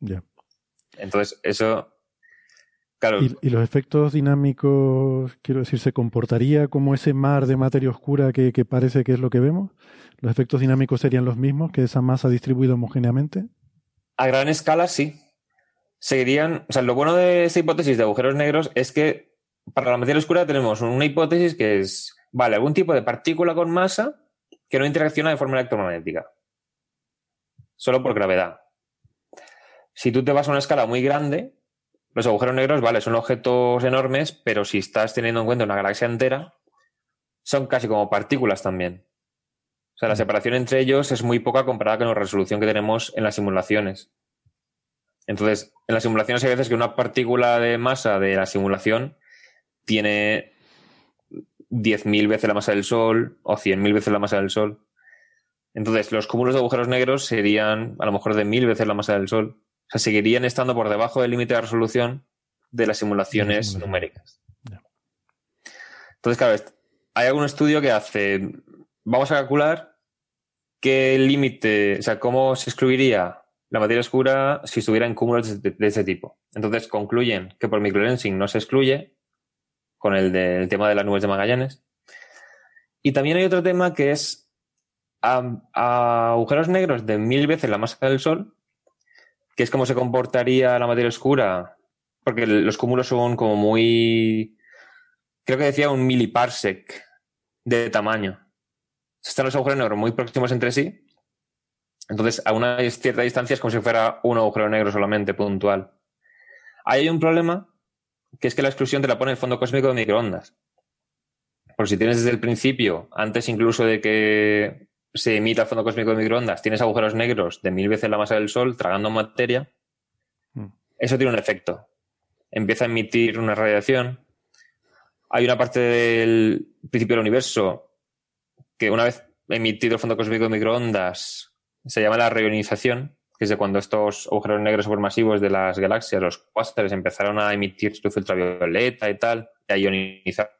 Ya. Entonces, eso. Claro. ¿Y, los efectos dinámicos, quiero decir, se comportaría como ese mar de materia oscura que, que, parece que es lo que vemos? ¿Los efectos dinámicos serían los mismos que esa masa distribuida homogéneamente? A gran escala, sí. Seguirían. O sea, lo bueno de esta hipótesis de agujeros negros es que para la materia oscura tenemos una hipótesis que es, vale, algún tipo de partícula con masa que no interacciona de forma electromagnética, solo por gravedad. Si tú te vas a una escala muy grande, los agujeros negros, vale, son objetos enormes, pero si estás teniendo en cuenta una galaxia entera, son casi como partículas también. O sea, la separación entre ellos es muy poca comparada con la resolución que tenemos en las simulaciones. Entonces, en las simulaciones hay veces que una partícula de masa de la simulación tiene 10.000 veces la masa del Sol o 100.000 veces la masa del Sol. Entonces, los cúmulos de agujeros negros serían a lo mejor de mil veces la masa del Sol. O sea, seguirían estando por debajo del límite de resolución de las simulaciones numéricas. Entonces, claro, hay algún estudio que hace, vamos a calcular qué límite, o sea, cómo se excluiría la materia oscura si estuviera en cúmulos de, de ese tipo. Entonces concluyen que por microlensing no se excluye con el del tema de las nubes de Magallanes. Y también hay otro tema que es a, agujeros negros de mil veces la masa del Sol, que es como se comportaría la materia oscura, porque los cúmulos son como muy, creo que decía un miliparsec de tamaño. Están los agujeros negros muy próximos entre sí, entonces a una cierta distancia es como si fuera un agujero negro solamente puntual. Ahí hay un problema que es que la exclusión te la pone el fondo cósmico de microondas. Por si tienes desde el principio, antes incluso de que se emita el fondo cósmico de microondas, tienes agujeros negros de mil veces la masa del Sol tragando materia, mm. eso tiene un efecto. Empieza a emitir una radiación. Hay una parte del principio del universo que una vez emitido el fondo cósmico de microondas se llama la reionización, que es de cuando estos agujeros negros supermasivos de las galaxias, los cuásares, empezaron a emitir luz ultravioleta y tal, y a ionizar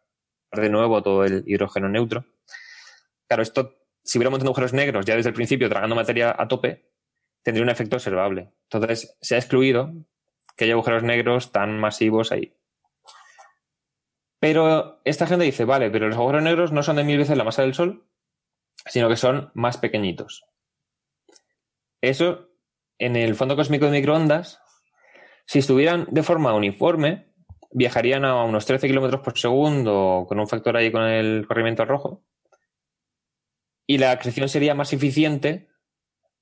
de nuevo todo el hidrógeno neutro. Claro, esto, si hubiéramos tenido agujeros negros ya desde el principio tragando materia a tope, tendría un efecto observable. Entonces, se ha excluido que haya agujeros negros tan masivos ahí. Pero esta gente dice, vale, pero los agujeros negros no son de mil veces la masa del Sol, sino que son más pequeñitos. Eso en el fondo cósmico de microondas, si estuvieran de forma uniforme, viajarían a unos 13 kilómetros por segundo con un factor ahí con el corrimiento rojo. Y la acreción sería más eficiente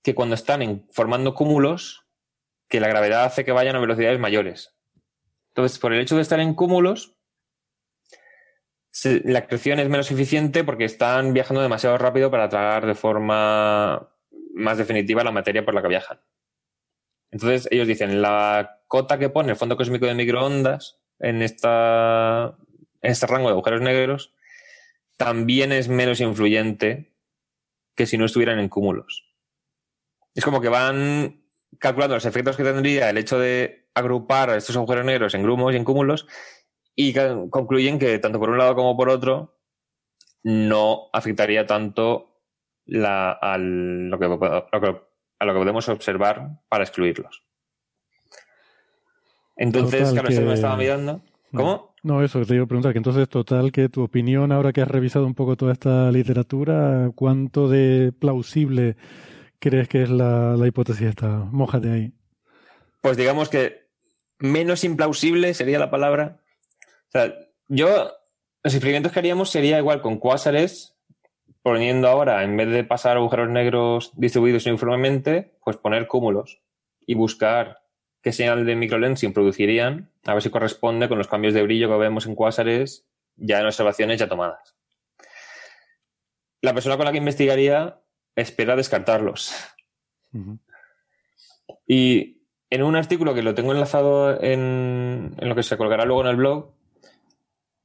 que cuando están formando cúmulos, que la gravedad hace que vayan a velocidades mayores. Entonces, por el hecho de estar en cúmulos, la acreción es menos eficiente porque están viajando demasiado rápido para tragar de forma más definitiva la materia por la que viajan. Entonces ellos dicen, la cota que pone el fondo cósmico de microondas en, esta, en este rango de agujeros negros también es menos influyente que si no estuvieran en cúmulos. Es como que van calculando los efectos que tendría el hecho de agrupar estos agujeros negros en grumos y en cúmulos y concluyen que tanto por un lado como por otro no afectaría tanto a, lo que, a lo que podemos observar para excluirlos. Entonces, claro, que... me estaba mirando. ¿Cómo? No, eso que te iba a preguntar, que entonces, total, que tu opinión, ahora que has revisado un poco toda esta literatura, ¿cuánto de plausible crees que es la, hipótesis esta? Mójate ahí. Pues digamos que menos implausible sería la palabra. O sea, yo, los experimentos que haríamos sería igual con cuásares, poniendo ahora, en vez de pasar agujeros negros distribuidos uniformemente, pues poner cúmulos y buscar qué señal de microlensing producirían, a ver si corresponde con los cambios de brillo que vemos en cuásares ya en observaciones ya tomadas. La persona con la que investigaría espera descartarlos. Y en un artículo que lo tengo enlazado en, en, lo que se colgará luego en el blog,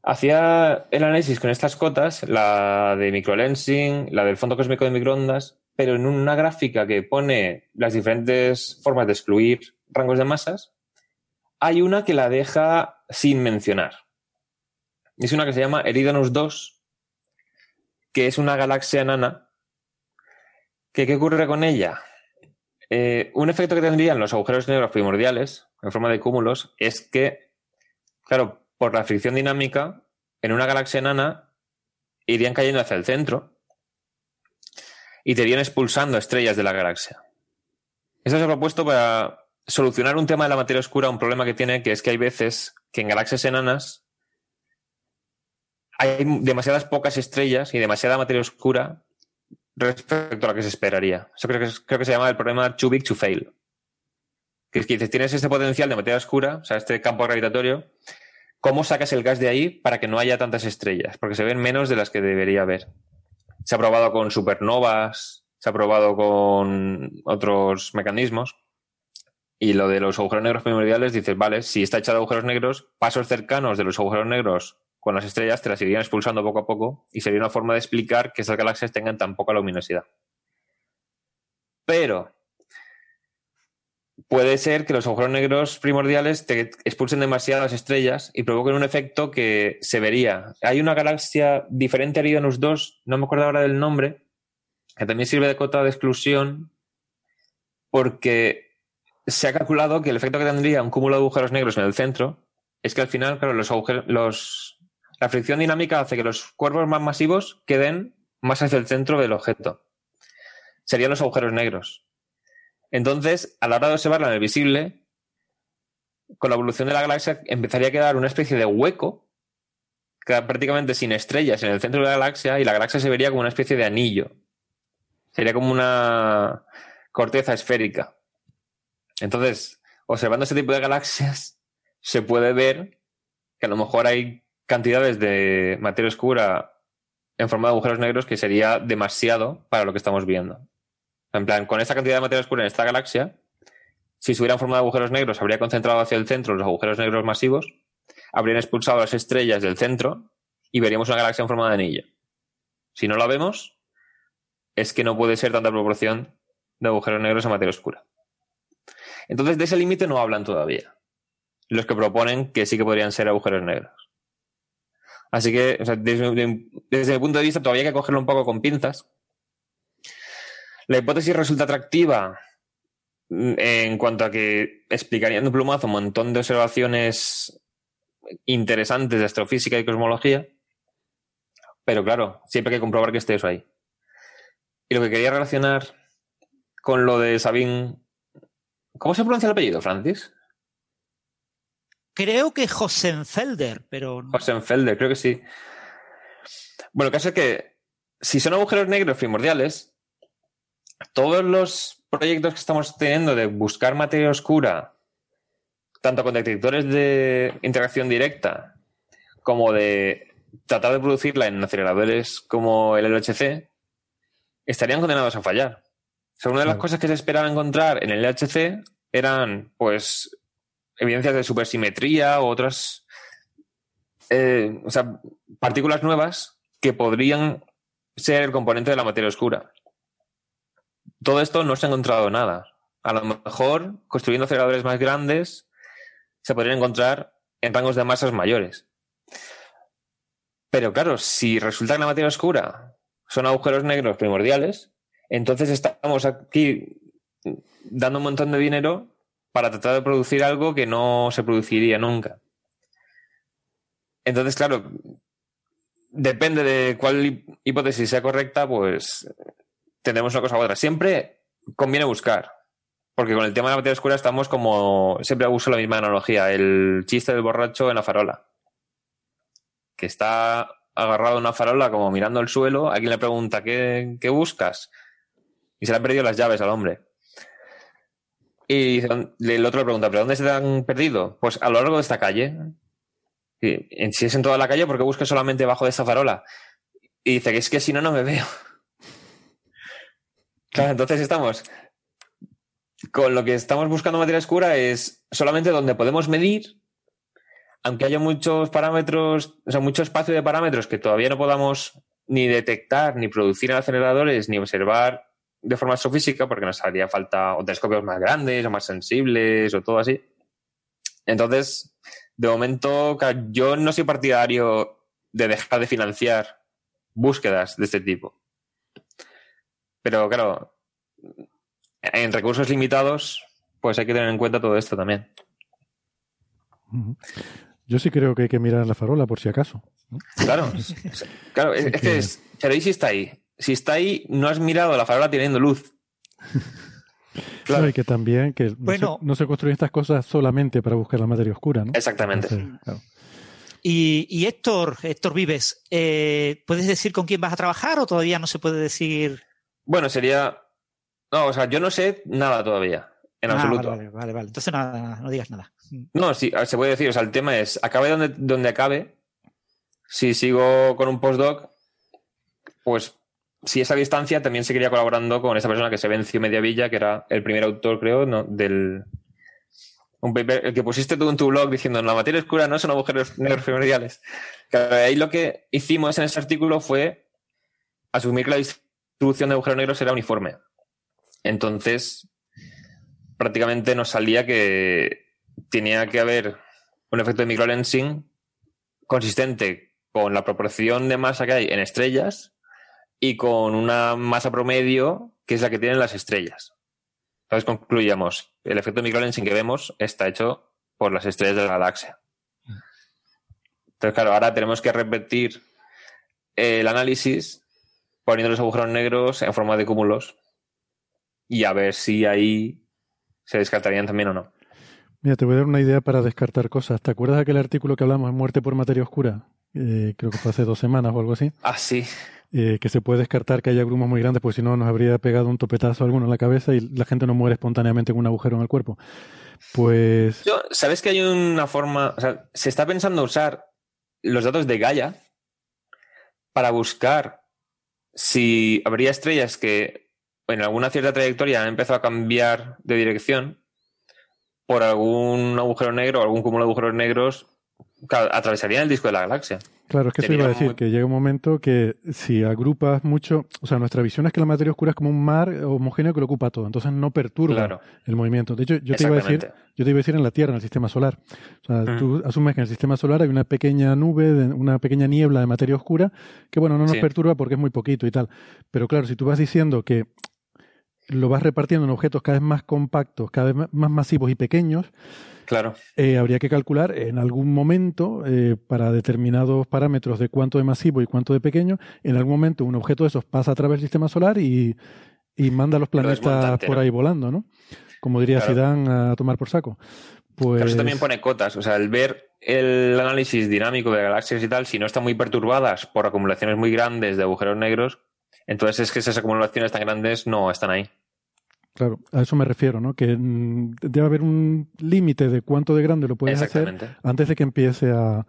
hacía el análisis con estas cotas, la de microlensing, la del fondo cósmico de microondas, pero en una gráfica que pone las diferentes formas de excluir rangos de masas, hay una que la deja sin mencionar. Es una que se llama Eridanus 2, que es una galaxia enana. ¿Qué ocurre con ella? Eh, un efecto que tendrían los agujeros negros primordiales, en forma de cúmulos, es que, claro, por la fricción dinámica, en una galaxia enana irían cayendo hacia el centro y te irían expulsando estrellas de la galaxia. Esto se ha propuesto para solucionar un tema de la materia oscura, un problema que tiene, que es que hay veces que en galaxias enanas hay demasiadas pocas estrellas y demasiada materia oscura respecto a lo que se esperaría. Eso creo que, creo que se llama el problema too big to fail. Que es que tienes este potencial de materia oscura, o sea, este campo gravitatorio, ¿cómo sacas el gas de ahí para que no haya tantas estrellas? Porque se ven menos de las que debería haber. Se ha probado con supernovas, se ha probado con otros mecanismos. Y lo de los agujeros negros primordiales, dices, vale, si está hecho de agujeros negros, pasos cercanos de los agujeros negros con las estrellas te las irían expulsando poco a poco y sería una forma de explicar que esas galaxias tengan tan poca luminosidad. Pero puede ser que los agujeros negros primordiales te expulsen demasiadas estrellas y provoquen un efecto que se vería. Hay una galaxia diferente a Eridanus 2, no me acuerdo ahora del nombre, que también sirve de cota de exclusión porque se ha calculado que el efecto que tendría un cúmulo de agujeros negros en el centro es que al final, claro, los agujeros, los, la fricción dinámica hace que los cuerpos más masivos queden más hacia el centro del objeto. Serían los agujeros negros. Entonces, a la hora de observarla en el visible, con la evolución de la galaxia empezaría a quedar una especie de hueco, prácticamente sin estrellas en el centro de la galaxia y la galaxia se vería como una especie de anillo. Sería como una corteza esférica. Entonces, observando ese tipo de galaxias, se puede ver que a lo mejor hay cantidades de materia oscura en forma de agujeros negros que sería demasiado para lo que estamos viendo. En plan, con esta cantidad de materia oscura en esta galaxia, si se hubiera en forma de agujeros negros, habría concentrado hacia el centro los agujeros negros masivos, habrían expulsado las estrellas del centro y veríamos una galaxia en forma de anillo. Si no la vemos, es que no puede ser tanta proporción de agujeros negros a materia oscura. Entonces, de ese límite no hablan todavía. Los que proponen que sí que podrían ser agujeros negros. Así que, desde, desde, mi punto de vista, todavía hay que cogerlo un poco con pinzas. La hipótesis resulta atractiva mm, en cuanto a que explicaría en un plumazo un montón de observaciones interesantes de astrofísica y cosmología. Pero claro, siempre hay que comprobar que esté eso ahí. Y lo que quería relacionar con lo de Sabine ¿Cómo se pronuncia el apellido, Francis? Creo que Josenfelder, pero. Josenfelder, creo que sí. Bueno, el caso es que si son agujeros negros primordiales, todos los proyectos que estamos teniendo de buscar materia oscura, tanto con detectores de interacción directa como de tratar de producirla en aceleradores como el LHC, estarían condenados a fallar una de las cosas que se esperaba encontrar en el LHC eran, pues, evidencias de supersimetría o otras, eh, o sea, partículas nuevas que podrían ser el componente de la materia oscura. Todo esto no se ha encontrado nada. A lo mejor, construyendo aceleradores más grandes, se podrían encontrar en rangos de masas mayores. Pero claro, si resulta que la materia oscura son agujeros negros primordiales, entonces estamos aquí dando un montón de dinero para tratar de producir algo que no se produciría nunca. Entonces, claro, depende de cuál hipótesis sea correcta, pues tendremos una cosa u otra. Siempre conviene buscar, porque con el tema de la materia oscura estamos como, siempre uso la misma analogía, el chiste del borracho en la farola, que está agarrado en una farola como mirando el suelo, alguien le pregunta, ¿qué, qué buscas? Y se le han perdido las llaves al hombre. Y el otro le pregunta, ¿pero dónde se te han perdido? Pues a lo largo de esta calle. Si es en toda la calle, ¿por qué buscas solamente bajo de esa farola? Y dice que es que si no, no me veo. Claro, entonces estamos. Con lo que estamos buscando materia oscura es solamente donde podemos medir, aunque haya muchos parámetros, o sea, mucho espacio de parámetros que todavía no podamos ni detectar, ni producir en aceleradores, ni observar de forma astrofísica, porque nos haría falta o telescopios más grandes o más sensibles o todo así. Entonces, de momento, yo no soy partidario de dejar de financiar búsquedas de este tipo. Pero claro, en recursos limitados, pues hay que tener en cuenta todo esto también. Yo sí creo que hay que mirar la farola por si acaso. Claro, claro, es, que es, pero ¿y si está ahí? si está ahí, no has mirado la farola teniendo luz. Claro, y que también que bueno, no, se, construyen estas cosas solamente para buscar la materia oscura, ¿no? Exactamente. y, Héctor, Héctor Vives, eh, ¿puedes decir con quién vas a trabajar o todavía no se puede decir? Bueno, sería. No, o sea, yo no sé nada todavía, en ah, absoluto. Vale, vale, vale. Entonces no digas nada. No, sí, se puede decir. O sea, el tema es, acabe donde, donde acabe. Si sigo con un postdoc, pues si esa distancia también seguiría colaborando con esa persona que se venció Mediavilla, que era el primer autor, creo, ¿no? del un paper, el que pusiste tú en tu blog diciendo la materia oscura no son agujeros negros primordiales. ahí lo que hicimos en ese artículo fue asumir que la distribución de agujeros negros era uniforme. Entonces, prácticamente nos salía que tenía que haber un efecto de microlensing consistente con la proporción de masa que hay en estrellas y con una masa promedio que es la que tienen las estrellas. Entonces concluíamos, el efecto microlensing que vemos está hecho por las estrellas de la galaxia. Entonces, claro, ahora tenemos que repetir el análisis poniendo los agujeros negros en forma de cúmulos y a ver si ahí se descartarían también o no. Mira, te voy a dar una idea para descartar cosas. ¿Te acuerdas de aquel artículo que hablamos de muerte por materia oscura? Eh, creo que fue hace dos semanas o algo así. Ah, sí. Eh, que se puede descartar que haya grumos muy grandes, porque si no nos habría pegado un topetazo alguno en la cabeza y la gente no muere espontáneamente con un agujero en el cuerpo. Pues. ¿Sabes que hay una forma? O sea, se está pensando usar los datos de Gaia para buscar si habría estrellas que en alguna cierta trayectoria han empezado a cambiar de dirección por algún agujero negro algún cúmulo de agujeros negros atravesarían el disco de la galaxia. Claro, es que eso iba a decir, que llega un momento que si agrupas mucho, o sea, nuestra visión es que la materia oscura es como un mar homogéneo que lo ocupa todo, entonces no perturba el movimiento. De hecho, yo te iba a decir, yo te iba a decir en la Tierra, en el sistema solar. O sea, tú asumes que en el sistema solar hay una pequeña nube, una pequeña niebla de materia oscura, que bueno, no nos perturba porque es muy poquito y tal. Pero claro, si tú vas diciendo que lo vas repartiendo en objetos cada vez más compactos, cada vez más masivos y pequeños, Claro. Eh, habría que calcular en algún momento, eh, para determinados parámetros de cuánto de masivo y cuánto de pequeño, en algún momento un objeto de esos pasa a través del sistema solar y, manda a los planetas por ahí volando, ¿no? Como diría Sidán a tomar por saco. Pues... eso también pone cotas. O sea, el ver el análisis dinámico de galaxias y tal, si no están muy perturbadas por acumulaciones muy grandes de agujeros negros, entonces es que esas acumulaciones tan grandes no están ahí. Claro, a eso me refiero, ¿no? Que mm, debe haber un límite de cuánto de grande lo puedes hacer antes de que empiece a,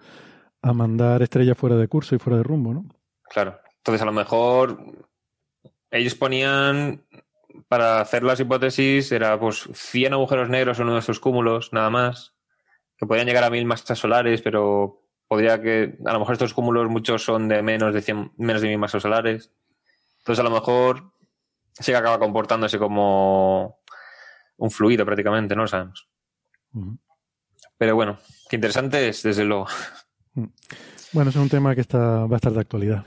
a mandar estrellas fuera de curso y fuera de rumbo, ¿no? Claro. Entonces, a lo mejor ellos ponían, para hacer las hipótesis, era pues 100 agujeros negros en uno de esos cúmulos, nada más, que podían llegar a mil masas solares, pero podría que, a lo mejor estos cúmulos muchos son de menos de 100, menos de mil masas solares. Entonces a lo mejor sí que acaba comportándose como un fluido prácticamente, no lo sabemos. Pero bueno, qué interesante es, desde luego. Bueno, es un tema que está, va a estar de actualidad.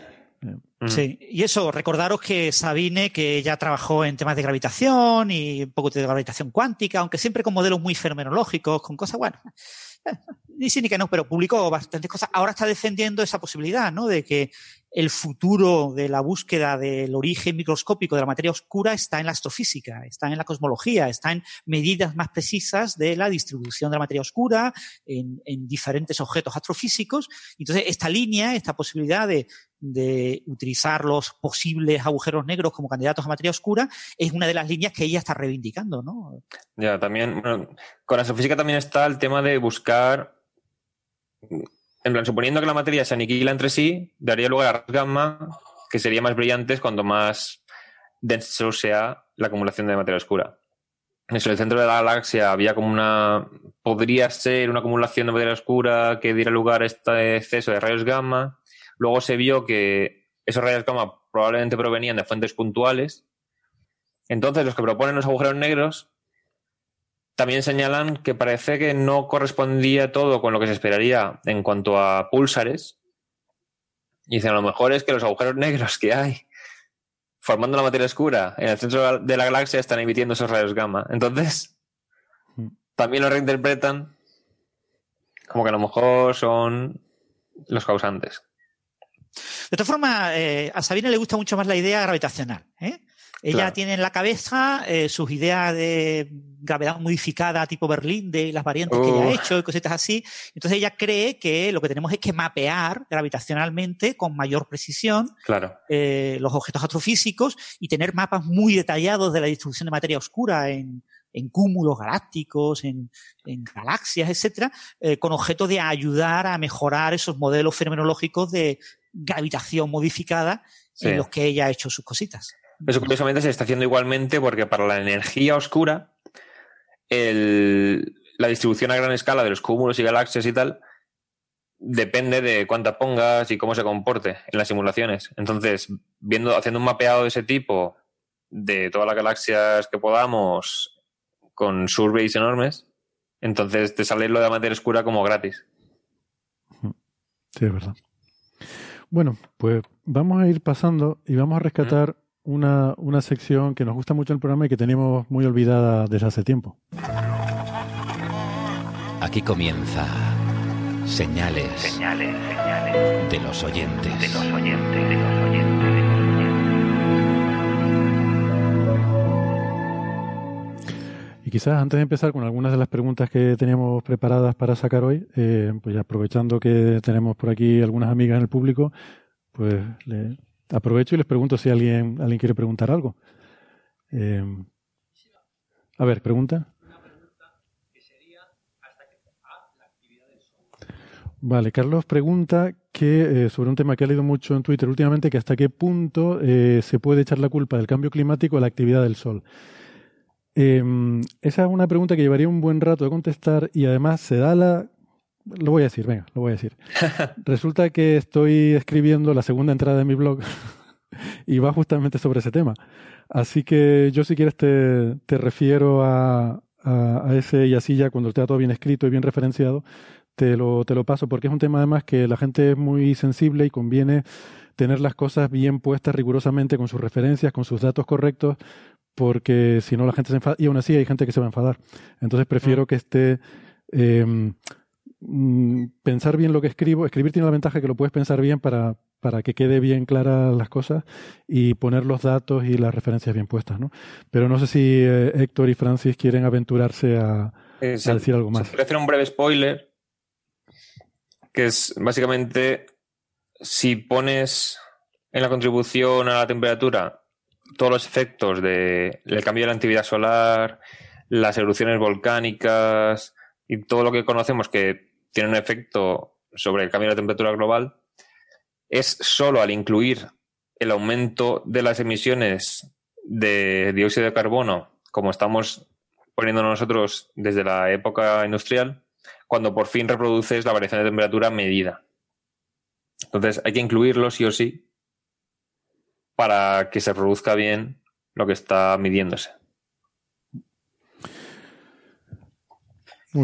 Sí, y eso, recordaros que Sabine, que ya trabajó en temas de gravitación y un poco de gravitación cuántica, aunque siempre con modelos muy fenomenológicos, con cosas, bueno, ni sí ni que no, pero publicó bastantes cosas. Ahora está defendiendo esa posibilidad, ¿no? De que el futuro de la búsqueda del origen microscópico de la materia oscura está en la astrofísica, está en la cosmología, está en medidas más precisas de la distribución de la materia oscura en, en diferentes objetos astrofísicos. Entonces, esta línea, esta posibilidad de, de utilizar los posibles agujeros negros como candidatos a materia oscura, es una de las líneas que ella está reivindicando, ¿no? Ya, también, bueno, con astrofísica también está el tema de buscar, en plan, suponiendo que la materia se aniquila entre sí, daría lugar a rayos gamma que serían más brillantes cuanto más denso sea la acumulación de materia oscura. En el centro de la galaxia había como una, podría ser una acumulación de materia oscura que diera lugar a este exceso de rayos gamma. Luego se vio que esos rayos gamma probablemente provenían de fuentes puntuales. Entonces, los que proponen los agujeros negros también señalan que parece que no correspondía todo con lo que se esperaría en cuanto a púlsares. Y dicen, a lo mejor es que los agujeros negros que hay formando la materia oscura en el centro de la galaxia están emitiendo esos rayos gamma. Entonces, también lo reinterpretan como que a lo mejor son los causantes. De todas formas, eh, a Sabine le gusta mucho más la idea gravitacional. ¿eh? Ella Claro. tiene en la cabeza eh, sus ideas de gravedad modificada tipo Berlín, de las variantes que ella ha hecho y cositas así. Entonces ella cree que lo que tenemos es que mapear gravitacionalmente con mayor precisión Claro. eh, los objetos astrofísicos y tener mapas muy detallados de la distribución de materia oscura en, en cúmulos galácticos, en, en galaxias, etcétera, eh, con objeto de ayudar a mejorar esos modelos fenomenológicos de gravitación modificada Sí. en los que ella ha hecho sus cositas. Eso curiosamente se está haciendo igualmente porque para la energía oscura, el- la distribución a gran escala de los cúmulos y galaxias y tal depende de cuánta pongas y cómo se comporte en las simulaciones. Entonces, viendo, haciendo un mapeado de ese tipo de todas las galaxias que podamos con surveys enormes, entonces te sale lo de la materia oscura como gratis. Sí, es verdad. Bueno, pues vamos a ir pasando y vamos a rescatar una, una sección que nos gusta mucho en el programa y que teníamos muy olvidada desde hace tiempo. Aquí comienza Señales, de los oyentes. Y quizás antes de empezar con algunas de las preguntas que teníamos preparadas para sacar hoy, eh, pues aprovechando que tenemos por aquí algunas amigas en el público, pues le aprovecho y les pregunto si alguien, alguien quiere preguntar algo. Eh, a ver, pregunta. Vale, Carlos pregunta que eh, sobre un tema que ha leído mucho en Twitter últimamente, que hasta qué punto eh, se puede echar la culpa del cambio climático a la actividad del Sol. Eh, esa es una pregunta que llevaría un buen rato de contestar y además se da la... Lo voy a decir, venga, lo voy a decir. Resulta que estoy escribiendo la segunda entrada de mi blog y va justamente sobre ese tema. Así que yo si quieres te, te refiero a, a, a ese y así ya cuando esté todo bien escrito y bien referenciado, te lo, te lo paso porque es un tema además que la gente es muy sensible y conviene tener las cosas bien puestas rigurosamente con sus referencias, con sus datos correctos, porque si no la gente se enfada y aún así hay gente que se va a enfadar. Entonces prefiero que esté eh, mm, pensar bien lo que escribo. Escribir tiene la ventaja que lo puedes pensar bien para, para que quede bien claras las cosas y poner los datos y las referencias bien puestas, ¿no? Pero no sé si eh, Héctor y Francis quieren aventurarse a, Eh, a decir algo más. Puede hacer un breve spoiler, que es básicamente si pones en la contribución a la temperatura todos los efectos de- del cambio de la actividad solar, las erupciones volcánicas y todo lo que conocemos que tiene un efecto sobre el cambio de la temperatura global, es solo al incluir el aumento de las emisiones de dióxido de carbono, como estamos poniendo nosotros desde la época industrial, cuando por fin reproduces la variación de temperatura medida. Entonces hay que incluirlo sí o sí para que se produzca bien lo que está midiéndose.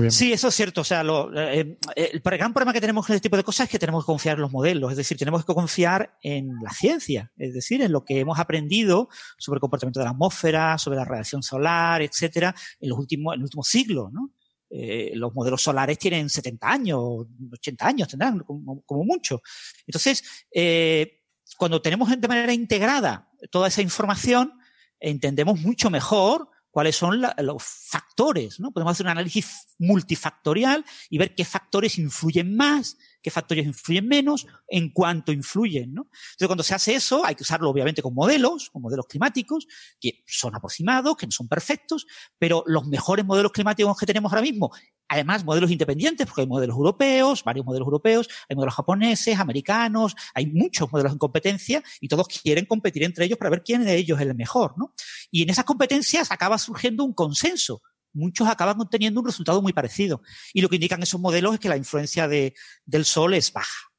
Sí, eso es cierto. O sea, eh, el gran problema que tenemos con este tipo de cosas es que tenemos que confiar en los modelos. Es decir, tenemos que confiar en la ciencia. Es decir, en lo que hemos aprendido sobre el comportamiento de la atmósfera, sobre la radiación solar, etcétera, en los últimos, en el último siglo, ¿no? Eh, los modelos solares tienen 70 años, 80 años tendrán, como, mucho. Entonces, eh, cuando tenemos de manera integrada toda esa información, entendemos mucho mejor cuáles son los factores, ¿no? Podemos hacer un análisis multifactorial y ver qué factores influyen más, qué factores influyen menos, en cuánto influyen, ¿no? Entonces, cuando se hace eso, hay que usarlo obviamente con modelos, con modelos climáticos, que son aproximados, que no son perfectos, pero los mejores modelos climáticos que tenemos ahora mismo, además modelos independientes, porque hay modelos europeos, varios modelos europeos, hay modelos japoneses, americanos, hay muchos modelos en competencia y todos quieren competir entre ellos para ver quién de ellos es el mejor, ¿no? Y en esas competencias acaba surgiendo un consenso muchos acaban obteniendo un resultado muy parecido. Y lo que indican esos modelos es que la influencia de, del Sol es baja.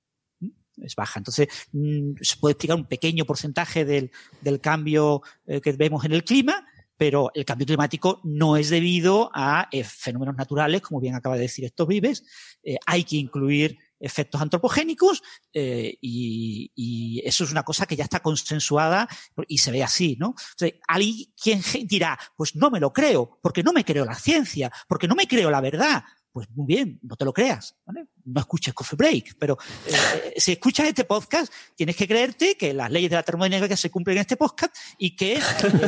Es baja. Entonces, mm, se puede explicar un pequeño porcentaje del, del cambio eh, que vemos en el clima, pero el cambio climático no es debido a eh, fenómenos naturales, como bien acaba de decir estos vives. Eh, hay que incluir efectos antropogénicos eh, y, eso es una cosa que ya está consensuada y se ve así, ¿no? alguien dirá, pues no me lo creo, porque no me creo la ciencia, porque no me creo la verdad. Pues muy bien, no te lo creas, ¿vale? No escuches Coffee Break, pero eh, si escuchas este podcast, tienes que creerte que las leyes de la termodinámica se cumplen en este podcast y que eh,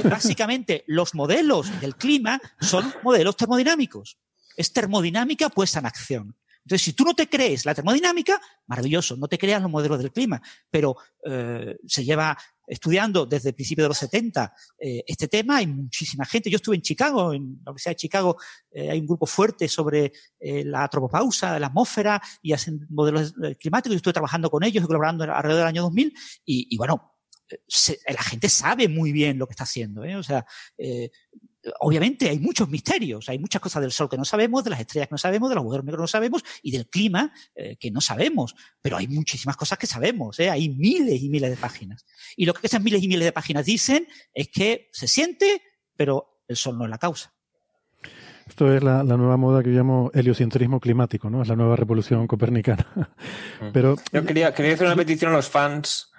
básicamente los modelos del clima son modelos termodinámicos. Es termodinámica puesta en acción. Entonces, si tú no te crees la termodinámica, maravilloso, no te creas los modelos del clima, pero eh, se lleva estudiando desde el principio de los 70 eh, este tema, hay muchísima gente. Yo estuve en Chicago, en la Universidad de Chicago eh, hay un grupo fuerte sobre eh, la tropopausa, la atmósfera y hacen modelos eh, climáticos. Yo estuve trabajando con ellos y colaborando alrededor del año 2000 y, y bueno, se, la gente sabe muy bien lo que está haciendo. ¿eh? O sea, eh, obviamente hay muchos misterios, hay muchas cosas del Sol que no sabemos, de las estrellas que no sabemos, de los agujeros negros que no sabemos y del clima eh, que no sabemos, pero hay muchísimas cosas que sabemos, ¿eh? hay miles y miles de páginas. Y lo que esas miles y miles de páginas dicen es que se siente, pero el Sol no es la causa. Esto es la, nueva moda que llamo heliocentrismo climático, ¿no? Es la nueva revolución copernicana. Mm. Pero yo quería, quería hacer una petición a los fans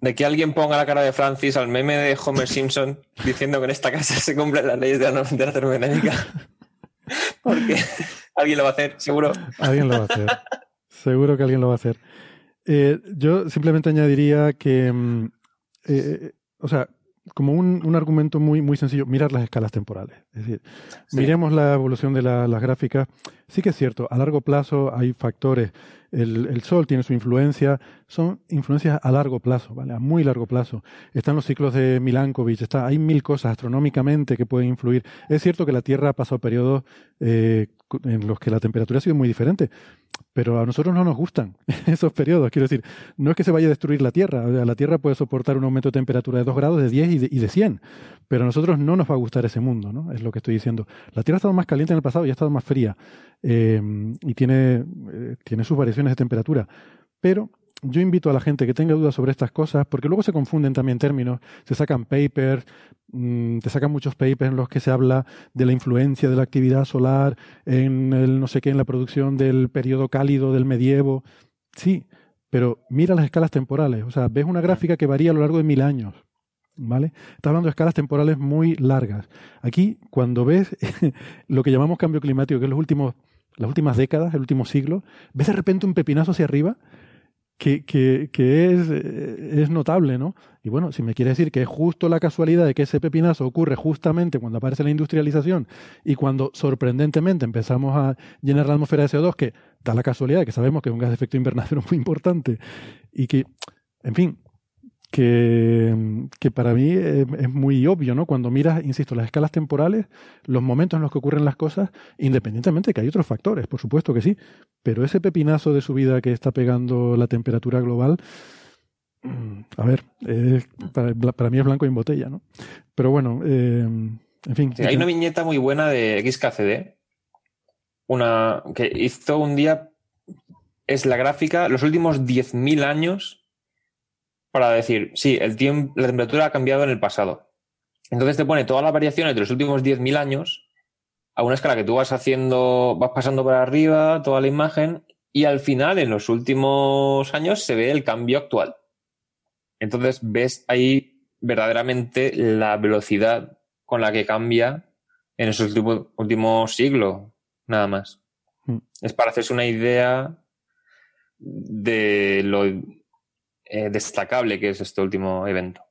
de que alguien ponga la cara de Francis al meme de Homer Simpson diciendo que en esta casa se cumplen las leyes de la, de la termodinámica. Porque alguien lo va a hacer, seguro. Alguien lo va a hacer. Seguro que alguien lo va a hacer. Eh, yo simplemente añadiría que, mm, eh, o sea, como un, un, argumento muy, muy sencillo, mirar las escalas temporales. Es decir, miremos la evolución de las gráficas. Sí que es cierto, a largo plazo hay factores el, Sol tiene su influencia, son influencias a largo plazo, ¿vale? A muy largo plazo. Están los ciclos de Milankovitch, está, hay mil cosas astronómicamente que pueden influir. Es cierto que la Tierra ha pasado periodos eh, en los que la temperatura ha sido muy diferente, pero a nosotros no nos gustan esos periodos. Quiero decir, no es que se vaya a destruir la Tierra, la Tierra puede soportar un aumento de temperatura de 2 grados, de 10 y de, y de 100, pero a nosotros no nos va a gustar ese mundo, ¿no? Es lo que estoy diciendo. La Tierra ha estado más caliente en el pasado y ha estado más fría, eh, y tiene, eh, tiene sus variaciones de temperatura, pero yo invito a la gente que tenga dudas sobre estas cosas, porque luego se confunden también términos, se sacan papers, mm, te sacan muchos papers en los que se habla de la influencia de la actividad solar en el no sé qué, en la producción del periodo cálido del medievo. Sí, pero mira las escalas temporales, o sea, ves una gráfica que varía a lo largo de mil años. ¿Vale? Estás hablando de escalas temporales muy largas. Aquí, cuando ves lo que llamamos cambio climático, que es los últimos, las últimas décadas, el último siglo, ves de repente un pepinazo hacia arriba que, que, es, eh, es, notable, ¿no? Y bueno, si me quiere decir que es justo la casualidad de que ese pepinazo ocurre justamente cuando aparece la industrialización y cuando sorprendentemente empezamos a llenar la atmósfera de CO2, que da la casualidad de que sabemos que es un gas de efecto invernadero muy importante y que, en fin, que, para mí es, es, muy obvio, ¿no? Cuando miras, insisto, las escalas temporales, los momentos en los que ocurren las cosas, independientemente de que hay otros factores, por supuesto que sí, pero ese pepinazo de subida que está pegando la temperatura global, mm, a ver, para, mí es blanco en botella, ¿no? Pero bueno, eh, en fin. Hay una viñeta muy buena de XKCD, una que hizo un día es la gráfica los últimos 10.000 años para decir, sí, el tiempo, la temperatura ha cambiado en el pasado. Entonces te pone todas las variaciones de los últimos 10.000 años a una escala que tú vas haciendo, vas pasando por arriba toda la imagen y al final, en los últimos años, se ve el cambio actual. Entonces ves ahí verdaderamente la velocidad con la que cambia en esos últimos, siglos, nada más. Mm. Es para hacerse una idea de lo eh, destacable que es este último evento.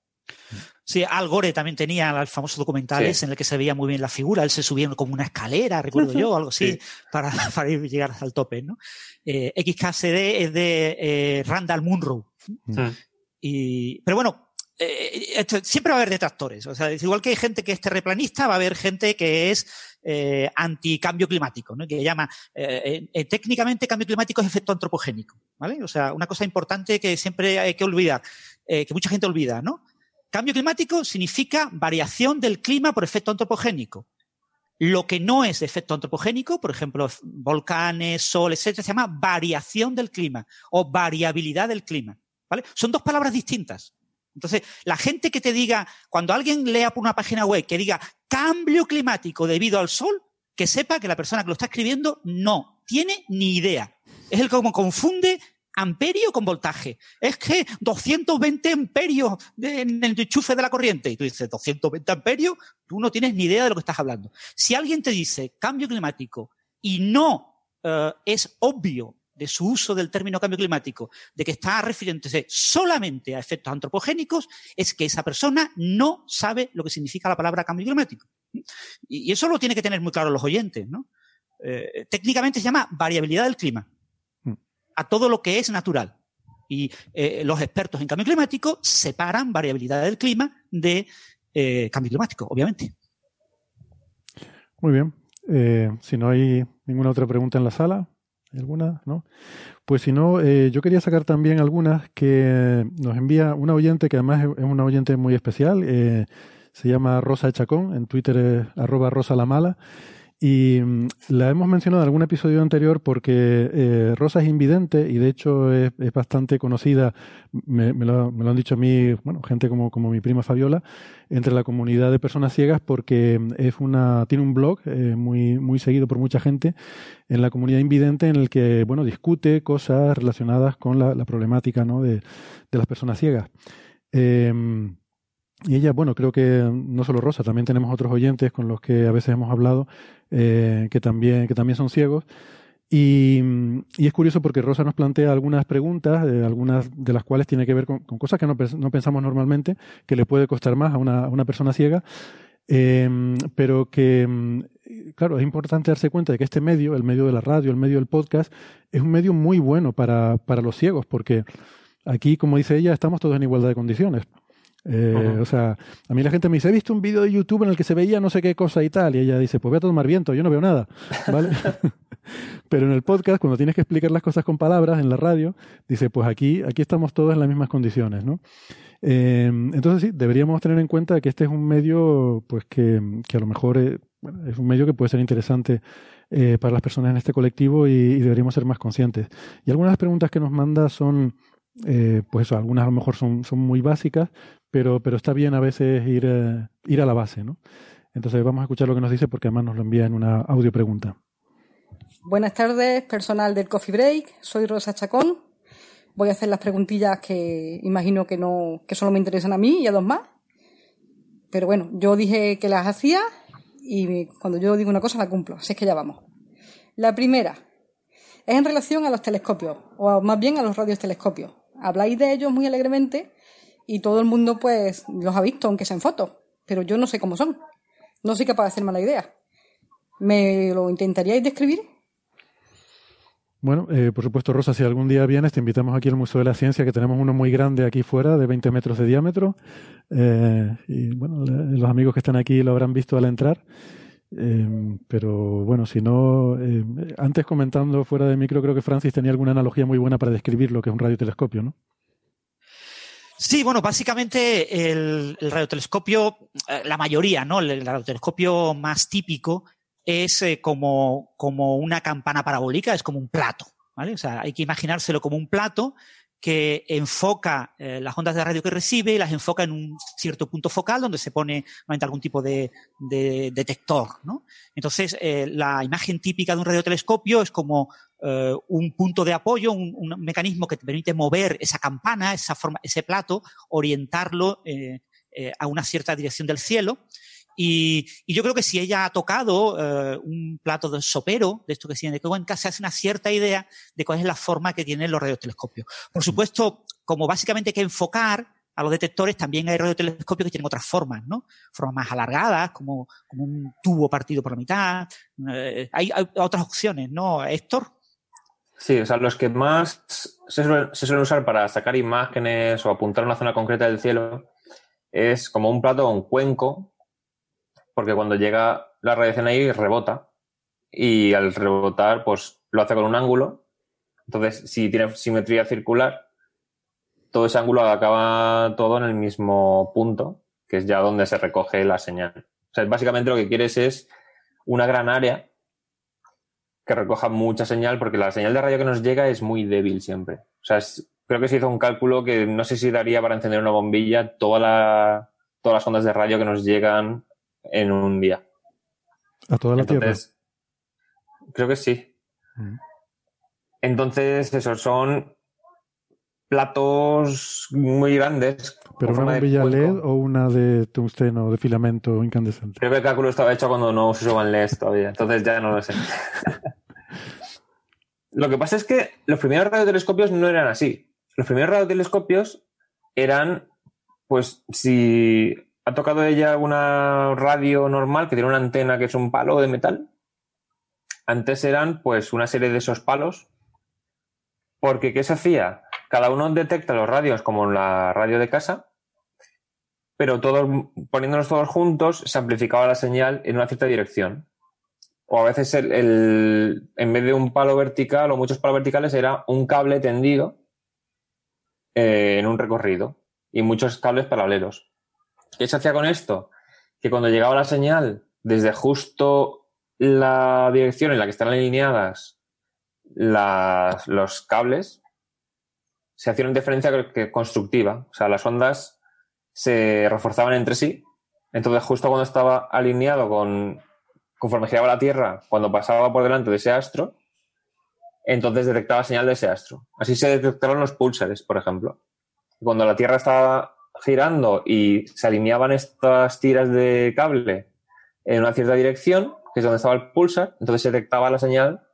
Sí, Al Gore también tenía los famosos documentales en el que se veía muy bien la figura. Él se subía como una escalera, recuerdo yo, algo así, para, para llegar al tope, ¿no? Eh, XKCD es de eh, Randall Munro. Mm. Y, pero bueno, eh, siempre va a haber detractores. O sea, igual que hay gente que es terreplanista, va a haber gente que es eh, anticambio climático, ¿no? que llama técnicamente cambio climático es efecto antropogénico. ¿vale? O sea, una cosa importante que siempre hay que olvidar, que mucha gente olvida, ¿no? Cambio climático significa variación del clima por efecto antropogénico. Lo que no es efecto antropogénico, por ejemplo, volcanes, sol, etcétera, se llama variación del clima o variabilidad del clima. ¿vale? Son dos palabras distintas. Entonces, la gente que te diga, cuando alguien lea por una página web que diga cambio climático debido al sol, que sepa que la persona que lo está escribiendo no tiene ni idea. Es el como confunde amperio con voltaje. Es que 220 amperios en el enchufe de la corriente. Y tú dices, 220 amperios, tú no tienes ni idea de lo que estás hablando. Si alguien te dice cambio climático y no eh, es obvio de su uso del término cambio climático, de que está refiriéndose solamente a efectos antropogénicos, es que esa persona no sabe lo que significa la palabra cambio climático. Y eso lo tiene que tener muy claro los oyentes, ¿no? Eh, técnicamente se llama variabilidad del clima a todo lo que es natural. Y eh, los expertos en cambio climático separan variabilidad del clima de eh, cambio climático, obviamente. Muy bien. Si no hay ninguna otra pregunta en la sala, ¿alguna? ¿No? Pues si no, yo quería sacar también algunas que nos envía una oyente que además es una oyente muy especial. se llama Rosa Chacón, en Twitter es arroba Rosa la Mala. Y mm, la hemos mencionado en algún episodio anterior porque eh, Rosa es invidente y de hecho es, bastante conocida, me, lo, han dicho a mí, bueno, gente como, como mi prima Fabiola, entre la comunidad de personas ciegas porque mm, es una, tiene un blog eh, muy, muy seguido por mucha gente en la comunidad invidente en el que, bueno, discute cosas relacionadas con la, problemática ¿no? de, de las personas ciegas. Eh, y ella, bueno, creo que no solo Rosa, también tenemos otros oyentes con los que a veces hemos hablado eh, que, también, que también son ciegos. Y, y, es curioso porque Rosa nos plantea algunas preguntas, eh, algunas de las cuales tiene que ver con, cosas que no, no, pensamos normalmente, que le puede costar más a una, una persona ciega, eh, pero que, claro, es importante darse cuenta de que este medio, el medio de la radio, el medio del podcast, es un medio muy bueno para, para los ciegos, porque aquí, como dice ella, estamos todos en igualdad de condiciones. Eh, o sea, a mí la gente me dice, he visto un vídeo de YouTube en el que se veía no sé qué cosa y tal. Y ella dice, pues voy a tomar viento, yo no veo nada. ¿Vale? Pero en el podcast, cuando tienes que explicar las cosas con palabras, en la radio, dice, pues aquí, aquí estamos todos en las mismas condiciones, ¿no? Eh, entonces sí, deberíamos tener en cuenta que este es un medio, pues que, que a lo mejor es, es un medio que puede ser interesante eh, para las personas en este colectivo y, y, deberíamos ser más conscientes. Y algunas de las preguntas que nos manda son, eh, pues eso, algunas a lo mejor son, son muy básicas, pero, pero está bien a veces ir, eh, ir a la base, ¿no? Entonces vamos a escuchar lo que nos dice porque además nos lo envía en una audio pregunta. Buenas tardes, personal del Coffee Break. Soy Rosa Chacón. Voy a hacer las preguntillas que imagino que no, que solo me interesan a mí y a dos más. Pero bueno, yo dije que las hacía y cuando yo digo una cosa la cumplo. Así es que ya vamos. La primera es en relación a los telescopios, o más bien a los radiotelescopios. Habláis de ellos muy alegremente y todo el mundo pues los ha visto, aunque sea en fotos, pero yo no sé cómo son. No soy capaz de hacerme la idea. ¿Me lo intentaríais describir? Bueno, eh, por supuesto, Rosa, si algún día vienes, te invitamos aquí al Museo de la Ciencia, que tenemos uno muy grande aquí fuera, de 20 metros de diámetro. Eh, y bueno, los amigos que están aquí lo habrán visto al entrar. Eh, pero bueno, si no, antes comentando fuera de micro, creo que Francis tenía alguna analogía muy buena para describir lo que es un radiotelescopio, ¿no? Sí, bueno, básicamente el, radiotelescopio, eh, la mayoría, ¿no? El, radiotelescopio más típico es eh, como, como una campana parabólica, es como un plato, ¿vale? O sea, hay que imaginárselo como un plato que enfoca eh, las ondas de radio que recibe y las enfoca en un cierto punto focal donde se pone algún tipo de, de detector. ¿no? Entonces, la imagen típica de un radiotelescopio es como eh, un punto de apoyo, un, un, mecanismo que te permite mover esa campana, esa forma, ese plato, orientarlo a una cierta dirección del cielo y, y, yo creo que si ella ha tocado eh, un plato de sopero, de esto que se de Cuenca, se hace una cierta idea de cuál es la forma que tienen los radiotelescopios. Por supuesto, como básicamente hay que enfocar a los detectores, también hay radiotelescopios que tienen otras formas, ¿no? Formas más alargadas, como, como un tubo partido por la mitad. Eh, hay, hay, otras opciones, ¿no, Héctor? Sí, o sea, los que más se suelen, se usar para sacar imágenes o apuntar una zona concreta del cielo es como un plato o un cuenco porque cuando llega la radiación ahí rebota y al rebotar pues lo hace con un ángulo. Entonces, si tiene simetría circular, todo ese ángulo acaba todo en el mismo punto, que es ya donde se recoge la señal. O sea, básicamente lo que quieres es una gran área que recoja mucha señal, porque la señal de radio que nos llega es muy débil siempre. O sea, creo que se hizo un cálculo que no sé si daría para encender una bombilla toda la, todas las ondas de radio que nos llegan en un día. ¿A toda la Entonces, Creo que sí. Mm. Entonces, esos son platos muy grandes. ¿Pero una bombilla LED o una de tungsteno, de filamento incandescente? Creo que el cálculo estaba hecho cuando no usaban LEDs todavía, entonces ya no lo sé. lo que pasa es que los primeros radiotelescopios no eran así. Los primeros radiotelescopios eran, pues, si ¿Ha tocado ella una radio normal que tiene una antena que es un palo de metal? Antes eran pues una serie de esos palos. Porque ¿qué se hacía? Cada uno detecta los radios como la radio de casa, pero todos, poniéndonos todos juntos, se amplificaba la señal en una cierta dirección. O a veces el, en vez de un palo vertical o muchos palos verticales era un cable tendido eh, en un recorrido y muchos cables paralelos. ¿Qué se hacía con esto? Que cuando llegaba la señal desde justo la dirección en la que están alineadas las, los cables, se hacía una diferencia constructiva. O sea, las ondas se reforzaban entre sí. Entonces, justo cuando estaba alineado con, conforme giraba la Tierra, cuando pasaba por delante de ese astro, entonces detectaba señal de ese astro. Así se detectaron los púlsares, por ejemplo. Cuando la Tierra estaba girando y se alineaban estas tiras de cable en una cierta dirección, que es donde estaba el pulsar, entonces se detectaba la señal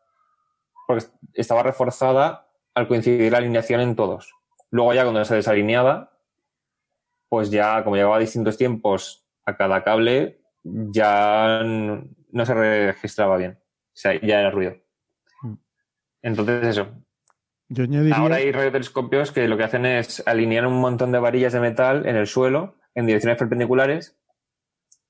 porque estaba reforzada al coincidir la alineación en todos. Luego ya cuando se desalineaba, pues ya como llegaba a distintos tiempos a cada cable, ya no se registraba bien. O sea, ya era ruido. Mm. Entonces eso, Ahora hay radiotelescopios que lo que hacen es alinear un montón de varillas de metal en el suelo en direcciones perpendiculares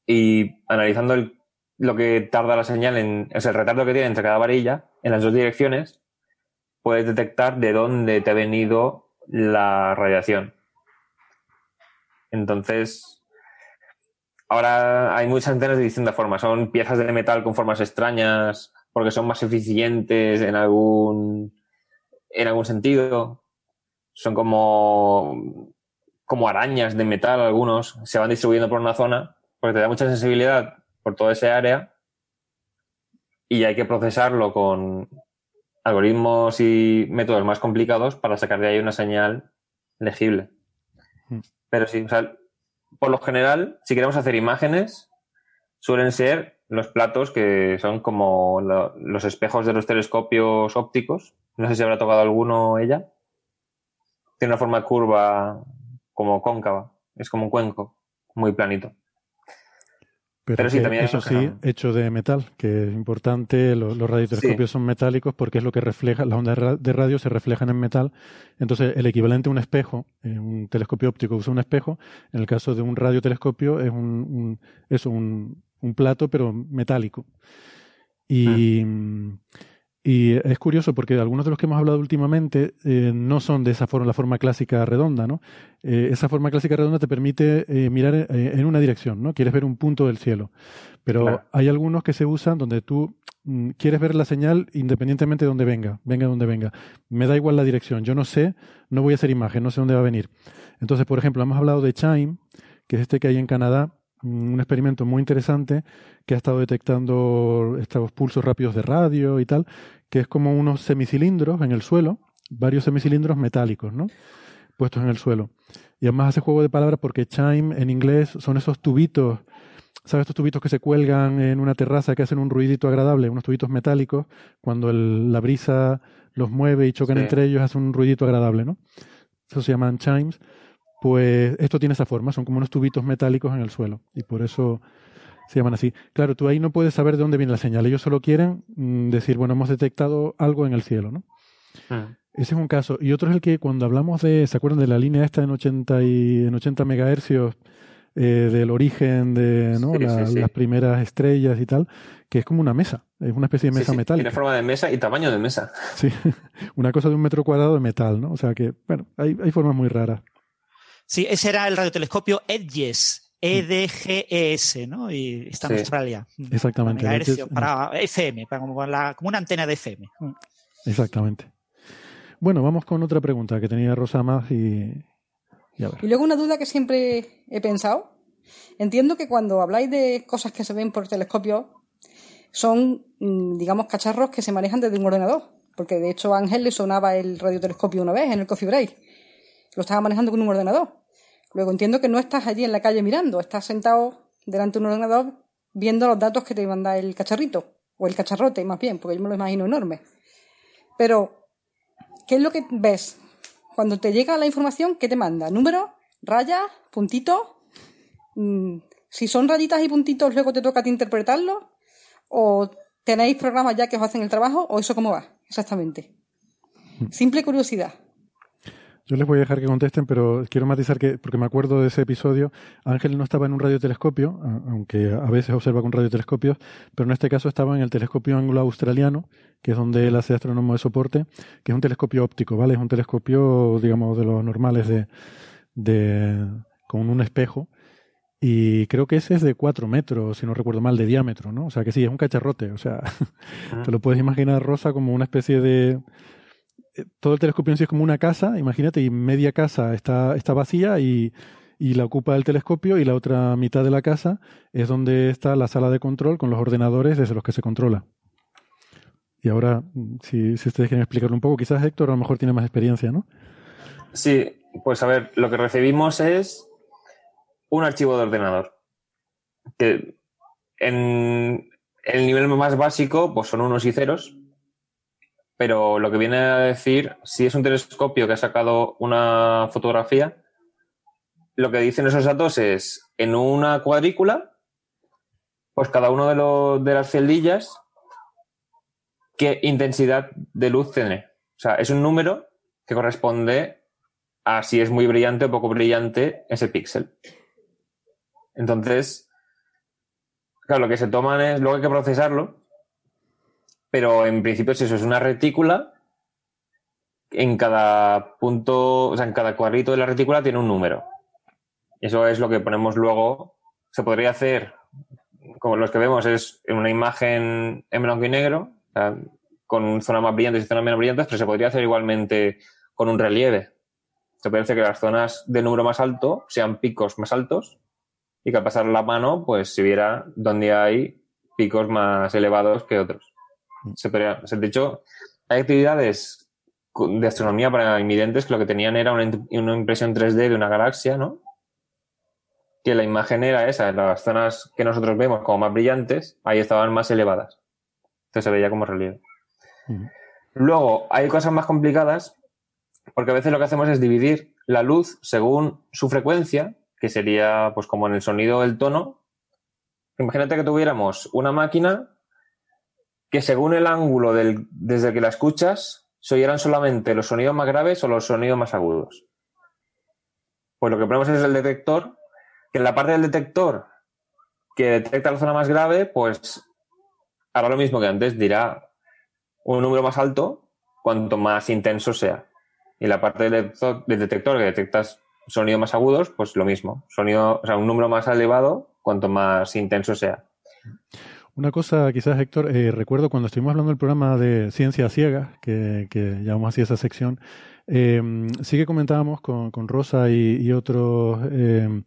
y analizando lo que tarda la señal, en, o sea, el retardo que tiene entre cada varilla en las dos direcciones, puedes detectar de dónde te ha venido la radiación. Entonces, ahora hay muchas antenas de distintas formas. Son piezas de metal con formas extrañas porque son más eficientes en algún en algún sentido. Son como, como arañas de metal algunos. Se van distribuyendo por una zona porque te da mucha sensibilidad por toda esa área y hay que procesarlo con algoritmos y métodos más complicados para sacar de ahí una señal legible. Hmm. Pero sí, o sea, por lo general, si queremos hacer imágenes, suelen ser los platos que son como los espejos de los telescopios ópticos, no sé si habrá tocado alguno ella. Tiene una forma curva como cóncava. Es como un cuenco, muy planito. Pero, sí, también eso sí, hecho de metal, que es importante, los, radiotelescopios son metálicos porque es lo que refleja, las ondas de radio se reflejan en metal, entonces el equivalente a un espejo, un telescopio óptico usa un espejo, en el caso de un radiotelescopio es un, un, un plato pero metálico. Y, ah. Y es curioso porque algunos de los que hemos hablado últimamente eh, no son de esa forma, la forma clásica redonda, ¿no? Eh, esa forma clásica redonda te permite eh, mirar en una dirección, ¿no? Quieres ver un punto del cielo. Pero hay algunos que se usan donde tú mm, quieres ver la señal independientemente de dónde venga, venga de donde venga. Me da igual la dirección, yo no sé, no voy a hacer imagen, no sé dónde va a venir. Entonces, por ejemplo, hemos hablado de Chime, que es este que hay en Canadá, un experimento muy interesante que ha estado detectando estos pulsos rápidos de radio y tal, que es como unos semicilindros en el suelo, varios semicilindros metálicos, ¿no? Puestos en el suelo. Y además hace juego de palabras porque chime en inglés son esos tubitos, ¿sabes? Estos tubitos que se cuelgan en una terraza que hacen un ruidito agradable, unos tubitos metálicos, cuando la brisa los mueve y chocan entre ellos, hacen un ruidito agradable, ¿no? Eso se llaman chimes. Pues esto tiene esa forma, son como unos tubitos metálicos en el suelo. Y por eso se llaman así. Claro, tú ahí no puedes saber de dónde viene la señal. Ellos solo quieren mm, decir, bueno, hemos detectado algo en el cielo, ¿no? Ah. Ese es un caso. Y otro es el que cuando hablamos de, ¿se acuerdan de la línea esta en 80, y, en 80 megahercios eh, del origen de ¿no? las primeras estrellas y tal? Que es como una mesa, es una especie de mesa metálica. Tiene forma de mesa y tamaño de mesa. Sí, una cosa de un metro cuadrado de metal, ¿no? O sea que, bueno, hay, hay formas muy raras. Sí, ese era el radiotelescopio EDGES, EDGES, ¿no? Y está en Australia. Exactamente. Para, para FM, para como, como, una antena de FM. Exactamente. Bueno, vamos con otra pregunta que tenía Rosa más y, y luego una duda que siempre he pensado. Entiendo que cuando habláis de cosas que se ven por telescopio, son, mm, digamos, cacharros que se manejan desde un ordenador. Porque de hecho a Ángel le sonaba el radiotelescopio una vez en el coffee break. Lo estaba manejando con un ordenador. Luego entiendo que no estás allí en la calle mirando, estás sentado delante de un ordenador viendo los datos que te manda el cacharrito. O el cacharrote, más bien, porque yo me lo imagino enorme. Pero ¿qué es lo que ves? Cuando te llega la información, ¿qué te manda? ¿Números? ¿Rayas? ¿Puntitos? Mm, si son rayitas y puntitos, luego te toca a ti interpretarlo. ¿O tenéis programas ya que os hacen el trabajo? ¿O eso cómo va? Exactamente. Simple curiosidad. Yo les voy a dejar que contesten, pero quiero matizar que, porque me acuerdo de ese episodio, Ángel no estaba en un radiotelescopio, aunque a veces observa con radiotelescopios, pero en este caso estaba en el telescopio anglo-australiano, que es donde él hace astrónomo de soporte, que es un telescopio óptico, ¿vale? Es un telescopio, digamos, de los normales de, de con un espejo, y creo que ese es de 4 metros, si no recuerdo mal, de diámetro, ¿no? O sea que sí, es un cacharrote, o sea, te lo puedes imaginar, Rosa, como una especie de todo el telescopio en sí es como una casa, imagínate, y media casa está, está vacía y, y, la ocupa el telescopio y la otra mitad de la casa es donde está la sala de control con los ordenadores desde los que se controla. Y ahora, si, si ustedes quieren explicarlo un poco, quizás Héctor a lo mejor tiene más experiencia, ¿no? Sí, pues a ver, lo que recibimos es un archivo de ordenador. Que en el nivel más básico, pues son unos y ceros, pero lo que viene a decir, si es un telescopio que ha sacado una fotografía, lo que dicen esos datos es, en una cuadrícula, pues cada uno de, de las celdillas, qué intensidad de luz tiene. O sea, es un número que corresponde a si es muy brillante o poco brillante ese píxel. Entonces, claro, lo que se toman es, luego hay que procesarlo pero en principio si eso, es una retícula. En cada punto, o sea, en cada cuadrito de la retícula tiene un número. Eso es lo que ponemos luego. Se podría hacer, como los que vemos, es en una imagen en blanco y negro, con zonas más brillantes y zonas menos brillantes, pero se podría hacer igualmente con un relieve. Se puede hacer que las zonas de número más alto sean picos más altos y que al pasar la mano, pues se viera donde hay picos más elevados que otros. Se podría, de hecho, hay actividades de astronomía para invidentes que lo que tenían era una, una, impresión 3D de una galaxia, ¿no? Que la imagen era esa, las zonas que nosotros vemos como más brillantes, ahí estaban más elevadas. Entonces se veía como relieve. Luego, hay cosas más complicadas, porque a veces lo que hacemos es dividir la luz según su frecuencia, que sería pues como en el sonido del tono. Imagínate que tuviéramos una máquina que según el ángulo desde que la escuchas, se oyeran solamente los sonidos más graves o los sonidos más agudos. Pues lo que ponemos es el detector, que en la parte del detector que detecta la zona más grave, pues hará lo mismo que antes, dirá un número más alto cuanto más intenso sea. Y la parte del detector, que detectas sonidos más agudos, pues lo mismo. Sonido, o sea, un número más elevado cuanto más intenso sea. Una cosa, quizás, Héctor, eh, recuerdo cuando estuvimos hablando del programa de Ciencia Ciega, que, que llamamos así esa sección, eh, sí que comentábamos con, con Rosa y, y otros eh,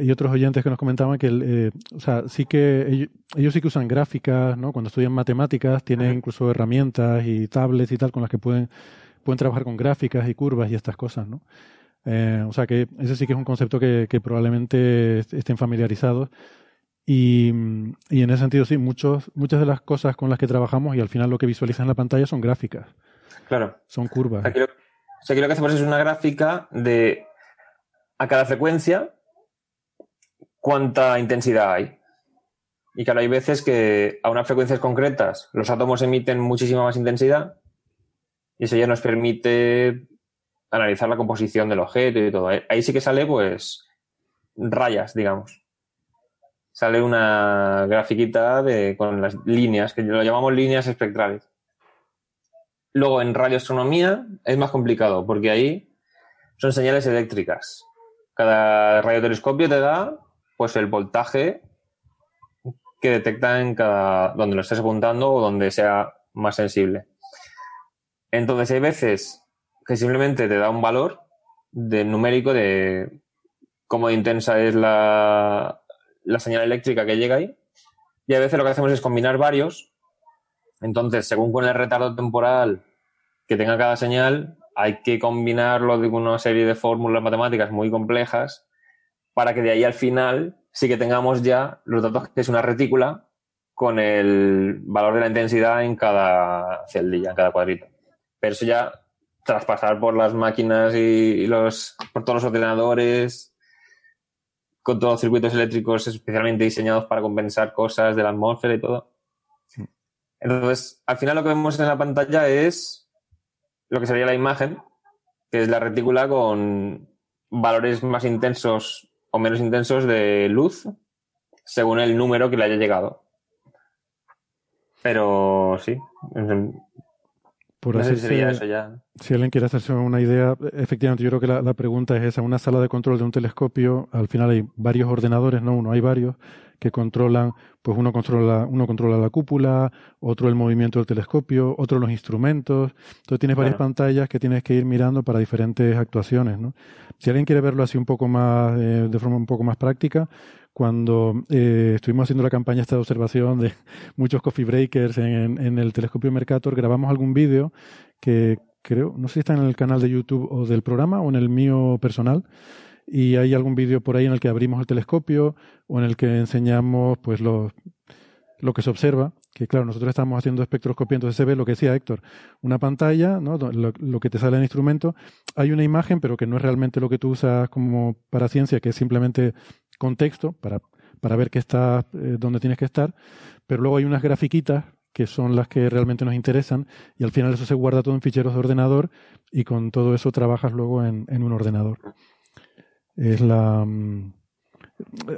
y otros oyentes que nos comentaban que, eh, o sea, sí que ellos, ellos, sí que usan gráficas, ¿no? Cuando estudian matemáticas tienen incluso herramientas y tablets y tal con las que pueden pueden trabajar con gráficas y curvas y estas cosas, ¿no? Eh, o sea que ese sí que es un concepto que, que probablemente estén familiarizados. Y, y, en ese sentido, sí, muchos, muchas de las cosas con las que trabajamos y al final lo que visualizan en la pantalla son gráficas. Claro. Son curvas. Aquí lo, o sea, aquí lo que hacemos es una gráfica de a cada frecuencia cuánta intensidad hay. Y claro, hay veces que a unas frecuencias concretas los átomos emiten muchísima más intensidad y eso ya nos permite analizar la composición del objeto y todo. Ahí sí que sale, pues, rayas, digamos. Sale una grafiquita de, con las líneas, que lo llamamos líneas espectrales. Luego, en radioastronomía es más complicado, porque ahí son señales eléctricas. Cada radiotelescopio te da, pues, el voltaje que detecta en cada, donde lo estés apuntando o donde sea más sensible. Entonces hay veces que simplemente te da un valor de numérico de cómo intensa es la, la señal eléctrica que llega ahí. Y a veces lo que hacemos es combinar varios. Entonces, según con el retardo temporal que tenga cada señal, hay que combinarlo de una serie de fórmulas matemáticas muy complejas para que de ahí al final sí que tengamos ya los datos que es una retícula con el valor de la intensidad en cada celdilla, en cada cuadrito. Pero eso ya tras pasar por las máquinas y, los por todos los ordenadores con todos los circuitos eléctricos especialmente diseñados para compensar cosas de la atmósfera y todo. Entonces, al final lo que vemos en la pantalla es lo que sería la imagen, que es la retícula con valores más intensos o menos intensos de luz según el número que le haya llegado. Pero sí, por no hacerse, sería eso ya. Si alguien quiere hacerse una idea, efectivamente yo creo que la, la, pregunta es esa. Una sala de control de un telescopio, al final hay varios ordenadores, no uno, hay varios que controlan, pues uno controla, uno controla la cúpula, otro el movimiento del telescopio, otro los instrumentos. Entonces tienes varias claro. pantallas que tienes que ir mirando para diferentes actuaciones, ¿no? Si alguien quiere verlo así un poco más, eh, de forma un poco más práctica, cuando eh, estuvimos haciendo la campaña esta de observación de muchos coffee breakers en, el telescopio Mercator, grabamos algún vídeo que creo, no sé si está en el canal de YouTube o del programa o en el mío personal, y hay algún vídeo por ahí en el que abrimos el telescopio o en el que enseñamos pues lo, lo que se observa, que claro, nosotros estamos haciendo espectroscopía, entonces se ve lo que decía Héctor, una pantalla, ¿no? lo, lo que te sale en el instrumento, hay una imagen, pero que no es realmente lo que tú usas como para ciencia, que es simplemente contexto para, para ver que está eh, donde tienes que estar, pero luego hay unas grafiquitas que son las que realmente nos interesan y al final eso se guarda todo en ficheros de ordenador y con todo eso trabajas luego en, en un ordenador. Es la... Mm,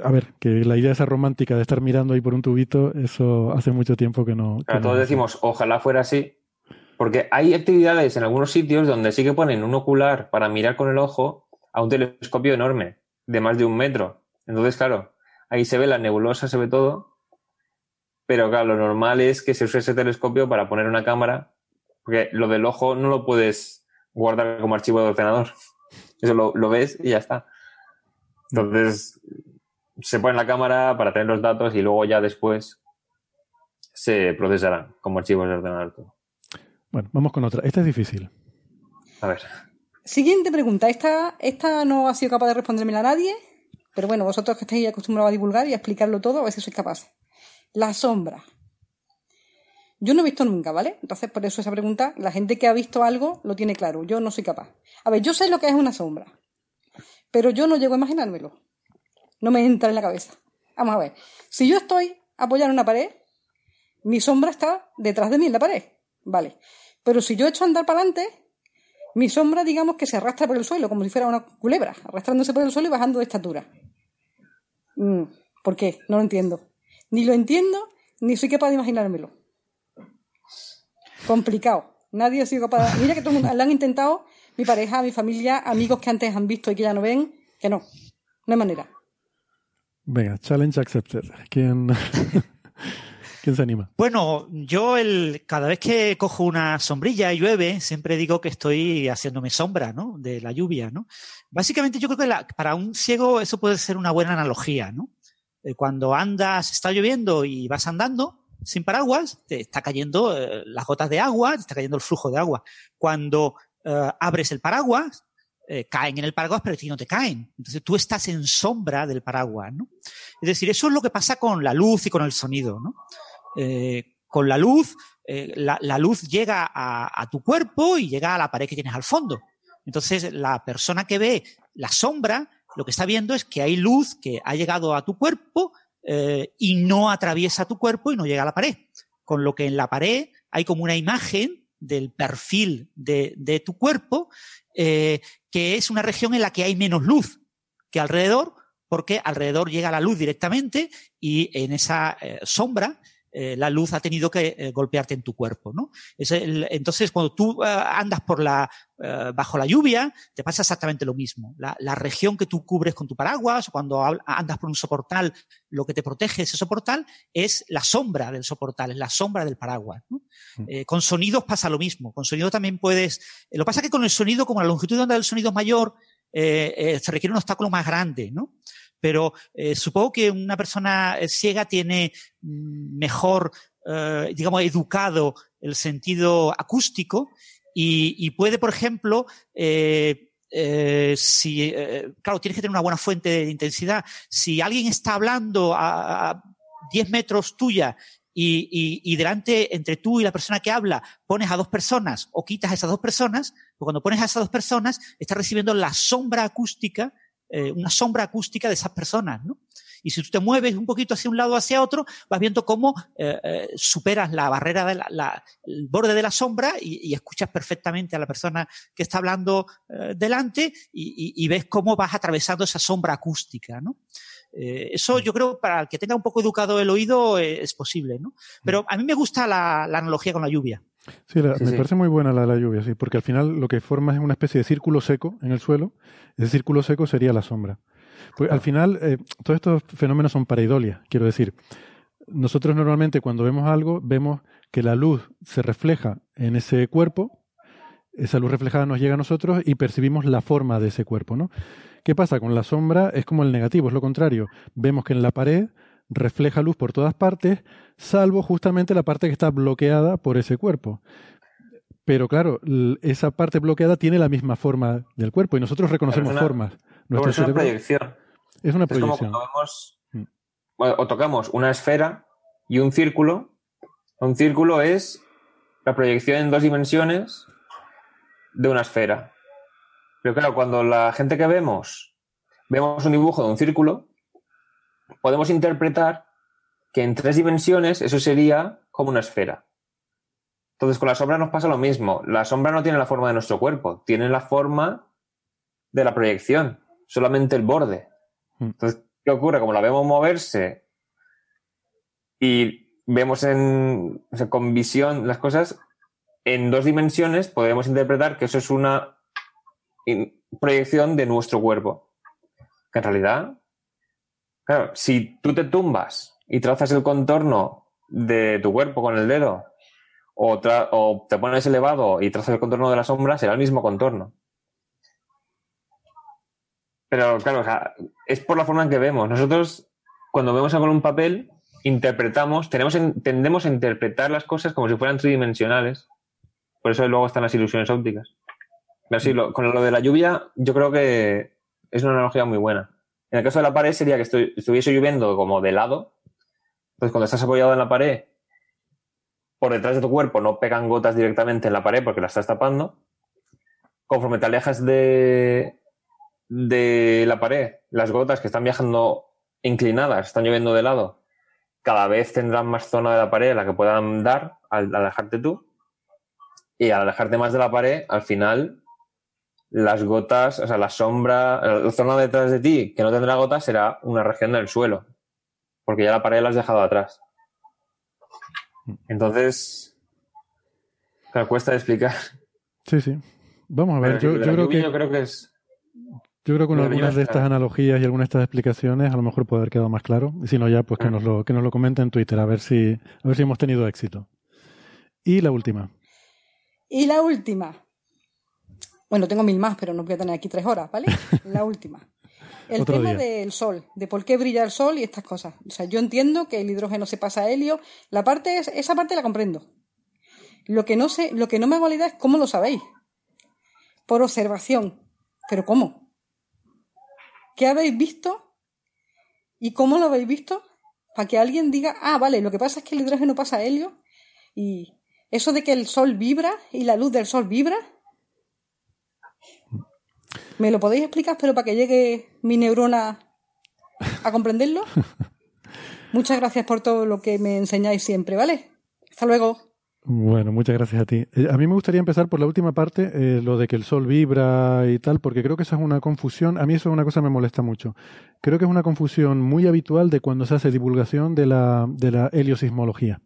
a ver, que la idea esa romántica de estar mirando ahí por un tubito, eso hace mucho tiempo que no... Claro, todos decimos, ojalá fuera así, porque hay actividades en algunos sitios donde sí que ponen un ocular para mirar con el ojo a un telescopio enorme, de más de un metro. Entonces, claro, ahí se ve la nebulosa, se ve todo, pero claro, lo normal es que se use ese telescopio para poner una cámara, porque lo del ojo no lo puedes guardar como archivo de ordenador. Eso lo, lo ves y ya está. Entonces, se pone la cámara para tener los datos y luego ya después se procesarán como archivos de ordenador. Bueno, vamos con otra. Esta es difícil. A ver. Siguiente pregunta. Esta, esta no ha sido capaz de respondérmela a nadie, pero bueno, vosotros que estáis acostumbrados a divulgar y a explicarlo todo, a ver si sois capaces. La sombra. Yo no he visto nunca, ¿vale? Entonces, por eso esa pregunta, la gente que ha visto algo lo tiene claro. Yo no soy capaz. A ver, yo sé lo que es una sombra, pero yo no llego a imaginármelo. No me entra en la cabeza. Vamos a ver. Si yo estoy apoyado en una pared, mi sombra está detrás de mí en la pared. Vale. Pero si yo echo a andar para adelante, mi sombra, digamos que se arrastra por el suelo, como si fuera una culebra, arrastrándose por el suelo y bajando de estatura. Mm, ¿Por qué? No lo entiendo. Ni lo entiendo, ni soy capaz de imaginármelo. Complicado. Nadie ha sido capaz. De... Mira que todo lo han intentado, mi pareja, mi familia, amigos que antes han visto y que ya no ven, que no. No hay manera. Venga, challenge accepted. ¿Quién? ¿Quién se anima? Bueno, yo el, cada vez que cojo una sombrilla y llueve, siempre digo que estoy haciéndome sombra, ¿no? De la lluvia, ¿no? Básicamente yo creo que para un ciego eso puede ser una buena analogía, ¿no? Eh, Cuando andas, está lloviendo y vas andando sin paraguas, te está cayendo eh, las gotas de agua, te está cayendo el flujo de agua. Cuando eh, abres el paraguas, caen en el paraguas, pero a ti no te caen. Entonces tú estás en sombra del paraguas, ¿no? Es decir, eso es lo que pasa con la luz y con el sonido, ¿no? Eh, con la luz, eh, la, luz llega a, tu cuerpo y llega a la pared que tienes al fondo. Entonces, la persona que ve la sombra, lo que está viendo es que hay luz que ha llegado a tu cuerpo eh, y no atraviesa tu cuerpo y no llega a la pared. Con lo que en la pared hay como una imagen del perfil de, tu cuerpo, que es una región en la que hay menos luz que alrededor, porque alrededor llega la luz directamente y en esa sombra eh, la luz ha tenido que eh, golpearte en tu cuerpo, ¿no? Es el- entonces, cuando tú eh, andas por la, bajo la lluvia, te pasa exactamente lo mismo. La, la región que tú cubres con tu paraguas, cuando andas por un soportal, lo que te protege ese soportal es la sombra del soportal, es la sombra del paraguas. ¿no? Eh, con sonidos pasa lo mismo. Con sonido también puedes. lo que pasa es que con el sonido, como la longitud de onda del sonido es mayor, se requiere un obstáculo más grande, ¿no? Pero eh, supongo que una persona eh, ciega tiene mm, mejor, eh, digamos, educado el sentido acústico y, puede, por ejemplo, si, claro, tienes que tener una buena fuente de intensidad. Si alguien está hablando a, a 10 metros tuya y, y, y delante, entre tú y la persona que habla, pones a dos personas o quitas a esas dos personas, pues cuando pones a esas dos personas, estás recibiendo la sombra acústica, eh, una sombra acústica de esas personas, ¿no? Y si tú te mueves un poquito hacia un lado o hacia otro, vas viendo cómo eh, eh, superas la barrera del el borde de la sombra y, y escuchas perfectamente a la persona que está hablando eh, delante y, y- y ves cómo vas atravesando esa sombra acústica, ¿no? Eh, eso yo creo para el que tenga un poco educado el oído eh, es posible, ¿no? Pero a mí me gusta la, la analogía con la lluvia. Sí, la- Sí, me sí. parece muy buena la de la lluvia, sí, porque al final lo que forma es una especie de círculo seco en el suelo. Ese círculo seco sería la sombra. Pues al final, eh, todos estos fenómenos son pareidolia, quiero decir. Nosotros normalmente cuando vemos algo, vemos que la luz se refleja en ese cuerpo, esa luz reflejada nos llega a nosotros y percibimos la forma de ese cuerpo, ¿no? ¿Qué pasa? Con la sombra es como el negativo, es lo contrario. Vemos que en la pared refleja luz por todas partes, salvo justamente la parte que está bloqueada por ese cuerpo. Pero claro, esa parte bloqueada tiene la misma forma del cuerpo y nosotros reconocemos una- formas. Nuestro es una cerebro proyección. es una Es como proyección. cuando vemos Mm. bueno, o tocamos una esfera y un círculo. Un círculo es la proyección en dos dimensiones de una esfera. Pero claro, cuando la gente que vemos vemos un dibujo de un círculo, podemos interpretar que en tres dimensiones eso sería como una esfera. Entonces con la sombra nos pasa lo mismo. La sombra no tiene la forma de nuestro cuerpo, tiene la forma de la proyección, solamente el borde. Mm. Entonces, ¿qué ocurre? Como la vemos moverse y vemos en, o sea, con visión las cosas en dos dimensiones, podemos interpretar que eso es una proyección de nuestro cuerpo. Que en realidad, claro, si tú te tumbas y trazas el contorno de tu cuerpo con el dedo, o, te pones elevado y trazas el contorno de la sombra, será el mismo contorno. Pero claro, es por la forma en que vemos. Nosotros, cuando vemos algo en un papel, interpretamos, tenemos en- tendemos a interpretar las cosas como si fueran tridimensionales. Por eso luego están las ilusiones ópticas. Pero sí, con lo de la lluvia, yo creo que es una analogía muy buena. En el caso de la pared sería que estu- estuviese lloviendo como de lado. Entonces, cuando estás apoyado en la pared, por detrás de tu cuerpo no pegan gotas directamente en la pared porque la estás tapando. Conforme te alejas de, de la pared, las gotas que están viajando inclinadas, están lloviendo de lado, cada vez tendrán más zona de la pared a la que puedan dar al alejarte tú. Y al alejarte más de la pared, al final, las gotas, o sea, la sombra, la zona detrás de ti que no tendrá gotas será una región del suelo, porque ya la pared la has dejado atrás. Entonces, claro, cuesta de explicar. Sí, sí. Vamos a ver, Pero yo, creo que yo creo que es Yo creo que con algunas de estas analogías y algunas de estas explicaciones a lo mejor puede haber quedado más claro. Y si no ya, pues que Ah. nos lo, que nos lo comente en Twitter, a ver si, a ver si hemos tenido éxito. Y la última. Y la última. Bueno, tengo mil más, pero no voy a tener aquí tres horas, ¿vale? La última. El Otro tema día. del sol, de por qué brilla el sol y estas cosas. O sea, yo entiendo que el hidrógeno se pasa a helio. La parte es- esa parte la comprendo. Lo que no sé, lo que no me hago la idea es cómo lo sabéis. Por observación. Pero ¿cómo? ¿Qué habéis visto? ¿Y cómo lo habéis visto? Para que alguien diga, ah, vale, lo que pasa es que el hidrógeno pasa a helio y eso de que el sol vibra y la luz del sol vibra. ¿Me lo podéis explicar, pero para que llegue mi neurona a comprenderlo? Muchas gracias por todo lo que me enseñáis siempre, ¿vale? Hasta luego. Bueno, muchas gracias a ti. Eh, A mí me gustaría empezar por la última parte, eh, lo de que el sol vibra y tal, porque creo que esa es una confusión. A mí eso es una cosa que me molesta mucho. Creo que es una confusión muy habitual de cuando se hace divulgación de la, de la heliosismología,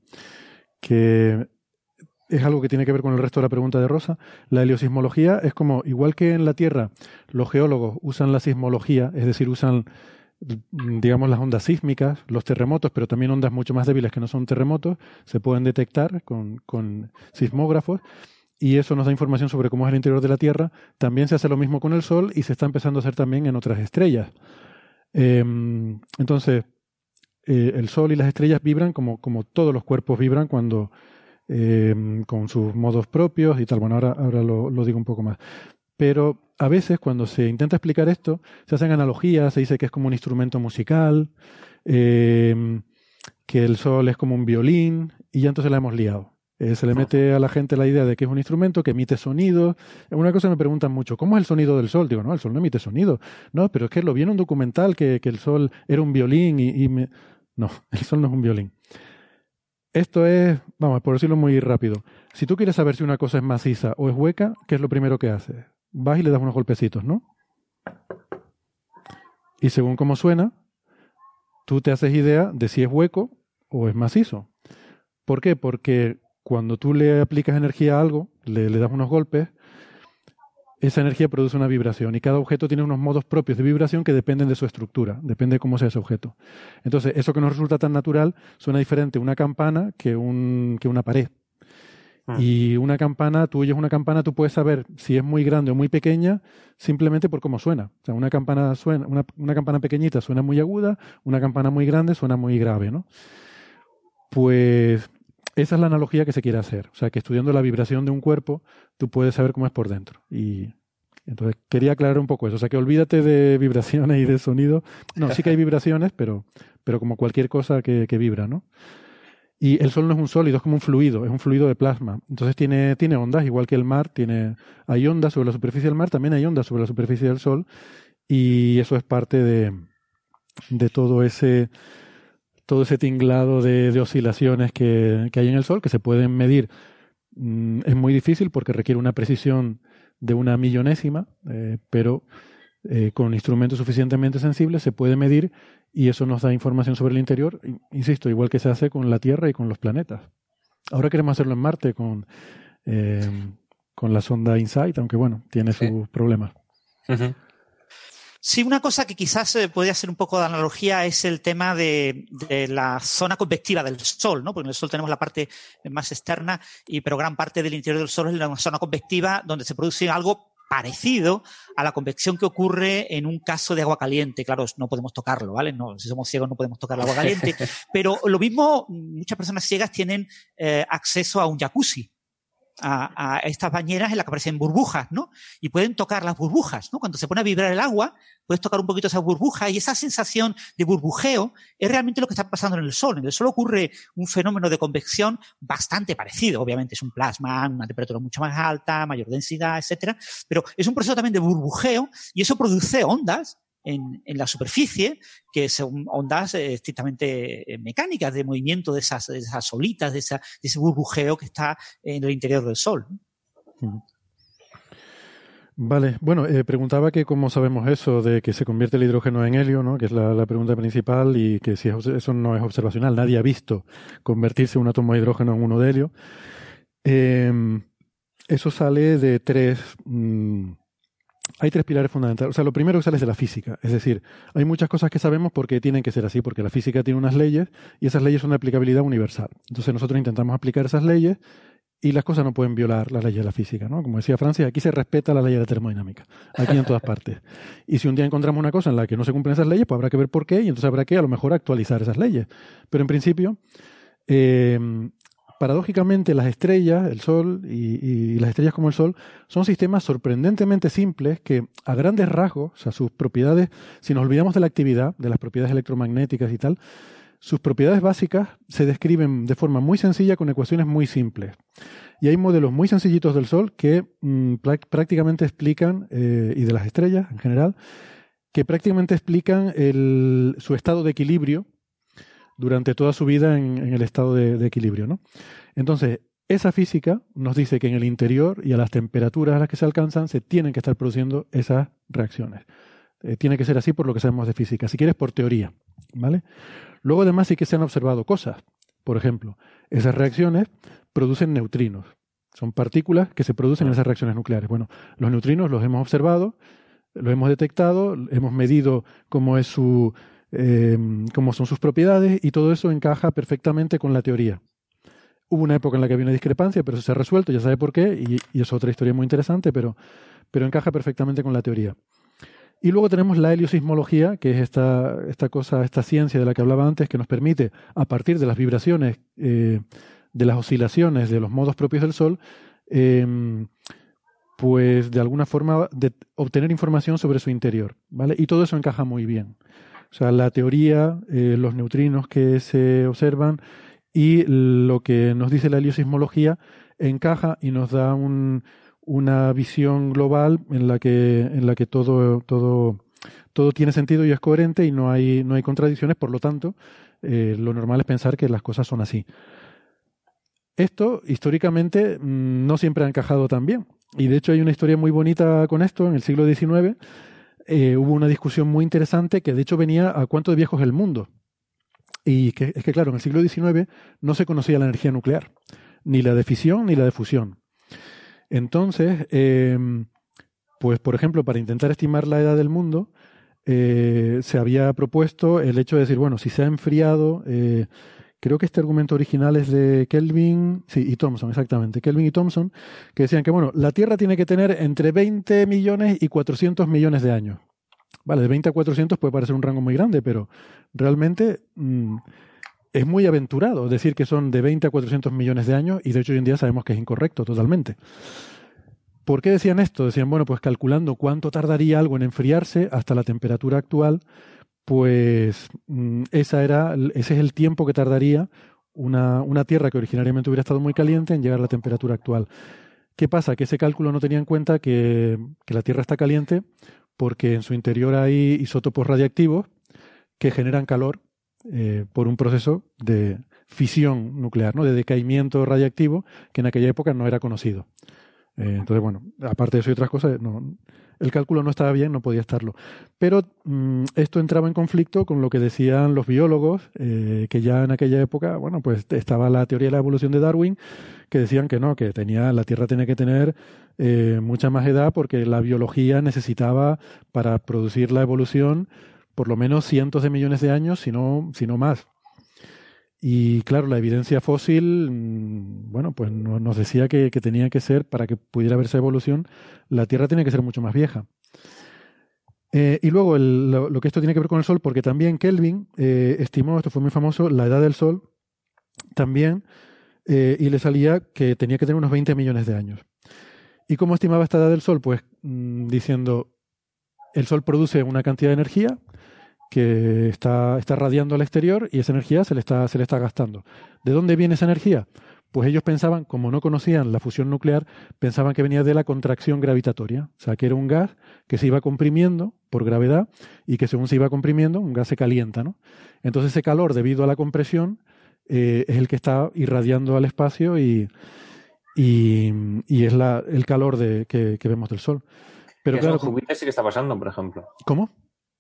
que es algo que tiene que ver con el resto de la pregunta de Rosa. La heliosismología es como, igual que en la Tierra, los geólogos usan la sismología, es decir, usan digamos las ondas sísmicas, los terremotos, pero también ondas mucho más débiles que no son terremotos, se pueden detectar con, con sismógrafos y eso nos da información sobre cómo es el interior de la Tierra. También se hace lo mismo con el Sol y se está empezando a hacer también en otras estrellas. Eh, entonces, eh, el Sol y las estrellas vibran como, como todos los cuerpos vibran cuando eh, con sus modos propios y tal. Bueno, ahora, ahora lo, lo digo un poco más. Pero a veces cuando se intenta explicar esto, se hacen analogías, se dice que es como un instrumento musical, eh, que el sol es como un violín, y ya entonces la hemos liado. Eh, se le mete a la gente la idea de que es un instrumento que emite sonidos. Una cosa me preguntan mucho, ¿cómo es el sonido del sol? Digo, no, el sol no emite sonido. No, pero es que lo vi en un documental que, que el sol era un violín y, y me... No, el sol no es un violín. Esto es, vamos, por decirlo muy rápido. Si tú quieres saber si una cosa es maciza o es hueca, ¿qué es lo primero que haces? Vas y le das unos golpecitos, ¿no? Y según cómo suena, tú te haces idea de si es hueco o es macizo. ¿Por qué? Porque cuando tú le aplicas energía a algo, le, le das unos golpes, esa energía produce una vibración y cada objeto tiene unos modos propios de vibración que dependen de su estructura, depende de cómo sea ese objeto. Entonces, eso que nos resulta tan natural suena diferente una campana que, un, que una pared. Ah. Y una campana, tú oyes una campana, tú puedes saber si es muy grande o muy pequeña simplemente por cómo suena. O sea, una campana suena, una, una campana pequeñita suena muy aguda, una campana muy grande suena muy grave, ¿no? Pues esa es la analogía que se quiere hacer. O sea, que estudiando la vibración de un cuerpo, tú puedes saber cómo es por dentro. Y entonces quería aclarar un poco eso. O sea, que olvídate de vibraciones y de sonido. No, sí que hay vibraciones, pero, pero como cualquier cosa que, que vibra, ¿no? Y el sol no es un sólido, es como un fluido, es un fluido de plasma. Entonces tiene, tiene ondas, igual que el mar, tiene, hay ondas sobre la superficie del mar, también hay ondas sobre la superficie del sol, y eso es parte de, de todo ese todo ese tinglado de, de oscilaciones que, que, hay en el sol, que se pueden medir. Mm, es muy difícil porque requiere una precisión de una millonésima, eh, pero eh, con instrumentos suficientemente sensibles se puede medir y eso nos da información sobre el interior, insisto, igual que se hace con la Tierra y con los planetas. Ahora queremos hacerlo en Marte con, eh, con la sonda InSight, aunque bueno, tiene Sí. sus problemas. Sí, una cosa que quizás eh, podría ser un poco de analogía es el tema de, de la zona convectiva del Sol, ¿no? Porque en el Sol tenemos la parte más externa, y, pero gran parte del interior del Sol es la zona convectiva donde se produce algo parecido a la convección que ocurre en un caso de agua caliente. Claro, no podemos tocarlo, ¿vale? No, si somos ciegos no podemos tocar el agua caliente. Pero lo mismo, muchas personas ciegas tienen eh, acceso a un jacuzzi. A, a, estas bañeras en las que aparecen burbujas, ¿no? Y pueden tocar las burbujas, ¿no? Cuando se pone a vibrar el agua, puedes tocar un poquito esas burbujas y esa sensación de burbujeo es realmente lo que está pasando en el Sol. En el Sol ocurre un fenómeno de convección bastante parecido. Obviamente es un plasma, una temperatura mucho más alta, mayor densidad, etcétera. Pero es un proceso también de burbujeo y eso produce ondas en, la superficie, que son ondas eh, estrictamente mecánicas de movimiento de esas, de esas olitas, de, ese burbujeo que está en el interior del Sol. Vale, bueno, eh, preguntaba que cómo sabemos eso de que se convierte el hidrógeno en helio, ¿no? que es la, pregunta principal y que si es, eso no es observacional, nadie ha visto convertirse un átomo de hidrógeno en uno de helio. Eh, eso sale de tres, mmm, hay tres pilares fundamentales. O sea, lo primero que sale es de la física. Es decir, hay muchas cosas que sabemos porque tienen que ser así, porque la física tiene unas leyes y esas leyes son de aplicabilidad universal. Entonces nosotros intentamos aplicar esas leyes y las cosas no pueden violar las leyes de la física, ¿no? Como decía Francis, aquí se respeta la ley de la termodinámica, aquí en todas partes. Y si un día encontramos una cosa en la que no se cumplen esas leyes, pues habrá que ver por qué y entonces habrá que a lo mejor actualizar esas leyes. Pero en principio, eh, paradójicamente las estrellas, el Sol y, las estrellas como el Sol, son sistemas sorprendentemente simples que a grandes rasgos, o sea, sus propiedades, si nos olvidamos de la actividad, de las propiedades electromagnéticas y tal, sus propiedades básicas se describen de forma muy sencilla con ecuaciones muy simples. Y hay modelos muy sencillitos del Sol que mm, prácticamente explican, eh, y de las estrellas en general, que prácticamente explican el, su estado de equilibrio durante toda su vida en, en el estado de, de equilibrio. ¿no? Entonces, esa física nos dice que en el interior y a las temperaturas a las que se alcanzan se tienen que estar produciendo esas reacciones. Eh, tiene que ser así por lo que sabemos de física. Si quieres, por teoría. ¿Vale? Luego, además, sí que se han observado cosas. Por ejemplo, esas reacciones producen neutrinos. Son partículas que se producen en esas reacciones nucleares. Bueno, los neutrinos los hemos observado, los hemos detectado, hemos medido cómo es su eh, cómo son sus propiedades y todo eso encaja perfectamente con la teoría. Hubo una época en la que había una discrepancia, pero eso se ha resuelto, ya sabe por qué, y, es otra historia muy interesante, pero, pero encaja perfectamente con la teoría. Y luego tenemos la heliosismología, que es esta, esta cosa, esta ciencia de la que hablaba antes, que nos permite, a partir de las vibraciones, eh, de las oscilaciones, de los modos propios del Sol, eh, pues de alguna forma de obtener información sobre su interior. ¿vale? Y todo eso encaja muy bien. O sea, la teoría, eh, los neutrinos que se observan y lo que nos dice la heliosismología encaja y nos da un, una visión global en la que, en la que todo, todo, todo tiene sentido y es coherente y no hay, no hay contradicciones, por lo tanto, eh, lo normal es pensar que las cosas son así. Esto, históricamente, mm, no siempre ha encajado tan bien. Y de hecho hay una historia muy bonita con esto. En el siglo XIX eh, hubo una discusión muy interesante que de hecho venía a cuánto de viejo es el mundo. Y que, es que, claro, en el siglo XIX no se conocía la energía nuclear, ni la de fisión ni la de fusión. Entonces, eh, pues por ejemplo, para intentar estimar la edad del mundo, eh, se había propuesto el hecho de decir, bueno, si se ha enfriado, eh, creo que este argumento original es de Kelvin, sí, y Thomson, exactamente, Kelvin y Thomson, que decían que, bueno, la Tierra tiene que tener entre 20 millones y 400 millones de años. Vale, de 20 a 400 puede parecer un rango muy grande, pero realmente mmm, es muy aventurado decir que son de 20 a 400 millones de años y de hecho hoy en día sabemos que es incorrecto totalmente. ¿Por qué decían esto? Decían, bueno, pues calculando cuánto tardaría algo en enfriarse hasta la temperatura actual, pues mmm, esa era, ese es el tiempo que tardaría una, una Tierra que originariamente hubiera estado muy caliente en llegar a la temperatura actual. ¿Qué pasa? Que ese cálculo no tenía en cuenta que, que la Tierra está caliente porque en su interior hay isótopos radiactivos que generan calor eh, por un proceso de fisión nuclear, ¿no? de decaimiento radiactivo que en aquella época no era conocido. Eh, entonces, bueno, aparte de eso y otras cosas, no, el cálculo no estaba bien, no podía estarlo. Pero mmm, esto entraba en conflicto con lo que decían los biólogos, eh, que ya en aquella época, bueno, pues estaba la teoría de la evolución de Darwin, que decían que no, que tenía, la Tierra tenía que tener eh, mucha más edad porque la biología necesitaba para producir la evolución por lo menos cientos de millones de años, si no, si no más. Y claro, la evidencia fósil, mm, bueno, pues nos decía que, tenía que ser, para que pudiera haberse evolución, la Tierra tiene que ser mucho más vieja. Eh, y luego lo, que esto tiene que ver con el Sol, porque también Kelvin eh, estimó, esto fue muy famoso, la edad del Sol también, eh, y le salía que tenía que tener unos 20 millones de años. ¿Y cómo estimaba esta edad del Sol? Pues mmm, diciendo, el Sol produce una cantidad de energía, que está, está radiando al exterior y esa energía se le, está, se le está gastando. ¿De dónde viene esa energía? Pues ellos pensaban, como no conocían la fusión nuclear, pensaban que venía de la contracción gravitatoria, o sea, que era un gas que se iba comprimiendo por gravedad y que según se iba comprimiendo, un gas se calienta, ¿no? Entonces ese calor, debido a la compresión, eh, es el que está irradiando al espacio y, y, y es la, el calor de, que, que, vemos del Sol. Pero claro, Júpiter sí que está pasando, por ejemplo. ¿Cómo?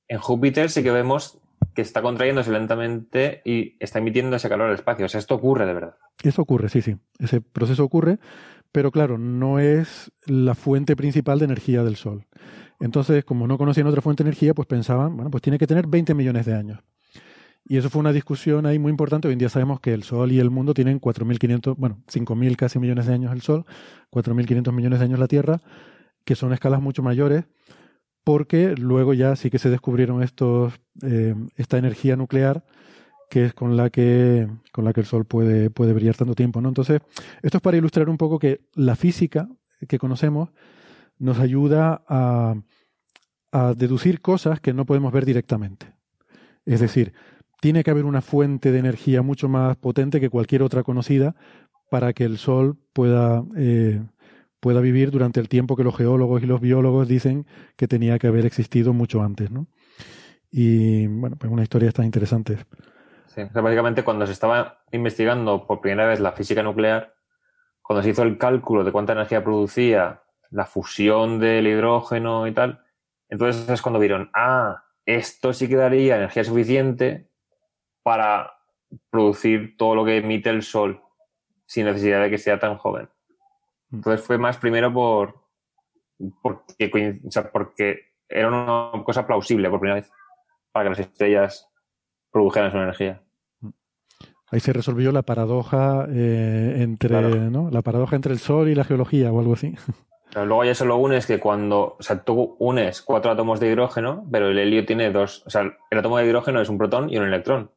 En Júpiter sí que vemos que está contrayéndose lentamente y está emitiendo ese calor al espacio. O sea, esto ocurre de verdad. Eso ocurre, sí, sí. Ese proceso ocurre, pero claro, no es la fuente principal de energía del Sol. Entonces, como no conocían otra fuente de energía, pues pensaban, bueno, pues tiene que tener 20 millones de años. Y eso fue una discusión ahí muy importante. Hoy en día sabemos que el Sol y el mundo tienen 4.500, bueno, 5.000 casi millones de años el Sol, 4.500 millones de años la Tierra, que son escalas mucho mayores, porque luego ya sí que se descubrieron estos, eh, esta energía nuclear que es con la que, con la que el Sol puede, puede brillar tanto tiempo. ¿no? Entonces, esto es para ilustrar un poco que la física que conocemos nos ayuda a, a deducir cosas que no podemos ver directamente. Es decir, tiene que haber una fuente de energía mucho más potente que cualquier otra conocida para que el Sol pueda, eh, pueda vivir durante el tiempo que los geólogos y los biólogos dicen que tenía que haber existido mucho antes. ¿no? Y bueno, pues una historia tan interesante. Sí, o sea, básicamente cuando se estaba investigando por primera vez la física nuclear, cuando se hizo el cálculo de cuánta energía producía la fusión del hidrógeno y tal, entonces es cuando vieron, ah, esto sí que daría energía suficiente para producir todo lo que emite el Sol sin necesidad de que sea tan joven. Entonces fue más primero por porque, coin- o sea, porque era una cosa plausible por primera vez para que las estrellas produjeran su energía. Ahí se resolvió la paradoja eh, entre, Claro. ¿no? La paradoja entre el Sol y la geología o algo así. Pero luego ya solo unes que cuando, o sea, tú unes cuatro átomos de hidrógeno, pero el helio tiene dos, o sea, el átomo de hidrógeno es un protón y un electrón,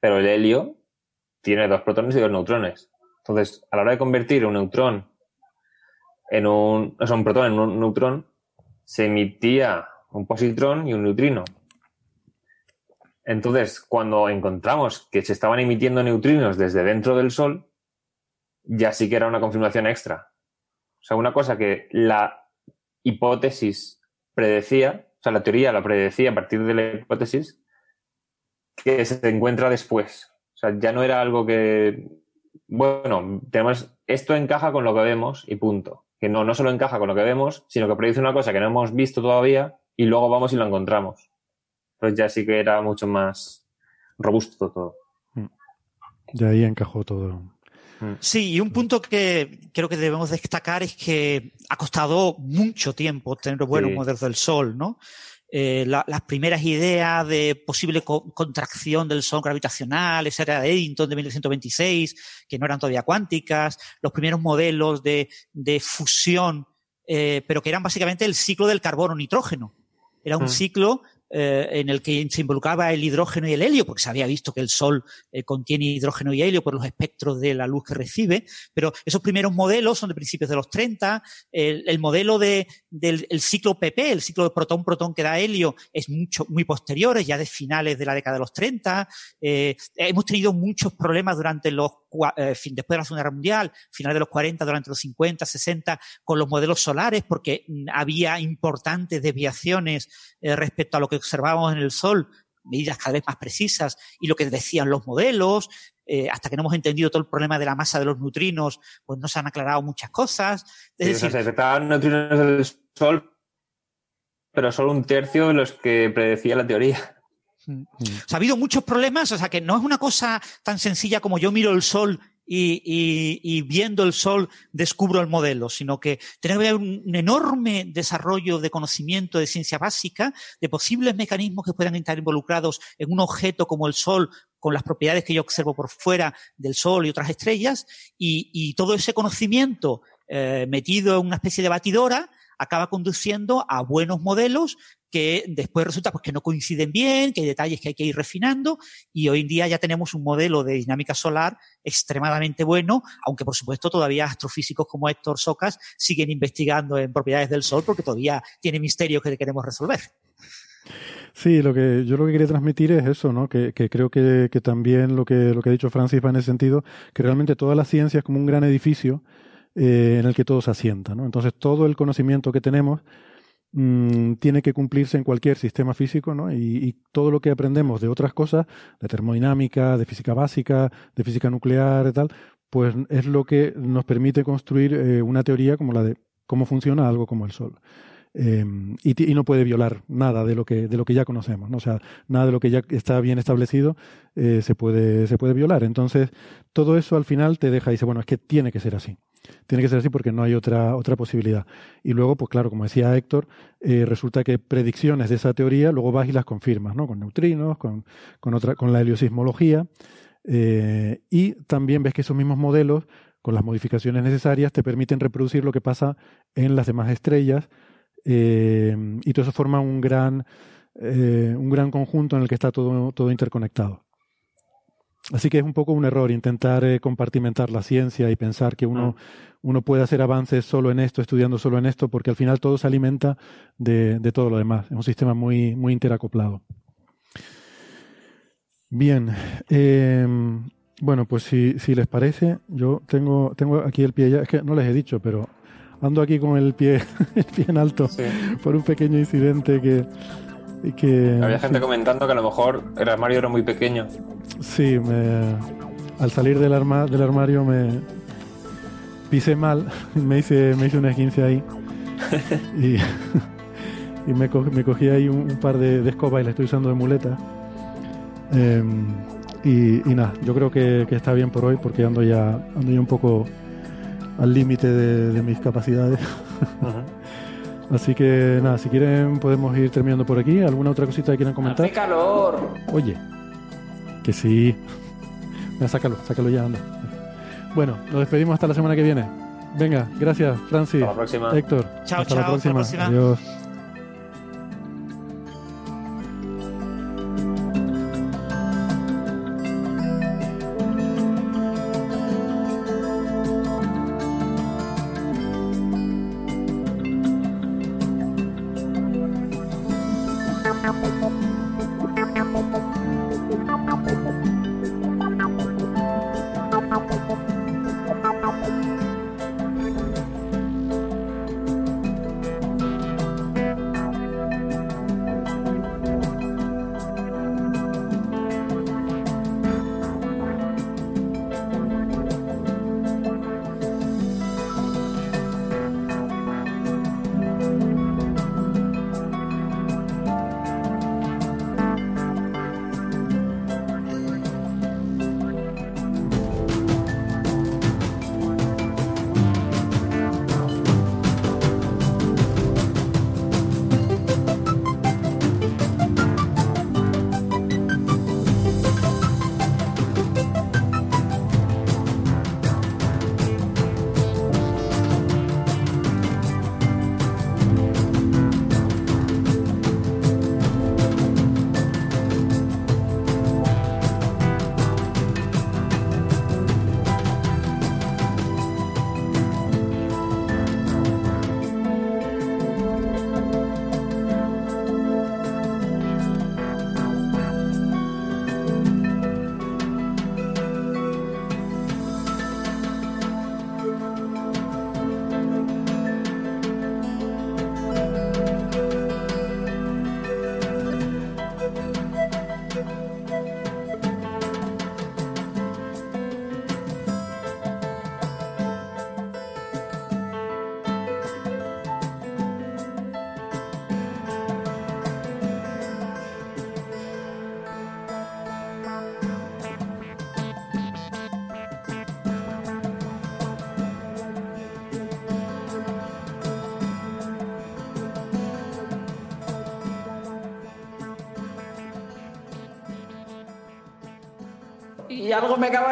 pero el helio tiene dos protones y dos neutrones. Entonces, a la hora de convertir un neutrón en un, o un protón en un neutrón, se emitía un positrón y un neutrino. Entonces, cuando encontramos que se estaban emitiendo neutrinos desde dentro del Sol, ya sí que era una confirmación extra. O sea, una cosa que la hipótesis predecía, o sea, la teoría la predecía a partir de la hipótesis, que se encuentra después. O sea, ya no era algo que, bueno, tenemos, esto encaja con lo que vemos y punto. Que no, no solo encaja con lo que vemos, sino que predice una cosa que no hemos visto todavía y luego vamos y lo encontramos. Entonces ya sí que era mucho más robusto todo. Y ahí encajó todo. Sí, y un punto que creo que debemos destacar es que ha costado mucho tiempo tener buenos Sí. modelos del Sol, ¿no? Eh, la- las primeras ideas de posible co- contracción del Sol gravitacional, esa era de Eddington de 1926, que no eran todavía cuánticas, los primeros modelos de, de fusión, eh, pero que eran básicamente el ciclo del carbono-nitrógeno. Era un Mm. ciclo eh, en el que se involucraba el hidrógeno y el helio, porque se había visto que el Sol eh, contiene hidrógeno y helio por los espectros de la luz que recibe, pero esos primeros modelos son de principios de los 30. El, el modelo de, del el ciclo PP, el ciclo de protón-protón que da helio, es mucho, muy posterior, es ya de finales de la década de los 30. Eh, hemos tenido muchos problemas durante los, después de la Segunda Guerra Mundial, finales de los 40, durante los 50, 60, con los modelos solares, porque mm, había importantes desviaciones eh, respecto a lo que observábamos en el Sol, medidas cada vez más precisas y lo que decían los modelos, eh, hasta que no hemos entendido todo el problema de la masa de los neutrinos, pues no se han aclarado muchas cosas. Es Sí, o sea, decir, se detectaban neutrinos del Sol, pero solo un tercio de los que predecía la teoría. O sea, ha habido muchos problemas, o sea, que no es una cosa tan sencilla como yo miro el sol y, y- y viendo el sol descubro el modelo, sino que tiene que haber un, un enorme desarrollo de conocimiento de ciencia básica, de posibles mecanismos que puedan estar involucrados en un objeto como el sol, con las propiedades que yo observo por fuera del sol y otras estrellas, y, y todo ese conocimiento eh, metido en una especie de batidora acaba conduciendo a buenos modelos que después resulta pues, que no coinciden bien, que hay detalles que hay que ir refinando y hoy en día ya tenemos un modelo de dinámica solar extremadamente bueno, aunque por supuesto todavía astrofísicos como Héctor Socas siguen investigando en propiedades del Sol porque todavía tiene misterios que queremos resolver. Sí, lo que yo lo que quería transmitir es eso, ¿no? Que, que creo que, que también lo que, lo que ha dicho Francis va en ese sentido, que realmente toda la ciencia es como un gran edificio eh, en el que todo se asienta, ¿no? Entonces todo el conocimiento que tenemos mm, tiene que cumplirse en cualquier sistema físico, ¿no? Y, todo lo que aprendemos de otras cosas, de termodinámica, de física básica, de física nuclear y tal, pues es lo que nos permite construir eh, una teoría como la de cómo funciona algo como el Sol. Y, ti- y no puede violar nada de lo que de lo que ya conocemos ¿no? o sea nada de lo que ya está bien establecido eh, se puede se puede violar entonces todo eso al final te deja y dice bueno es que tiene que ser así tiene que ser así porque no hay otra, otra posibilidad. Y luego, pues claro, como decía Héctor, eh, resulta que predicciones de esa teoría luego vas y las confirmas, ¿no? Con neutrinos, con, con, otra, con la heliosismología. Eh, y también ves que esos mismos modelos, con las modificaciones necesarias, te permiten reproducir lo que pasa en las demás estrellas. Eh, y todo eso forma un gran, un gran conjunto en el que está todo, todo interconectado. Así que es un poco un error intentar eh, compartimentar la ciencia y pensar que uno, ah. uno puede hacer avances solo en esto, estudiando solo en esto, porque al final todo se alimenta de, de todo lo demás. Es un sistema muy, muy interacoplado. Bien. Eh, bueno, pues si, si les parece, yo tengo, tengo aquí el pie ya, es que no les he dicho, pero ando aquí con el pie, el pie en alto por un pequeño incidente que, que, Había gente comentando que a lo mejor el armario era muy pequeño. Sí, al salir del, del armario me pisé mal, me hice, me hice una esguince ahí y, me, cogí, ahí un, par de, escobas y la estoy usando de muleta. Em, y, nada, yo creo que, está bien por hoy porque ando ya, ando ya un poco al límite de, mis capacidades. Así que nada, si quieren podemos ir terminando por aquí. ¿Alguna otra cosita que quieran comentar? ¡Hace calor! Oye, que sí. Venga, sácalo, sácalo ya, anda. Bueno, nos despedimos hasta la semana que viene. Venga, gracias, Francis. Hasta la próxima. Héctor. Chao, hasta chao. la próxima. Hasta la próxima. Adiós.